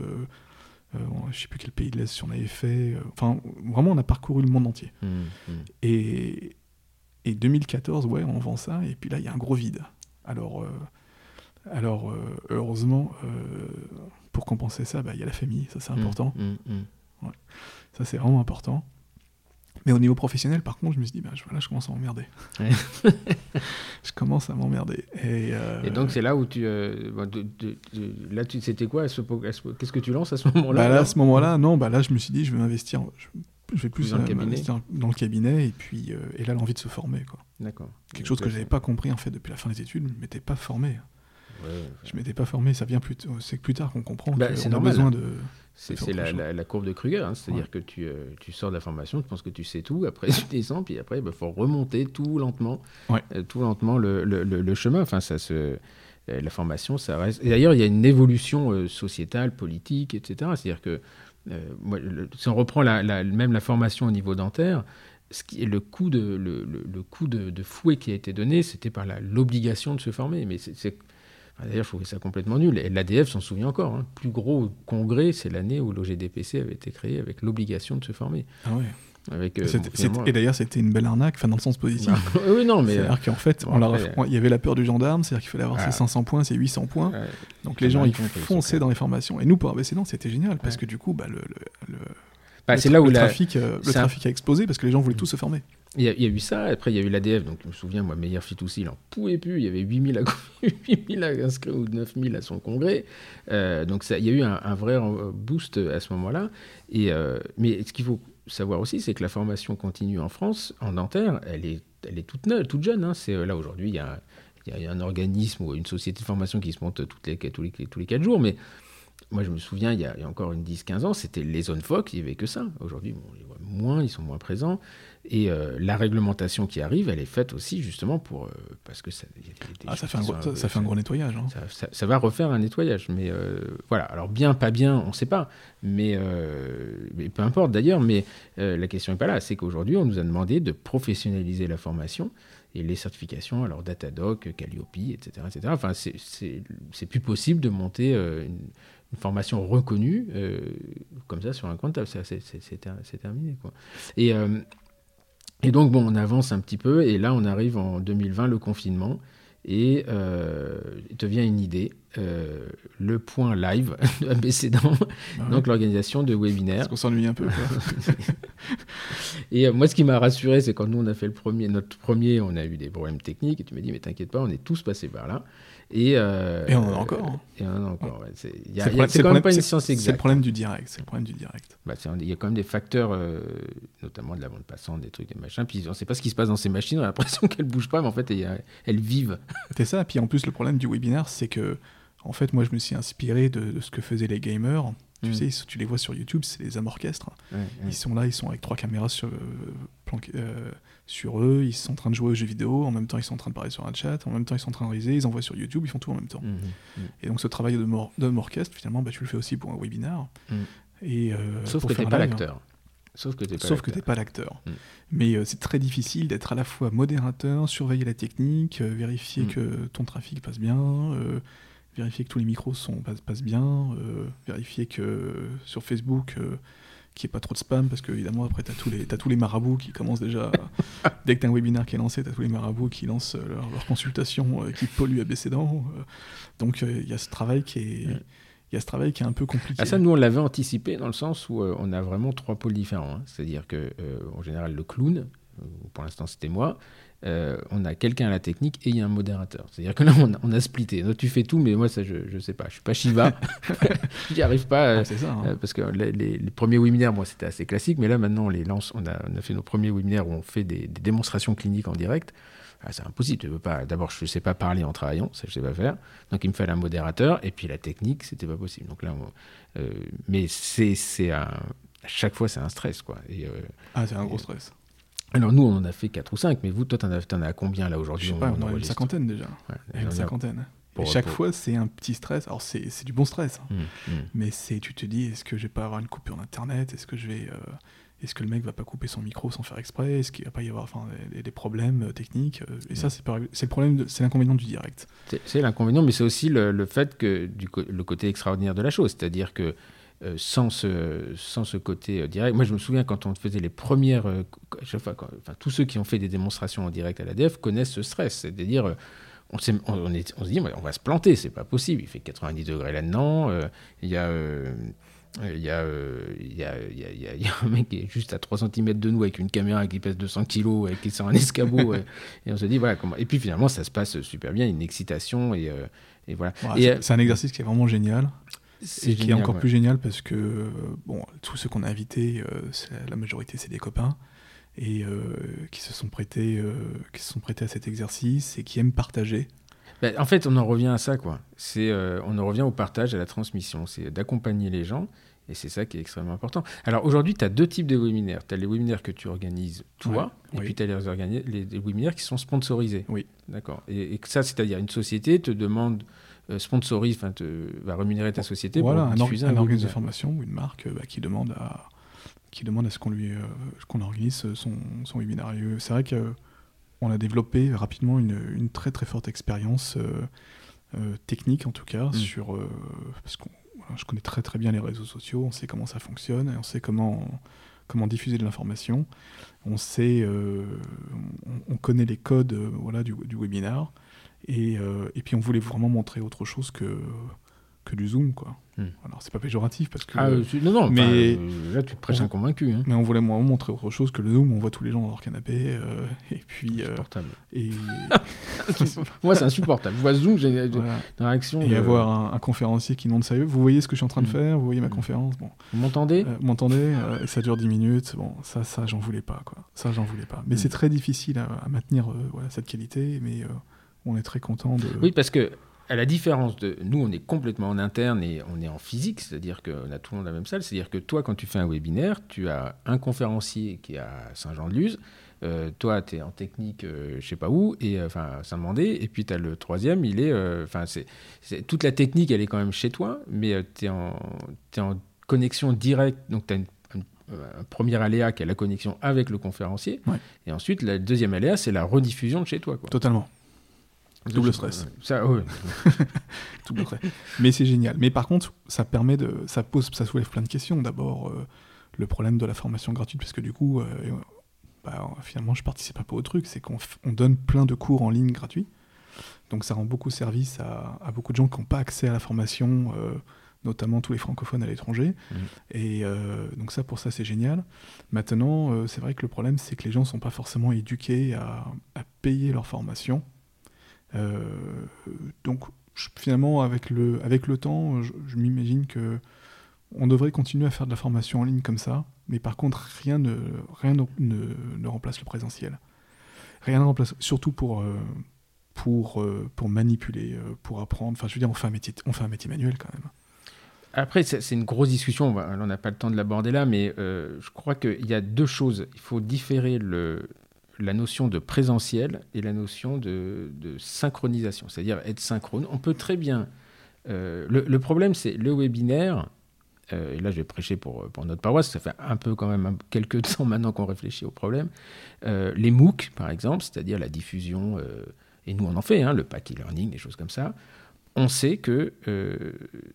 je ne sais plus quel pays de l'Est on avait fait. Enfin, vraiment, on a parcouru le monde entier. Mmh, mmh. Et, et 2014, ouais, on vend ça, et puis là, il y a un gros vide. Alors, alors, euh, heureusement, euh, pour compenser ça, bah, il y a la famille, ça c'est mmh, important. Mmh, mmh. Ça c'est vraiment important. Mais au niveau professionnel, par contre, je me suis dit, bah, je- voilà, je commence à m'emmerder. Ouais. [laughs] je commence à m'emmerder. Et, euh, Et donc c'est là où tu, euh, bon, de- de- de- là tu, c'était quoi Qu'est-ce que tu lances à ce moment-là bah, là, à ce moment-là, non, bah, là, je me suis dit, je vais m'investir, je, je vais plus Dans le euh, cabinet. m'investir dans le cabinet. Et puis, et là, l'envie de se former, quoi. D'accord. Quelque Donc, chose que j'avais c'est- pas compris, en fait, depuis la fin des études. Je m'étais pas formé. ouais, ouais. Je m'étais pas formé. Ça vient plus, c'est plus tard qu'on comprend Bah, qu'on a normal. besoin de. C'est la, la- la courbe de Kruger, hein, c'est-à-dire que tu, euh, tu sors de la formation, tu penses que tu sais tout, après [laughs] tu descends, puis après il faut remonter tout lentement, Ouais. euh, tout lentement le, le- le- le chemin. Enfin, ça se, euh, la formation, ça reste. Et d'ailleurs, il y a une évolution euh, sociétale, politique, etc. C'est-à-dire que moi, si on reprend la, même la formation au niveau dentaire, ce qui est le coup de le, coup de, de fouet qui a été donné, c'était par l'obligation de se former. Mais c'est- D'ailleurs, je trouvais ça complètement nul. Et l'ADF s'en souvient encore. hein. Plus gros congrès, c'est l'année où l'OGDPC avait été créé avec l'obligation de se former. Ah ouais. Avec, euh, bon, et d'ailleurs, c'était une belle arnaque, enfin, dans le sens positif. bah, oui, non, mais. euh, C'est-à-dire qu'en fait, bon, on leur il y avait la peur du gendarme, c'est-à-dire qu'il fallait avoir Ah. ses 500 points, ses 800 points. Donc les gens, m'a ils fonçaient dans les formations. Et nous, pour ABCDent, c'était génial, parce que du coup, bah, le, le- le- bah, le c'est là où le la- trafic, euh, le un- trafic a explosé, parce que les gens voulaient tous se former. Il, y a, eu ça. Après, il y a eu l'ADF. Donc, je me souviens, moi, Meilleur fit aussi, il en pouvait plus. Il y avait 8000 à- 8000 inscrits ou 9000 à son congrès. Euh, donc, il y a eu un, vrai euh, boost à ce moment-là. Euh, mais ce qu'il faut savoir aussi, c'est que la formation continue en France, en dentaire, elle est, elle est toute neuve, toute jeune. hein. C'est euh, là aujourd'hui, il y a, un organisme ou une société de formation qui se monte tous, les, tous les 4 jours. Mais moi, je me souviens, il y a, encore une 10-15 ans, c'était les zones FOC, il n'y avait que ça. Aujourd'hui, bon, moins, ils sont moins présents. Et euh, la réglementation qui arrive, elle est faite aussi justement pour. euh, parce que ça, il y a des- des Ah, ça, fait un gros, sont ça, ça fait un gros nettoyage. hein. ça, va refaire un nettoyage. Mais euh, voilà, alors bien, pas bien, on ne sait pas. Mais, mais peu importe d'ailleurs, mais la question n'est pas là. C'est qu'aujourd'hui, on nous a demandé de professionnaliser la formation et les certifications, alors Datadoc, Calliope, etc. etc. Enfin, c'est- plus possible de monter une, une formation reconnue euh, comme ça sur un compte. C'est c'est- c'est- c'est ter- c'est terminé. Quoi. Et, euh, et donc, bon, on avance un petit peu. Et là, on arrive en 2020, le confinement. Et euh, il te vient une idée, euh, le point live [laughs] de ABCDent, Ah ouais. donc l'organisation de webinaires. Parce qu'on s'ennuie un peu. quoi. [laughs] Et euh, moi, ce qui m'a rassuré, c'est quand nous, on a fait le premier, notre premier, on a eu des problèmes techniques, et tu m'as dit, mais t'inquiète pas, on est tous passés par là. Et, euh, Et on en a encore, hein. Et on en a encore, ouais. C'est il y a- C'est le il y a- problème- c'est c'est le quand même pas une science C'est le exacte. problème du direct. C'est le problème du direct. Bah, il y a quand même des facteurs, euh, notamment de la bande passante, des trucs, des machins. Puis on ne sait pas ce qui se passe dans ces machines. On a l'impression [laughs] qu'elles bougent pas, mais en fait, elles vivent. [laughs] C'est ça. Puis en plus, le problème du webinaire, c'est que, en fait, moi, je me suis inspiré de, de ce que faisaient les gamers. Tu Mm. sais, tu les vois sur YouTube, c'est les. Ouais, ouais. Ils sont là, ils sont avec trois caméras sur, euh, planquées, euh, sur eux, ils sont en train de jouer aux jeux vidéo, en même temps ils sont en train de parler sur un chat, en même temps ils sont en train de riser, ils envoient sur YouTube, ils font tout en même temps. Mhm, mhm. Et donc ce travail de mor- orchestre, finalement, bah, tu le fais aussi pour un webinaire. Mm. Et, euh, Sauf pour que t'es pas l'acteur. Sauf que t'es l'acteur. pas l'acteur. Mais euh, c'est très difficile d'être à la fois modérateur, surveiller la technique, euh, vérifier que ton trafic passe bien, euh, vérifier que tous les micros sont, passent, passent bien, vérifier que sur Facebook, qu'il n'y ait pas trop de spam, parce que évidemment après tous les t'as tous les marabouts qui commencent déjà [laughs] dès que t'as un webinaire qui est lancé, t'as tous les marabouts qui lancent euh, leur, leur consultation euh, qui polluent abécédent. euh. donc il y a ce travail qui est il y a ce travail qui est un peu compliqué. Ah, ça, nous, on l'avait anticipé dans le sens où euh, on a vraiment trois pôles différents. hein. C'est-à-dire que, euh, en général, le clown, euh, pour l'instant, c'était moi. Euh, on a quelqu'un à la technique et il y a un modérateur. C'est-à-dire que là, on a, on a splitté. Tu fais tout, mais moi, ça, je ne sais pas. Je suis pas Shiva. [laughs] [laughs] J'y arrive pas. euh, Ah, c'est ça. hein. euh, parce que les, les- les premiers webinaires, moi, c'était assez classique, mais là, maintenant, on les lance. On a, on a fait nos premiers webinaires où on fait des, des démonstrations cliniques en direct. Ah, c'est impossible. Pas. D'abord, je ne sais pas parler en travaillant, ça, je sais pas faire. Donc, il me fallait un modérateur, et puis la technique, c'était pas possible. Donc là, on- euh, mais c'est, c'est un- à chaque fois, c'est un stress, quoi. Et, Ah, c'est un gros stress. Alors, nous, on en a fait 4 ou 5, mais vous, toi, t'en as, t'en as combien là aujourd'hui Je sais pas, on a une cinquantaine déjà. Ouais, Une on cinquantaine. et chaque fois, c'est un petit stress. Alors, c'est c'est du bon stress. hein. Hum, hum. Mais c'est, tu te dis, est-ce que je vais pas avoir une coupure d'internet? Est-ce que je vais, euh, est-ce que le mec va pas couper son micro sans faire exprès? Est-ce qu'il va pas y avoir, enfin, des, des problèmes euh, techniques Euh, Et ça, c'est pas- c'est le problème, c'est l'inconvénient du direct. C'est- l'inconvénient, mais c'est aussi le, le fait que du le côté extraordinaire de la chose, c'est-à-dire que euh, sans, ce, sans ce côté euh, direct, moi je me souviens quand on faisait les premières, euh, quand- enfin, tous ceux qui ont fait des démonstrations en direct à l'ADF connaissent ce stress, c'est-à-dire on, s'est- on, on est- on se dit on va se planter, c'est pas possible, il fait 90 degrés là-dedans, il y a Il y, a, il, y a, il, y a, il y, a, un mec qui est juste à 3 cm de nous avec une caméra qui pèse 200 kg et qui sur un escabeau. [laughs] et, et, on se dit, voilà comment. Et puis finalement, ça se passe super bien, une excitation. Et, et voilà. Ouais, c'est un exercice qui est vraiment génial. Et qui est encore ouais. plus génial parce que bon, tous ceux qu'on a invités, la majorité, c'est des copains et euh, qui se sont prêtés, euh, qui se sont prêtés à cet exercice et qui aiment partager. Ben, en fait, on en revient à ça, quoi. C'est, euh, on en revient au partage, à la transmission. C'est d'accompagner les gens. Et c'est ça qui est extrêmement important. Alors aujourd'hui, tu as deux types de webinaires. Tu as les webinaires que tu organises toi, ouais, et oui. puis tu as les, les, les, webinaires qui sont sponsorisés. Oui. D'accord. Et, et, ça, c'est-à-dire une société te demande, euh, sponsorise, enfin, te va rémunérer ta société voilà, pour un, diffuser un, un, organisme de formation ou une marque bah, qui demande à qui demande à ce qu'on lui euh, qu'on organise son, son webinaire. C'est vrai qu'on a développé rapidement une, une, très très forte expérience euh, euh, technique en tout cas mmh. sur parce qu'on je connais très très bien les réseaux sociaux, on sait comment ça fonctionne et on sait comment comment diffuser de l'information. On sait, on, on, connaît les codes voilà du, du webinaire et, et puis on voulait vraiment montrer autre chose que que du zoom quoi. Hmm. Alors c'est pas péjoratif parce que ah, euh, non non mais euh, là tu te prêches un convaincu hein. mais on voulait moi montrer autre chose que le zoom on voit tous les gens dans leur canapé euh, et puis insupportable et [laughs] moi c'est insupportable je vois zoom j'ai voilà. une réaction et de... avoir un, un, conférencier qui demande sérieux vous voyez ce que je suis en train de faire? Vous voyez ma hmm. conférence? Bon vous m'entendez? M'entendez? Ça dure 10 minutes bon ça ça j'en voulais pas quoi ça j'en voulais pas mais Hmm. c'est très difficile à, à maintenir voilà cette qualité mais on est très content de oui parce que à la différence de nous, on est complètement en interne et on est en physique, c'est-à-dire qu'on a tout le monde dans la même salle. C'est-à-dire que toi, quand tu fais un webinaire, tu as un conférencier qui est à Saint-Jean-de-Luz, euh, toi, tu es en technique, euh, je sais pas où, et enfin euh, Saint-Mandé, et puis tu as le troisième, il est, euh, enfin c'est toute la technique, elle est quand même chez toi, mais tu es, es, en connexion directe, donc tu as une un premier aléa qui est la connexion avec le conférencier, ouais. et ensuite la deuxième aléa, c'est la rediffusion de chez toi. Quoi. Totalement. Double stress. Ça, ouais. [laughs] Double stress. Mais c'est génial. Mais par contre, ça permet de, ça pose, ça soulève plein de questions. D'abord, euh, le problème de la formation gratuite, parce que du coup, euh, bah, finalement, je participe un peu au truc, c'est qu'on on donne plein de cours en ligne gratuits. Donc, ça rend beaucoup service à, à beaucoup de gens qui n'ont pas accès à la formation, euh, notamment tous les francophones à l'étranger. Mmh. Et donc ça, pour ça, c'est génial. Maintenant, c'est vrai que le problème, c'est que les gens ne sont pas forcément éduqués à, à payer leur formation. Euh, donc finalement, avec le, avec le temps, je, m'imagine que on devrait continuer à faire de la formation en ligne comme ça, mais par contre, rien ne, rien ne, ne, remplace le présentiel. Rien ne remplace, surtout pour, euh, pour, euh, pour manipuler, pour apprendre. Enfin, je veux dire, on fait un métier, on fait un métier manuel quand même. Après, c'est une grosse discussion, on n'a pas le temps de l'aborder là, mais je crois qu'il y a deux choses. Il faut différer le, la notion de présentiel et la notion de, synchronisation, c'est-à-dire être synchrone. On peut très bien... Euh, le, problème, c'est le webinaire, euh, et là je vais prêcher pour, notre paroisse, ça fait un peu quand même quelques [laughs] temps maintenant qu'on réfléchit au problème. Euh, les MOOC, par exemple, c'est-à-dire la diffusion, et nous on en fait, hein, le pack e-learning, des choses comme ça, on sait que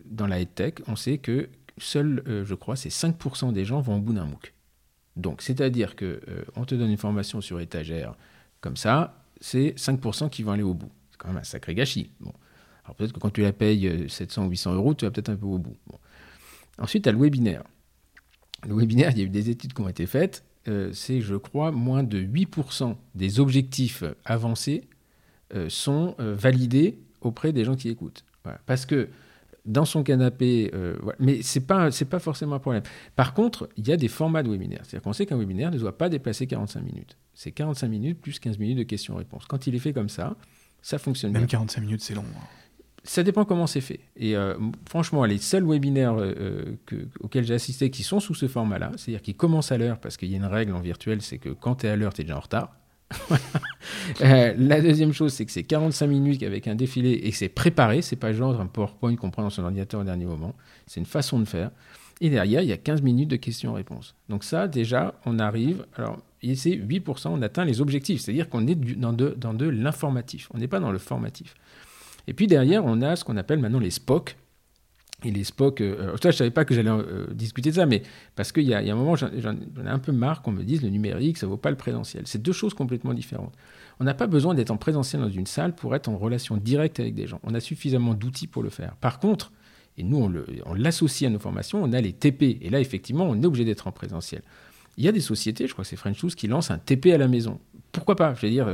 dans la tech, on sait que seuls, je crois, c'est 5% des gens vont au bout d'un MOOC. Donc, c'est-à-dire que euh, on te donne une formation sur étagère comme ça, c'est 5% qui vont aller au bout. C'est quand même un sacré gâchis. Bon. Alors peut-être que quand tu la payes 700 ou 800 euros, tu vas peut-être un peu au bout. Ensuite, tu as le webinaire. Le webinaire, il y a eu des études qui ont été faites. Euh, c'est, je crois, moins de 8% des objectifs avancés euh, sont validés auprès des gens qui écoutent. Parce que dans son canapé, euh, voilà. mais ce n'est pas, pas forcément un problème. Par contre, il y a des formats de webinaire. C'est-à-dire qu'on sait qu'un webinaire ne doit pas dépasser 45 minutes. C'est 45 minutes plus 15 minutes de questions-réponses. Quand il est fait comme ça, ça fonctionne Même bien. 45 minutes, c'est long. Hein. Ça dépend comment c'est fait. Et euh, franchement, les seuls webinaires euh, que, auxquels j'ai assisté qui sont sous ce format-là, c'est-à-dire qui commencent à l'heure, parce qu'il y a une règle en virtuel, c'est que quand tu es à l'heure, tu es déjà en retard. [laughs] euh, la deuxième chose, c'est que c'est 45 minutes avec un défilé et que c'est préparé. C'est pas genre un PowerPoint qu'on prend dans son ordinateur au dernier moment. C'est une façon de faire. Et derrière, il y a 15 minutes de questions-réponses. Donc ça, déjà, on arrive. Alors, c'est 8%, on atteint les objectifs. C'est-à-dire qu'on est dans de, dans l'informatif. On n'est pas dans le formatif. Et puis derrière, on a ce qu'on appelle maintenant les SPOC. Et les SPOC, euh, ça, je ne savais pas que j'allais euh, discuter de ça, mais parce qu'il y, y, a un moment, j'en ai un peu marre qu'on me dise le numérique, ça ne vaut pas le présentiel. C'est deux choses complètement différentes. On n'a pas besoin d'être en présentiel dans une salle pour être en relation directe avec des gens. On a suffisamment d'outils pour le faire. Par contre, Et nous, on l'associe à nos formations, on a les TP. Et là, effectivement, on est obligé d'être en présentiel. Il y a des sociétés, je crois que c'est French Shoes, qui lancent un TP à la maison. Pourquoi pas? Je veux dire,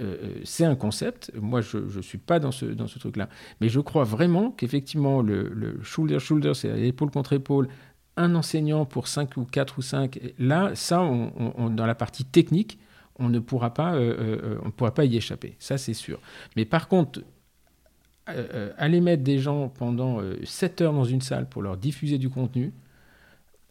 euh, euh, c'est un concept. Moi, je ne suis pas dans ce, dans ce truc-là. Mais je crois vraiment qu'effectivement, le, shoulder-shoulder, c'est épaule contre épaule, un enseignant pour 5 ou 4 ou 5, là, ça, dans la partie technique, on ne pourra pas, euh, on pourra pas y échapper. Ça, c'est sûr. Mais par contre, aller mettre des gens pendant 7 heures dans une salle pour leur diffuser du contenu,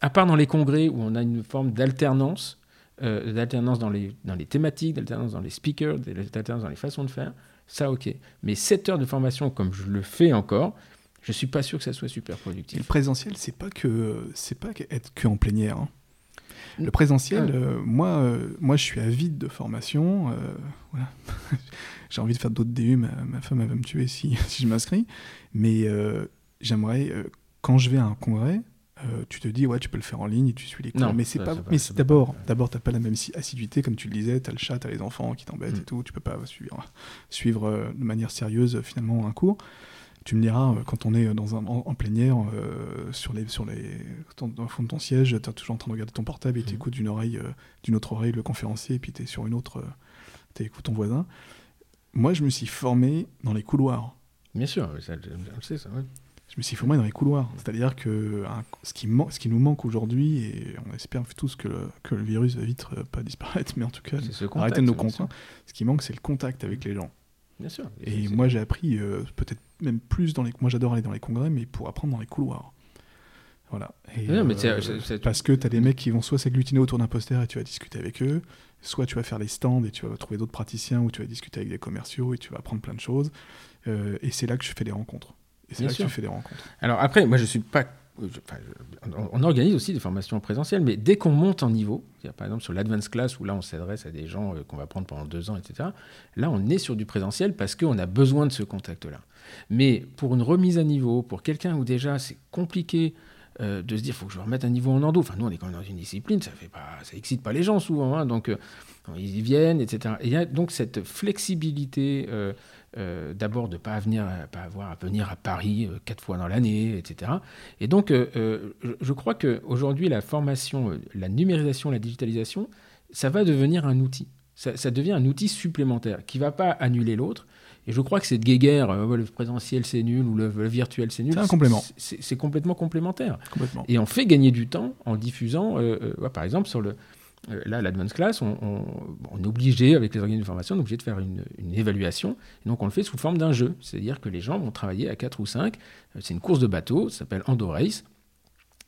à part dans les congrès où on a une forme d'alternance, euh, d'alternance dans les, dans les thématiques, d'alternance dans les speakers, d'alternance dans les façons de faire, ça ok. Mais 7 heures de formation comme je le fais encore, je suis pas sûr que ça soit super productif. le présentiel, c'est pas que c'est pas être que en plénière. Hein. Le présentiel, euh, moi, euh, moi, je suis avide de formation. [laughs] voilà. J'ai envie de faire d'autres DU. Ma, ma, femme elle va me tuer si, [laughs] si je m'inscris. Mais j'aimerais, quand je vais à un congrès, euh, tu te dis ouais tu peux le faire en ligne et tu suis les cours mais c'est pas mais d'abord d'abord t'as pas la même assiduité comme tu le disais t'as le chat t'as les enfants qui t'embêtent mm. et tout tu peux pas suivre suivre euh, de manière sérieuse finalement un cours. Tu me diras euh, quand on est dans un en, plénière sur les sur les dans le fond de ton siège t'es toujours en train de regarder ton portable et tu mm. écoutes d'une oreille d'une autre oreille le conférencier et puis t'es sur une autre tu écoutes ton voisin. Moi je me suis formé dans les couloirs. Bien sûr je, je sais ça ouais je me suis formé dans les couloirs. C'est-à-dire que ce, qui ce qui nous manque aujourd'hui, et on espère tous que le, que le virus va vite euh, pas disparaître, mais en tout cas, arrêter de nos comptes. Ce qui manque, c'est le contact avec les gens. Bien sûr. Et moi, j'ai appris euh, peut-être même plus dans les. Moi, j'adore aller dans les congrès, mais pour apprendre dans les couloirs. Voilà. Euh, parce que tu as des mecs qui vont soit s'agglutiner autour d'un poster et tu vas discuter avec eux, soit tu vas faire les stands et tu vas trouver d'autres praticiens ou tu vas discuter avec des commerciaux et tu vas apprendre plein de choses. et c'est là que je fais des rencontres. Et c'est là que tu fais des rencontres. Alors après, moi je suis pas. on organise aussi des formations présentielles, mais dès qu'on monte en niveau, par exemple sur l'advance class où là on s'adresse à des gens euh, qu'on va prendre pendant deux ans, etc. Là on est sur du présentiel parce qu'on a besoin de ce contact-là. Mais pour une remise à niveau, pour quelqu'un où déjà c'est compliqué euh, de se dire faut que je remette un niveau en endo. Enfin nous on est quand même dans une discipline, ça fait pas, ça excite pas les gens souvent, hein, donc euh, ils y viennent, etc. Et il y a donc cette flexibilité. Euh, d'abord de ne pas, venir, pas avoir à venir à Paris euh, quatre fois dans l'année, etc. Et donc, euh, je crois qu'aujourd'hui, la formation, la numérisation, la digitalisation, ça va devenir un outil. Ça, devient un outil supplémentaire qui ne va pas annuler l'autre. Et je crois que cette guéguerre, le présentiel c'est nul ou le, virtuel c'est nul, c'est un complément. C'est complètement complémentaire. Et on fait gagner du temps en diffusant, par exemple, sur le, euh, là, l'advance class, on, est obligé, avec les organismes de formation, on est obligé de faire une, évaluation. Et donc, on le fait sous forme d'un jeu. C'est-à-dire que les gens vont travailler à 4 ou 5. Euh, c'est une course de bateau, ça s'appelle Endo Race.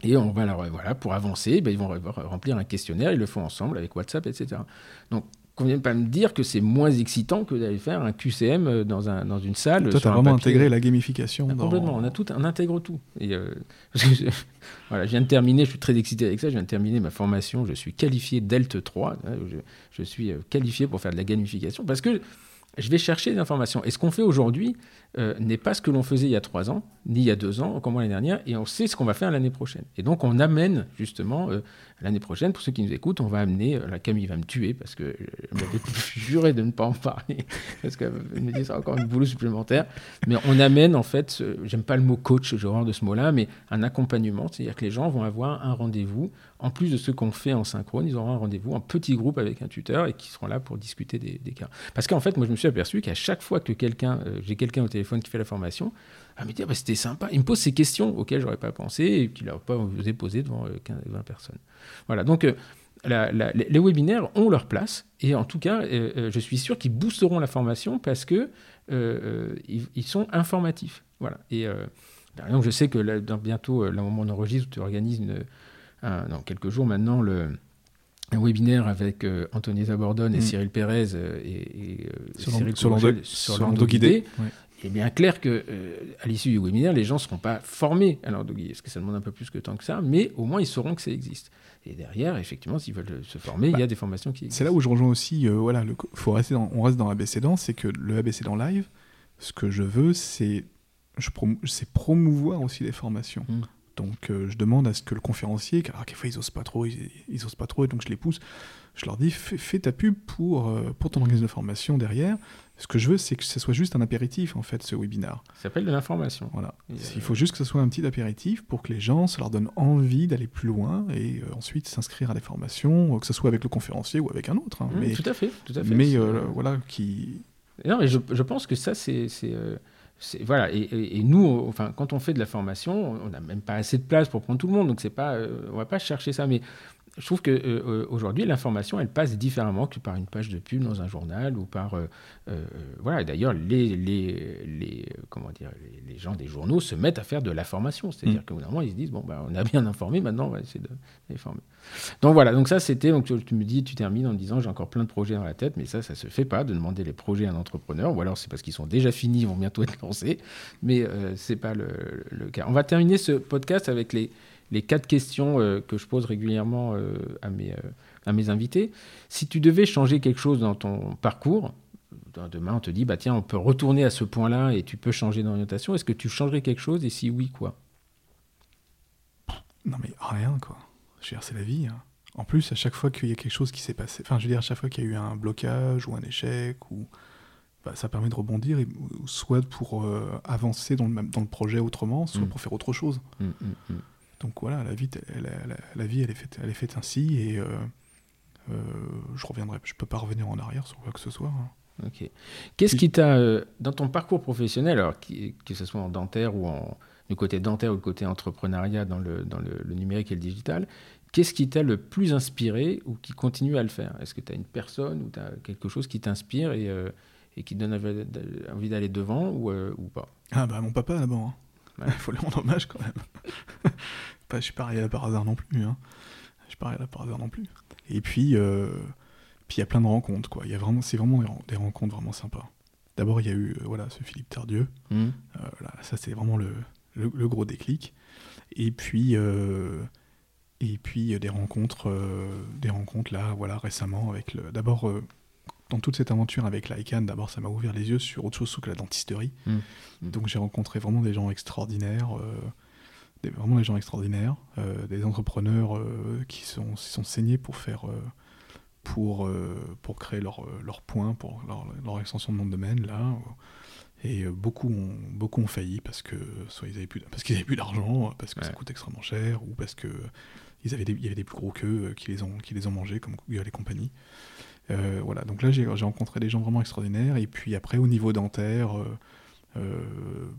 Et on va leur, voilà, pour avancer, ben, ils vont remplir un questionnaire, ils le font ensemble avec WhatsApp, etc. Donc, qu'on vienne pas me dire que c'est moins excitant que d'aller faire un QCM euh, dans, un, dans une salle. Toi, tu as vraiment intégré la gamification. Ah, complètement, on, a tout, on intègre tout. Et, euh, [laughs] je, voilà, je viens de terminer, je suis très excité avec ça, je viens de terminer ma formation, je suis qualifié DELT 3, hein, je, je suis euh, qualifié pour faire de la gamification parce que je vais chercher des informations. Et ce qu'on fait aujourd'hui euh, n'est pas ce que l'on faisait il y a trois ans, ni il y a deux ans, encore moins l'année dernière, et on sait ce qu'on va faire l'année prochaine. Et donc on amène justement euh, l'année prochaine, pour ceux qui nous écoutent, on va amener, euh, la Camille va me tuer parce que je m'avais [laughs] juré de ne pas en parler, [laughs] parce qu'elle me dit c'est encore un boulot supplémentaire, mais on amène en fait, j'aime pas le mot coach, j'ai horreur de ce mot-là, mais un accompagnement, c'est-à-dire que les gens vont avoir un rendez-vous. En plus de ce qu'on fait en synchrone, ils auront un rendez-vous en petit groupe avec un tuteur et qui seront là pour discuter des, cas. Parce qu'en fait, moi, je me suis aperçu qu'à chaque fois que quelqu'un, euh, j'ai quelqu'un au téléphone qui fait la formation, ah, mais bah, c'était sympa. Il me pose ces questions auxquelles j'aurais pas pensé et qu'il n'aurait pas osé poser devant 15, euh, 20 personnes. Voilà. Donc, euh, les webinaires ont leur place et en tout cas, je suis sûr qu'ils boosteront la formation parce que ils, sont informatifs. Voilà. Et par exemple, je sais que là, bientôt, là, au moment où on enregistre, tu organises une dans quelques jours maintenant, le, un webinaire avec euh, Anthony Zabordone et mm. Cyril Pérez euh, et, euh, sur Cyril sur l'endo guidé. Il est bien clair que à l'issue du webinaire, les gens ne seront pas formés à l'endo guidé, parce que ça demande un peu plus que temps que ça, mais au moins ils sauront que ça existe. Et derrière, effectivement, s'ils veulent se former, il y a bah, des formations qui existent. C'est là où je rejoins aussi, voilà, le, faut rester on reste dans ABC dans, c'est que le ABC dans live, ce que je veux, c'est promouvoir aussi les formations. Mm Donc euh, je demande à ce que le conférencier, car quelquefois ils osent pas trop, ils, ils osent pas trop, et donc je les pousse. Je leur dis fais, fais ta pub pour, euh, pour ton organisme de formation derrière. Ce que je veux, c'est que ce soit juste un apéritif en fait, ce webinar. Ça s'appelle de l'information. Voilà. Il faut juste que ce soit un petit apéritif pour que les gens, ça leur donne envie d'aller plus loin et euh, ensuite s'inscrire à des formations, euh, que ce soit avec le conférencier ou avec un autre. hein. Mmh, mais tout à fait, tout à fait. mais euh, voilà, qui. Non, mais je, je pense que ça, c'est. voilà, et, et- et nous, on- enfin, quand on fait de la formation, on n'a même pas assez de place pour prendre tout le monde, donc c'est pas, euh, on va pas chercher ça. Mais je trouve que euh, euh, aujourd'hui, l'information, elle passe différemment que par une page de pub dans un journal ou par, euh, euh, voilà. D'ailleurs, les, les, les, comment dire, les, les gens des journaux se mettent à faire de la formation, c'est-à-dire Mm. qu'au bout d'un moment, ils se disent bon, bah, on a bien informé, maintenant, on va essayer de les former. Donc voilà, donc ça c'était, donc tu tu me dis, tu termines en me disant j'ai encore plein de projets dans la tête, mais ça, ça se fait pas de demander les projets à un entrepreneur, ou alors c'est parce qu'ils sont déjà finis, ils vont bientôt être lancés, mais c'est pas le, le cas. On va terminer ce podcast avec les, les quatre questions euh, que je pose régulièrement euh, à, mes, euh, à mes invités. Si tu devais changer quelque chose dans ton parcours, demain on te dit, bah tiens, on peut retourner à ce point-là et tu peux changer d'orientation, est-ce que tu changerais quelque chose et si oui, quoi? Non mais rien quoi. Je veux dire, c'est la vie. hein. En plus, à chaque fois qu'il y a quelque chose qui s'est passé, enfin, je veux dire, à chaque fois qu'il y a eu un blocage ou un échec, ou bah, ça permet de rebondir, et, soit pour euh, avancer dans le, dans le projet autrement, soit Mm. pour faire autre chose. Hum, hum. Donc voilà, la vie, elle- elle- elle- la vie, elle est faite, elle est faite ainsi, et euh, euh, je reviendrai, je peux pas revenir en arrière sur quoi que ce soit. hein. Ok. Qu'est-ce qui t'a, euh, dans ton parcours professionnel, alors qui- que ce soit en dentaire ou en, du côté dentaire ou du côté entrepreneuriat dans le, dans le, le numérique et le digital, qu'est-ce qui t'a le plus inspiré ou qui continue à le faire? Est-ce que tu as une personne ou tu as quelque chose qui t'inspire et, et qui te donne envie d'aller- devant ou, ou pas? Ah bah mon papa d'abord. hein. Ouais. Il faut lui rendre hommage quand même. [laughs] pas, je suis pas arrivé là par hasard non plus. Hein. Je suis pas arrivé là par hasard non plus. Et puis, euh, puis il y a plein de rencontres quoi. Il y a vraiment, c'est vraiment des, ren- des rencontres vraiment sympas. D'abord il y a eu euh, voilà ce Philippe Tardieu. Hum, Euh, là, ça c'est vraiment le, le, le gros déclic. Et puis et puis des rencontres, des rencontres là voilà récemment avec le. D'abord dans toute cette aventure avec l'ICANN, d'abord ça m'a ouvert les yeux sur autre chose que la dentisterie. hum. Donc j'ai rencontré vraiment des gens extraordinaires, euh, des, vraiment des gens extraordinaires, euh, des entrepreneurs euh, qui sont, sont saignés pour faire, euh, pour, euh, pour créer leur, leur point, pour leur, leur extension de nom de domaine là. Et beaucoup ont, beaucoup ont failli parce que soit ils avaient plus, parce qu'ils avaient plus d'argent, parce que ça coûte extrêmement cher, ou parce que ils avaient des, il y avait des plus gros qu'eux qui les ont, qui les ont mangés comme Google et compagnie. Euh, voilà, donc là j'ai rencontré des gens vraiment extraordinaires. Et puis après au niveau dentaire. euh, euh,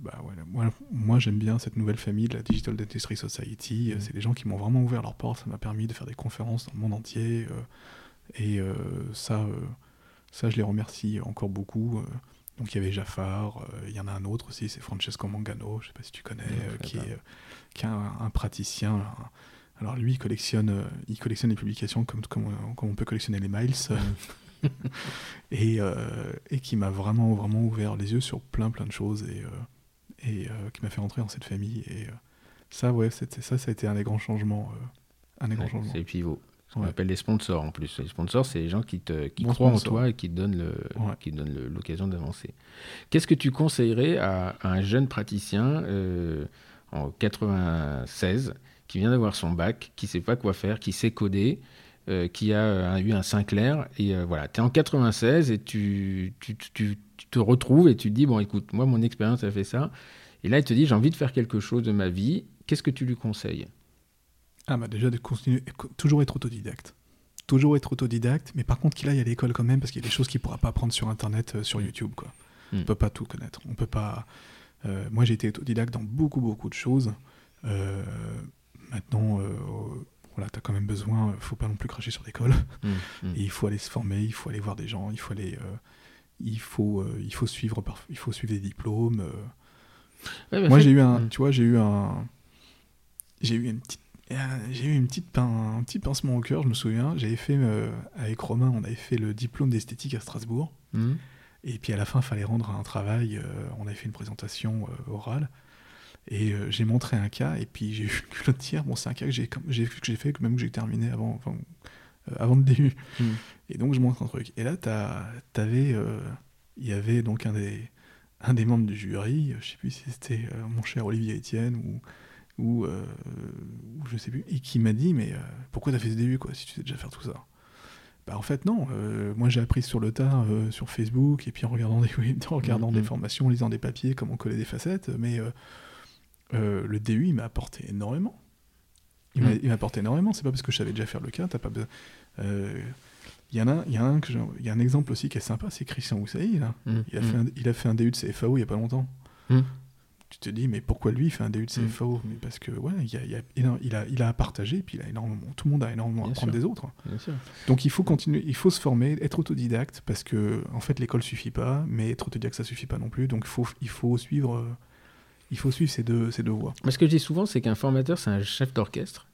bah voilà, moi, moi j'aime bien cette nouvelle famille de la Digital Dentistry Society. Mhm. C'est des gens qui m'ont vraiment ouvert leurs portes. Ça m'a permis de faire des conférences dans le monde entier. et ça, ça, je les remercie encore beaucoup. donc il y avait Jafar, euh, il y en a un autre aussi, c'est Francesco Mangano, je sais pas si tu connais, euh, qui, est, euh, qui est un, un praticien. Alors lui, il collectionne, euh, il collectionne les publications comme, comme, on- comme on peut collectionner les miles. euh, [laughs] et, euh, et qui m'a vraiment vraiment ouvert les yeux sur plein plein de choses et, euh, et euh, qui m'a fait rentrer dans cette famille et euh, ça ouais c'était ça ça a été un des grands changements euh, un des grands Ouais, changements C'est pivot. Ce qu'on Ouais. appelle les sponsors en plus. Les sponsors, c'est les gens qui, te, qui Bon croient en toi et qui te donnent le- Ouais. qui donnent l'occasion d'avancer. Qu'est-ce que tu conseillerais à, à un jeune praticien euh, en 96 qui vient d'avoir son bac, qui sait pas quoi faire, qui sait coder, euh, qui a euh, eu un Sinclair et euh, voilà, tu es en 96 et tu, tu, tu- tu te retrouves et tu te dis bon écoute, moi mon expérience a fait ça. Et là il te dit j'ai envie de faire quelque chose de ma vie. Qu'est-ce que tu lui conseilles? Ah bah déjà de continuer toujours être autodidacte. Toujours être autodidacte mais par contre qu'il aille à l'école quand même parce qu'il y a des choses qu'il pourra pas apprendre sur internet euh, sur YouTube quoi. Mm. on peut pas tout connaître. On peut pas moi j'ai été autodidacte dans beaucoup beaucoup de choses maintenant euh, voilà t'as quand même besoin faut pas non plus cracher sur l'école Hum, [laughs] hum. Et il faut aller se former, il faut aller voir des gens, il faut aller, euh, il faut, euh, il faut suivre, il faut suivre des diplômes. euh. Ouais, bah, Moi, j'ai eu un, Hum. tu vois, j'ai eu un, j'ai eu une petite, euh, j'ai eu une petite pin- un petit pincement au cœur. Je me souviens, j'avais fait euh, avec Romain, on avait fait le diplôme d'esthétique à Strasbourg. Et puis à la fin, il fallait rendre un travail. euh, on avait fait une présentation euh, orale. Et euh, j'ai montré un cas, et puis j'ai eu que le dire. Bon, c'est un cas que j'ai j'ai que j'ai fait, même que j'ai terminé avant, enfin, euh, avant le début. Mm. Et donc je montre un truc. Et là, t'avais, euh, il y avait donc un des, un des membres du jury, je sais plus si c'était mon cher Olivier Etienne ou, ou, ou je sais plus, et qui m'a dit mais pourquoi t'as fait ce DU quoi si tu sais déjà faire tout ça? Bah, en fait non, euh, moi j'ai appris sur le tas euh, sur Facebook et puis en regardant des, [laughs] en regardant Mhm. des formations, en lisant des papiers, comment coller des facettes, mais euh, euh, le DU il m'a apporté énormément. Il m'a Mhm. il m'a apporté énormément, c'est pas parce que je savais déjà faire le cas, t'as pas besoin. euh, Il y en a, il y a un que il y a un exemple aussi qui est sympa, c'est Christian Houssaï là. Mm, Il a, mm. fait un, il a fait un DU de CFAO il y a pas longtemps. Mm. Tu te dis, mais pourquoi lui il fait un DU de Mm. CFAO Mais parce que, ouais, il, y a, il, y a il, a, il a à partager, et puis il a énormément, tout le monde a énormément Bien à apprendre sûr. des autres. Bien sûr. Donc il faut continuer, il faut se former, être autodidacte, parce que, en fait, l'école suffit pas, mais être autodidacte ça suffit pas non plus. Donc il faut, il faut suivre, euh, il faut suivre ces deux, ces deux voies. Moi, ce que je dis souvent, c'est qu'un formateur, c'est un chef d'orchestre.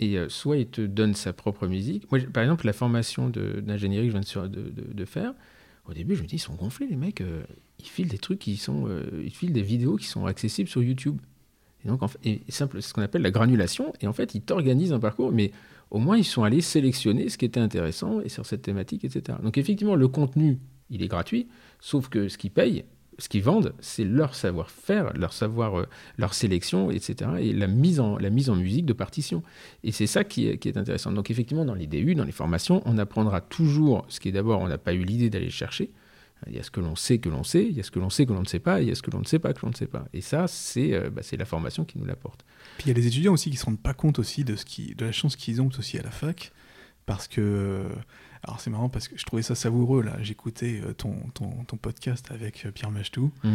Et euh, soit il te donne sa propre musique. Moi, par exemple, la formation d'ingénierie que je viens de, faire, au début, je me dis, ils sont gonflés, les mecs. euh, ils filent des trucs qui sont. euh, ils filent des vidéos qui sont accessibles sur YouTube. Et donc, en fait, et simple, c'est ce qu'on appelle la granulation. Et en fait, ils t'organisent un parcours, mais au moins, ils sont allés sélectionner ce qui était intéressant et sur cette thématique, etc. Donc, effectivement, le contenu, il est gratuit, sauf que ce qu'ils payent, ce qu'ils vendent, c'est leur savoir-faire, leur savoir, euh, leur sélection, etc. Et la mise en, la mise en musique de partition. Et c'est ça qui est, intéressant. Donc, effectivement, dans les DU, dans les formations, on apprendra toujours ce qui est d'abord, on n'a pas eu l'idée d'aller le chercher. Il y a ce que l'on sait que l'on sait, il y a ce que l'on sait que l'on ne sait pas, il y a ce que l'on ne sait pas que l'on ne sait pas. Et ça, c'est euh, bah, la formation qui nous l'apporte. Puis il y a les étudiants aussi qui se rendent pas compte aussi de, ce qui, de la chance qu'ils ont aussi à la fac, parce que... Alors c'est marrant parce que je trouvais ça savoureux là. J'écoutais euh, ton, ton, ton podcast avec euh, Pierre Machtou Mm.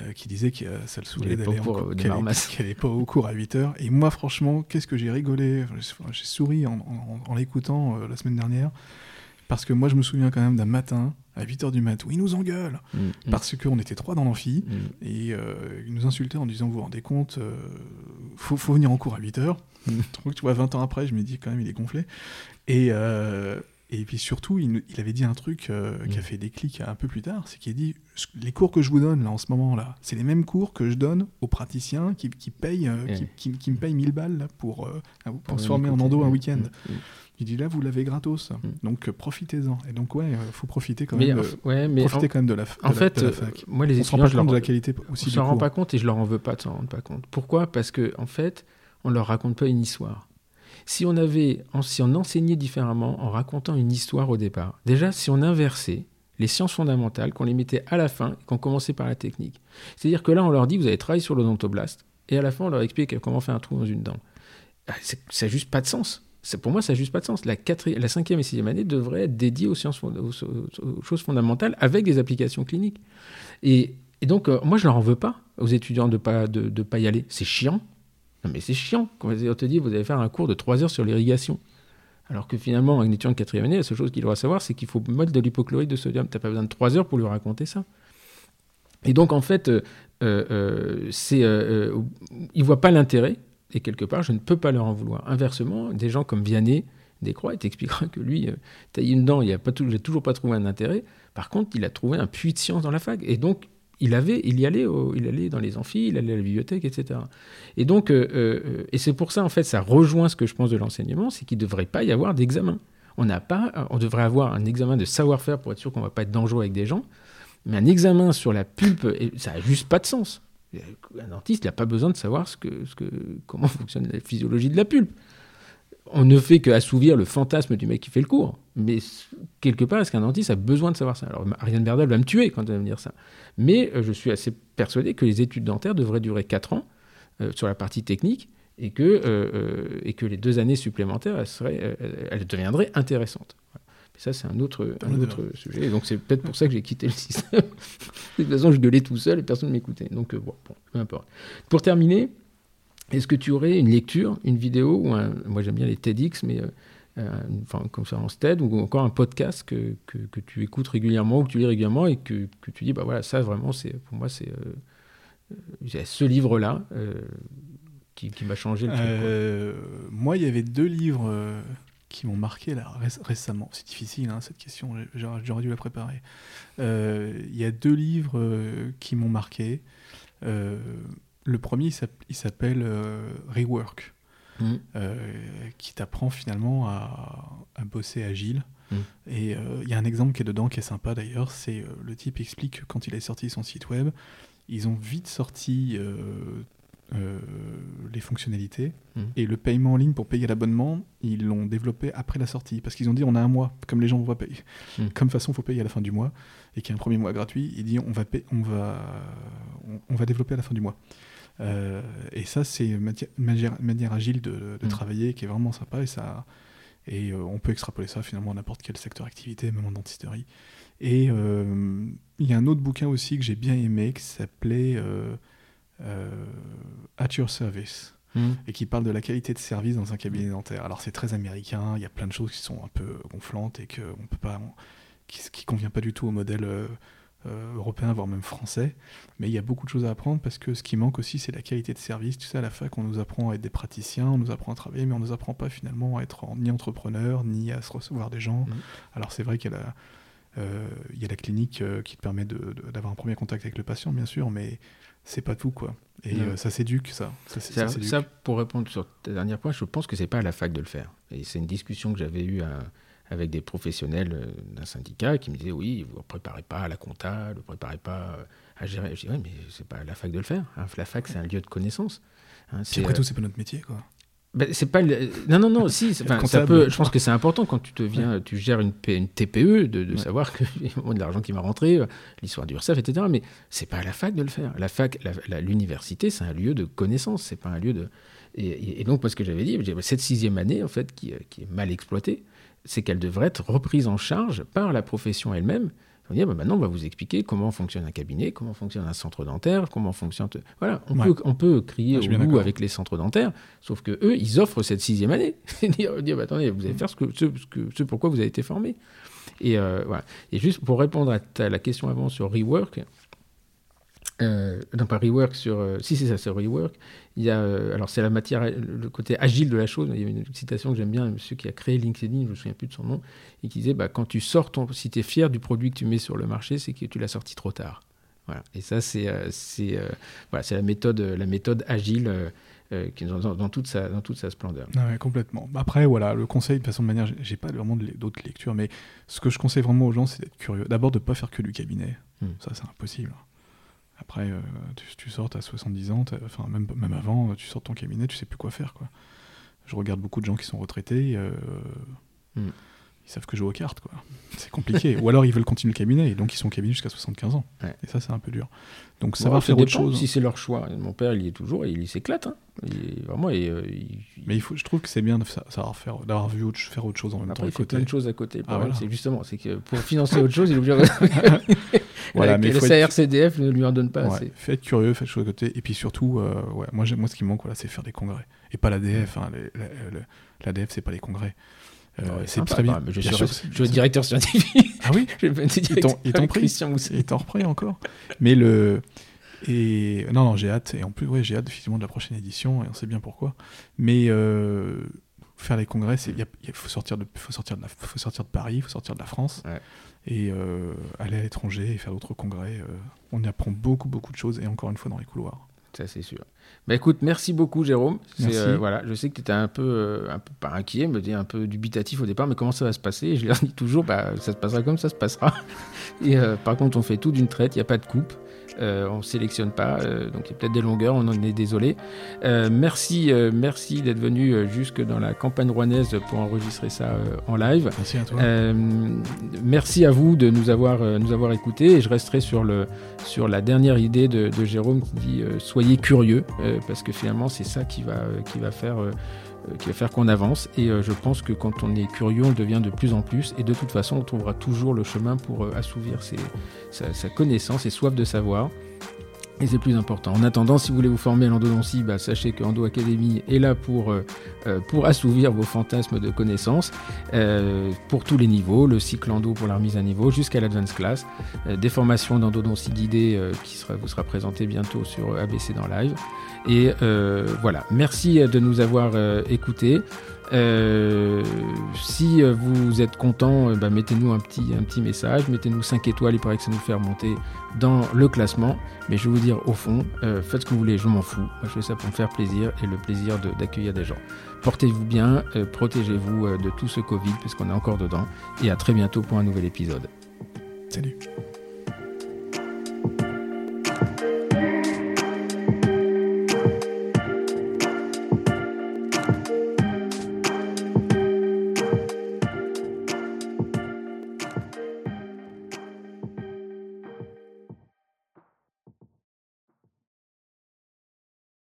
euh, qui disait que ça le saoulait d'aller qu'elle allait [laughs] pas au cours à 8h. Et moi franchement, qu'est-ce que j'ai rigolé, j'ai souri en, en- en l'écoutant euh, la semaine dernière, parce que moi je me souviens quand même d'un matin à 8h du mat où il nous engueule, Mm, mm, parce qu'on était trois dans l'amphi, mm. et euh, il nous insultait en disant, vous vous rendez compte, euh, faut, faut venir en cours à 8h. Mm. [laughs] Donc tu vois, 20 ans après, je me dis quand même, il est gonflé. Et, euh, et puis surtout, il, avait dit un truc euh, qui a Mm. fait déclic un peu plus tard, c'est qu'il a dit, les cours que je vous donne là en ce moment là, c'est les mêmes cours que je donne aux praticiens qui, qui payent, euh, qui, Ouais. qui- qui me payent 1000 balles là, pour, euh, pour, Pour se former en endo un Mm, week-end. mm, mm. Il dit là, vous l'avez gratos, donc euh, profitez-en. Et donc ouais, faut profiter quand Mais, même, de, f- ouais, mais profiter en, quand même de la, de en la- fait, de la fac. moi, les On rend étudiants, pas je leur, de la qualité aussi on s'en rend pas compte et je leur en veux pas de s'en rendre pas compte. Pourquoi? Parce que en fait, on leur raconte pas une histoire. Si on avait, si on enseignait différemment en racontant une histoire au départ, déjà si on inversait les sciences fondamentales, qu'on les mettait à la fin, et qu'on commençait par la technique. C'est-à-dire que là, on leur dit, vous allez travailler sur l'odontoblaste, et à la fin, on leur explique comment faire un trou dans une dent. Ah, Ça n'a juste pas de sens. Pour moi, ça n'a juste pas de sens. La, quatri- la cinquième et sixième année devraient être dédiées aux, sciences, aux, choses fondamentales avec des applications cliniques. Et, donc, euh, moi, je leur en veux pas aux étudiants de pas, de, de pas y aller. C'est chiant. Non, mais c'est chiant. Quand on te dit, vous allez faire un cours de 3 heures sur l'irrigation. Alors que finalement, un étudiant de quatrième année, la seule chose qu'il doit savoir, c'est qu'il faut mettre de l'hypochlorite de sodium. Tu n'as pas besoin de 3 heures pour lui raconter ça. Et donc, en fait, euh, ils ne voient pas l'intérêt. Et quelque part, je ne peux pas leur en vouloir. Inversement, des gens comme Vianney, Descroix, il t'expliquera que lui, euh, tailler une dent, il n'a toujours pas trouvé un intérêt. Par contre, il a trouvé un puits de science dans la fac. Et donc, il avait, il y allait, il allait dans les amphis, il allait à la bibliothèque, etc. Et donc, euh, euh, et c'est pour ça, en fait, ça rejoint ce que je pense de l'enseignement, c'est qu'il ne devrait pas y avoir d'examen. On n'a pas, on devrait avoir un examen de savoir-faire pour être sûr qu'on ne va pas être dangereux avec des gens, mais un examen sur la pulpe, ça n'a juste pas de sens. Un dentiste, n'a pas besoin de savoir ce que, ce que, comment fonctionne la physiologie de la pulpe. On ne fait qu'assouvir le fantasme du mec qui fait le cours. Mais quelque part, est-ce qu'un dentiste a besoin de savoir ça? Alors, Ariane Berdal va me tuer quand elle va me dire ça. Mais euh, je suis assez persuadé que les études dentaires devraient durer 4 ans euh, sur la partie technique et que, euh, et que les deux années supplémentaires, elles, seraient, elles deviendraient intéressantes. Voilà. Mais ça, c'est un autre, un Ouais, autre sujet. Et donc, c'est peut-être pour ça que j'ai quitté le [laughs] système. de toute façon, je gueulais tout seul et personne ne m'écoutait. Donc, bon, bon, peu importe. Pour terminer, est-ce que tu aurais une lecture, une vidéo ou un... Moi, j'aime bien les TEDx, mais enfin, une conférence TED ou encore un podcast que, que, tu écoutes régulièrement ou que tu lis régulièrement et que, que tu dis, bah voilà, ça vraiment, c'est pour moi, c'est euh, euh, ce livre-là euh, qui, qui m'a changé le truc. Euh, moi, il y avait deux livres euh, qui m'ont marqué là, ré- récemment. C'est difficile, hein, cette question, j'aurais dû la préparer. Euh, Il y a deux livres euh, qui m'ont marqué. Euh, le premier, il s'app- il s'appelle euh, Rework, Mm. euh, qui t'apprend finalement à, à bosser agile. Mm. Et euh, il y a un exemple qui est dedans qui est sympa d'ailleurs, c'est euh, le type explique que quand il a sorti son site web, ils ont vite sorti euh, les fonctionnalités. Mhm. Et le paiement en ligne pour payer l'abonnement, ils l'ont développé après la sortie. Parce qu'ils ont dit on a un mois, comme les gens vont payer. Comme façon, il faut payer à la fin du mois. Et qu'il y a un premier mois gratuit, il dit on va, on va, on, on va développer à la fin du mois. Euh, et ça, c'est une manière, manière agile de, de Mhm. travailler qui est vraiment sympa. Et, ça, et euh, on peut extrapoler ça finalement à n'importe quel secteur d'activité, même en dentisterie. Et euh, il y a un autre bouquin aussi que j'ai bien aimé qui s'appelait At Your Service Mhm. et qui parle de la qualité de service dans un cabinet dentaire. Alors c'est très américain, il y a plein de choses qui sont un peu gonflantes et que on peut pas, qui, qui convient pas du tout au modèle euh, euh, européen, voire même français. Mais il y a beaucoup de choses à apprendre parce que ce qui manque aussi, c'est la qualité de service. Tu sais, à la fac, on nous apprend à être des praticiens, on nous apprend à travailler, mais on nous apprend pas finalement à être en- ni entrepreneur, ni à se recevoir des gens. Mhm. Alors c'est vrai qu'il y a la, euh, il y a la clinique euh, qui te permet d'avoir un premier contact avec le patient, bien sûr, mais c'est pas tout, quoi. Et euh, ça s'éduque, ça. Ça, ça Ça, s'éduque. ça, pour répondre sur tes derniers points, je pense que c'est pas à la fac de le faire. Et c'est une discussion que j'avais eue à- avec des professionnels euh, d'un syndicat qui me disaient oui, vous ne préparez pas à la compta, vous ne préparez pas euh, à gérer. Je dis oui, mais c'est pas à la fac de le faire. hein. La fac, c'est un lieu de connaissance. Hein, c'est, après euh, tout, c'est pas notre métier, quoi. ben, c'est pas le- non non non si ça peut je pense que c'est important quand tu deviens tu gères une, P- une TPE de, de Ouais. savoir que il y a de l'argent qui va rentrer l'histoire du URSAF etc mais c'est pas à la fac de le faire la fac l'université c'est un lieu de connaissance c'est pas un lieu de et, et- et donc moi ce que j'avais dit cette sixième année en fait qui, qui est mal exploitée c'est qu'elle devrait être reprise en charge par la profession elle-même on dit, ah, bah, maintenant, on va vous expliquer comment fonctionne un cabinet, comment fonctionne un centre dentaire, comment fonctionne. Voilà, on, Ouais. peut, on peut crier Ah, au bout avec les centres dentaires, sauf que eux, ils offrent cette sixième année. [laughs] dire, dire, bah, attendez, vous allez faire ce, que, ce, ce que- ce pourquoi vous avez été formé. Et, euh, voilà. Et juste pour répondre à ta- la question avant sur Rework, euh, non pas Rework, sur, euh, si c'est ça, c'est Rework, il y a, euh, alors c'est la matière, le côté agile de la chose, il y a une citation que j'aime bien, un monsieur qui a créé LinkedIn, je ne me souviens plus de son nom, et qui disait, bah, quand tu sors ton, si tu es fier du produit que tu mets sur le marché, c'est que tu l'as sorti trop tard. Voilà. Et ça, c'est euh, c'est voilà, c'est la méthode, la méthode agile euh, dans, dans- dans toute sa, dans toute sa splendeur. Ah ouais, complètement. Après, voilà, le conseil, de façon de manière, j'ai- pas vraiment d'autres lectures, mais ce que je conseille vraiment aux gens, c'est d'être curieux. D'abord, de pas faire que du cabinet. Hmm. Ça, c'est impossible. Après, euh, tu, tu sors, à 70 ans, même, avant, tu sors de ton cabinet, tu sais plus quoi faire. Je regarde beaucoup de gens qui sont retraités, euh, Hmm. Ils savent que jouer aux cartes, quoi. C'est compliqué. Ou alors, ils veulent continuer le cabinet, et donc ils sont au cabinet jusqu'à 75 ans. Ouais. Et ça, c'est un peu dur. Donc, savoir faire autre chose. Si c'est leur choix. Mon père, il y est toujours et il s'éclate. Hein. Vraiment, euh, il- Mais il faut, je trouve que c'est bien faire, d'avoir vu autre, faire autre chose en même Après, temps. il fait côté. plein de choses à côté. Ah, voilà. c'est justement, c'est que pour financer autre chose, il est obligé de... [laughs] [laughs] Voilà, mais le être- CRCDF ne lui en donne pas Ouais, assez. Faites curieux, faites chose à côté. Et puis surtout, euh, ouais, moi, moi, ce qui me manque, voilà, c'est faire des congrès. Et pas l'ADF. Hein, L'ADF, c'est pas les congrès. Euh, Ouais, c'est sympa, très bien. bah, je Bien suis, sûr, c'est- [laughs] je suis directeur scientifique. Ah oui Ils t'ont- ils t'ont pris. Et t'en repris encore? Mais le. Et non, non, j'ai hâte. Et en plus, ouais, j'ai hâte effectivement de la prochaine édition. Et on sait bien pourquoi. Mais euh, faire les congrès, c'est- il faut sortir de, faut sortir de, la- faut sortir de Paris, il faut sortir de la France. Ouais. Et euh, aller à l'étranger et faire d'autres congrès. on y apprend beaucoup, beaucoup de choses. Et encore une fois, dans les couloirs. Ça, c'est sûr. Bah, écoute, merci beaucoup, Jérôme. Merci. euh, voilà, je sais que tu étais un peu, euh, un peu, pas inquiet, me dis un peu dubitatif au départ, mais comment ça va se passer? Et je leur dis toujours, bah, ça se passera comme ça se passera. [laughs] Et euh, par contre, on fait tout d'une traite, il n'y a pas de coupe. Euh, on sélectionne pas, euh, donc il y a peut-être des longueurs, on en est désolé. Euh, merci, euh, merci d'être venu euh, jusque dans la campagne rouennaise pour enregistrer ça euh, en live. Merci à toi. Euh, merci à vous de nous avoir, euh, nous avoir écoutés et je resterai sur, le, sur la dernière idée de, de Jérôme qui dit euh, soyez curieux euh, parce que finalement c'est ça qui va, euh, qui va faire, qui va faire qu'on avance et euh, je pense que quand on est curieux on devient de plus en plus et de toute façon on trouvera toujours le chemin pour euh, assouvir sa, sa connaissance et soif de savoir. Et c'est plus important. En attendant, si vous voulez vous former à l'endodontie, bah, sachez que Endo Academy est là pour, euh, euh, pour assouvir vos fantasmes de connaissances euh, pour tous les niveaux, le cycle endo pour la remise à niveau jusqu'à l'advance class, euh, des formations d'endodontie guidée euh, qui vous sera présentée bientôt sur euh, ABC dans live. Et euh, voilà, merci de nous avoir euh, écoutés. Euh, si vous êtes content, bah, mettez-nous un petit, un petit message, mettez-nous 5 étoiles, il paraît que ça nous fait remonter dans le classement. Mais je vais vous dire, au fond, faites ce que vous voulez, je m'en fous. Je fais ça pour me faire plaisir et le plaisir d'accueillir des gens. Portez-vous bien, protégez-vous de tout ce Covid, puisqu'on est encore dedans. Et à très bientôt pour un nouvel épisode. Salut.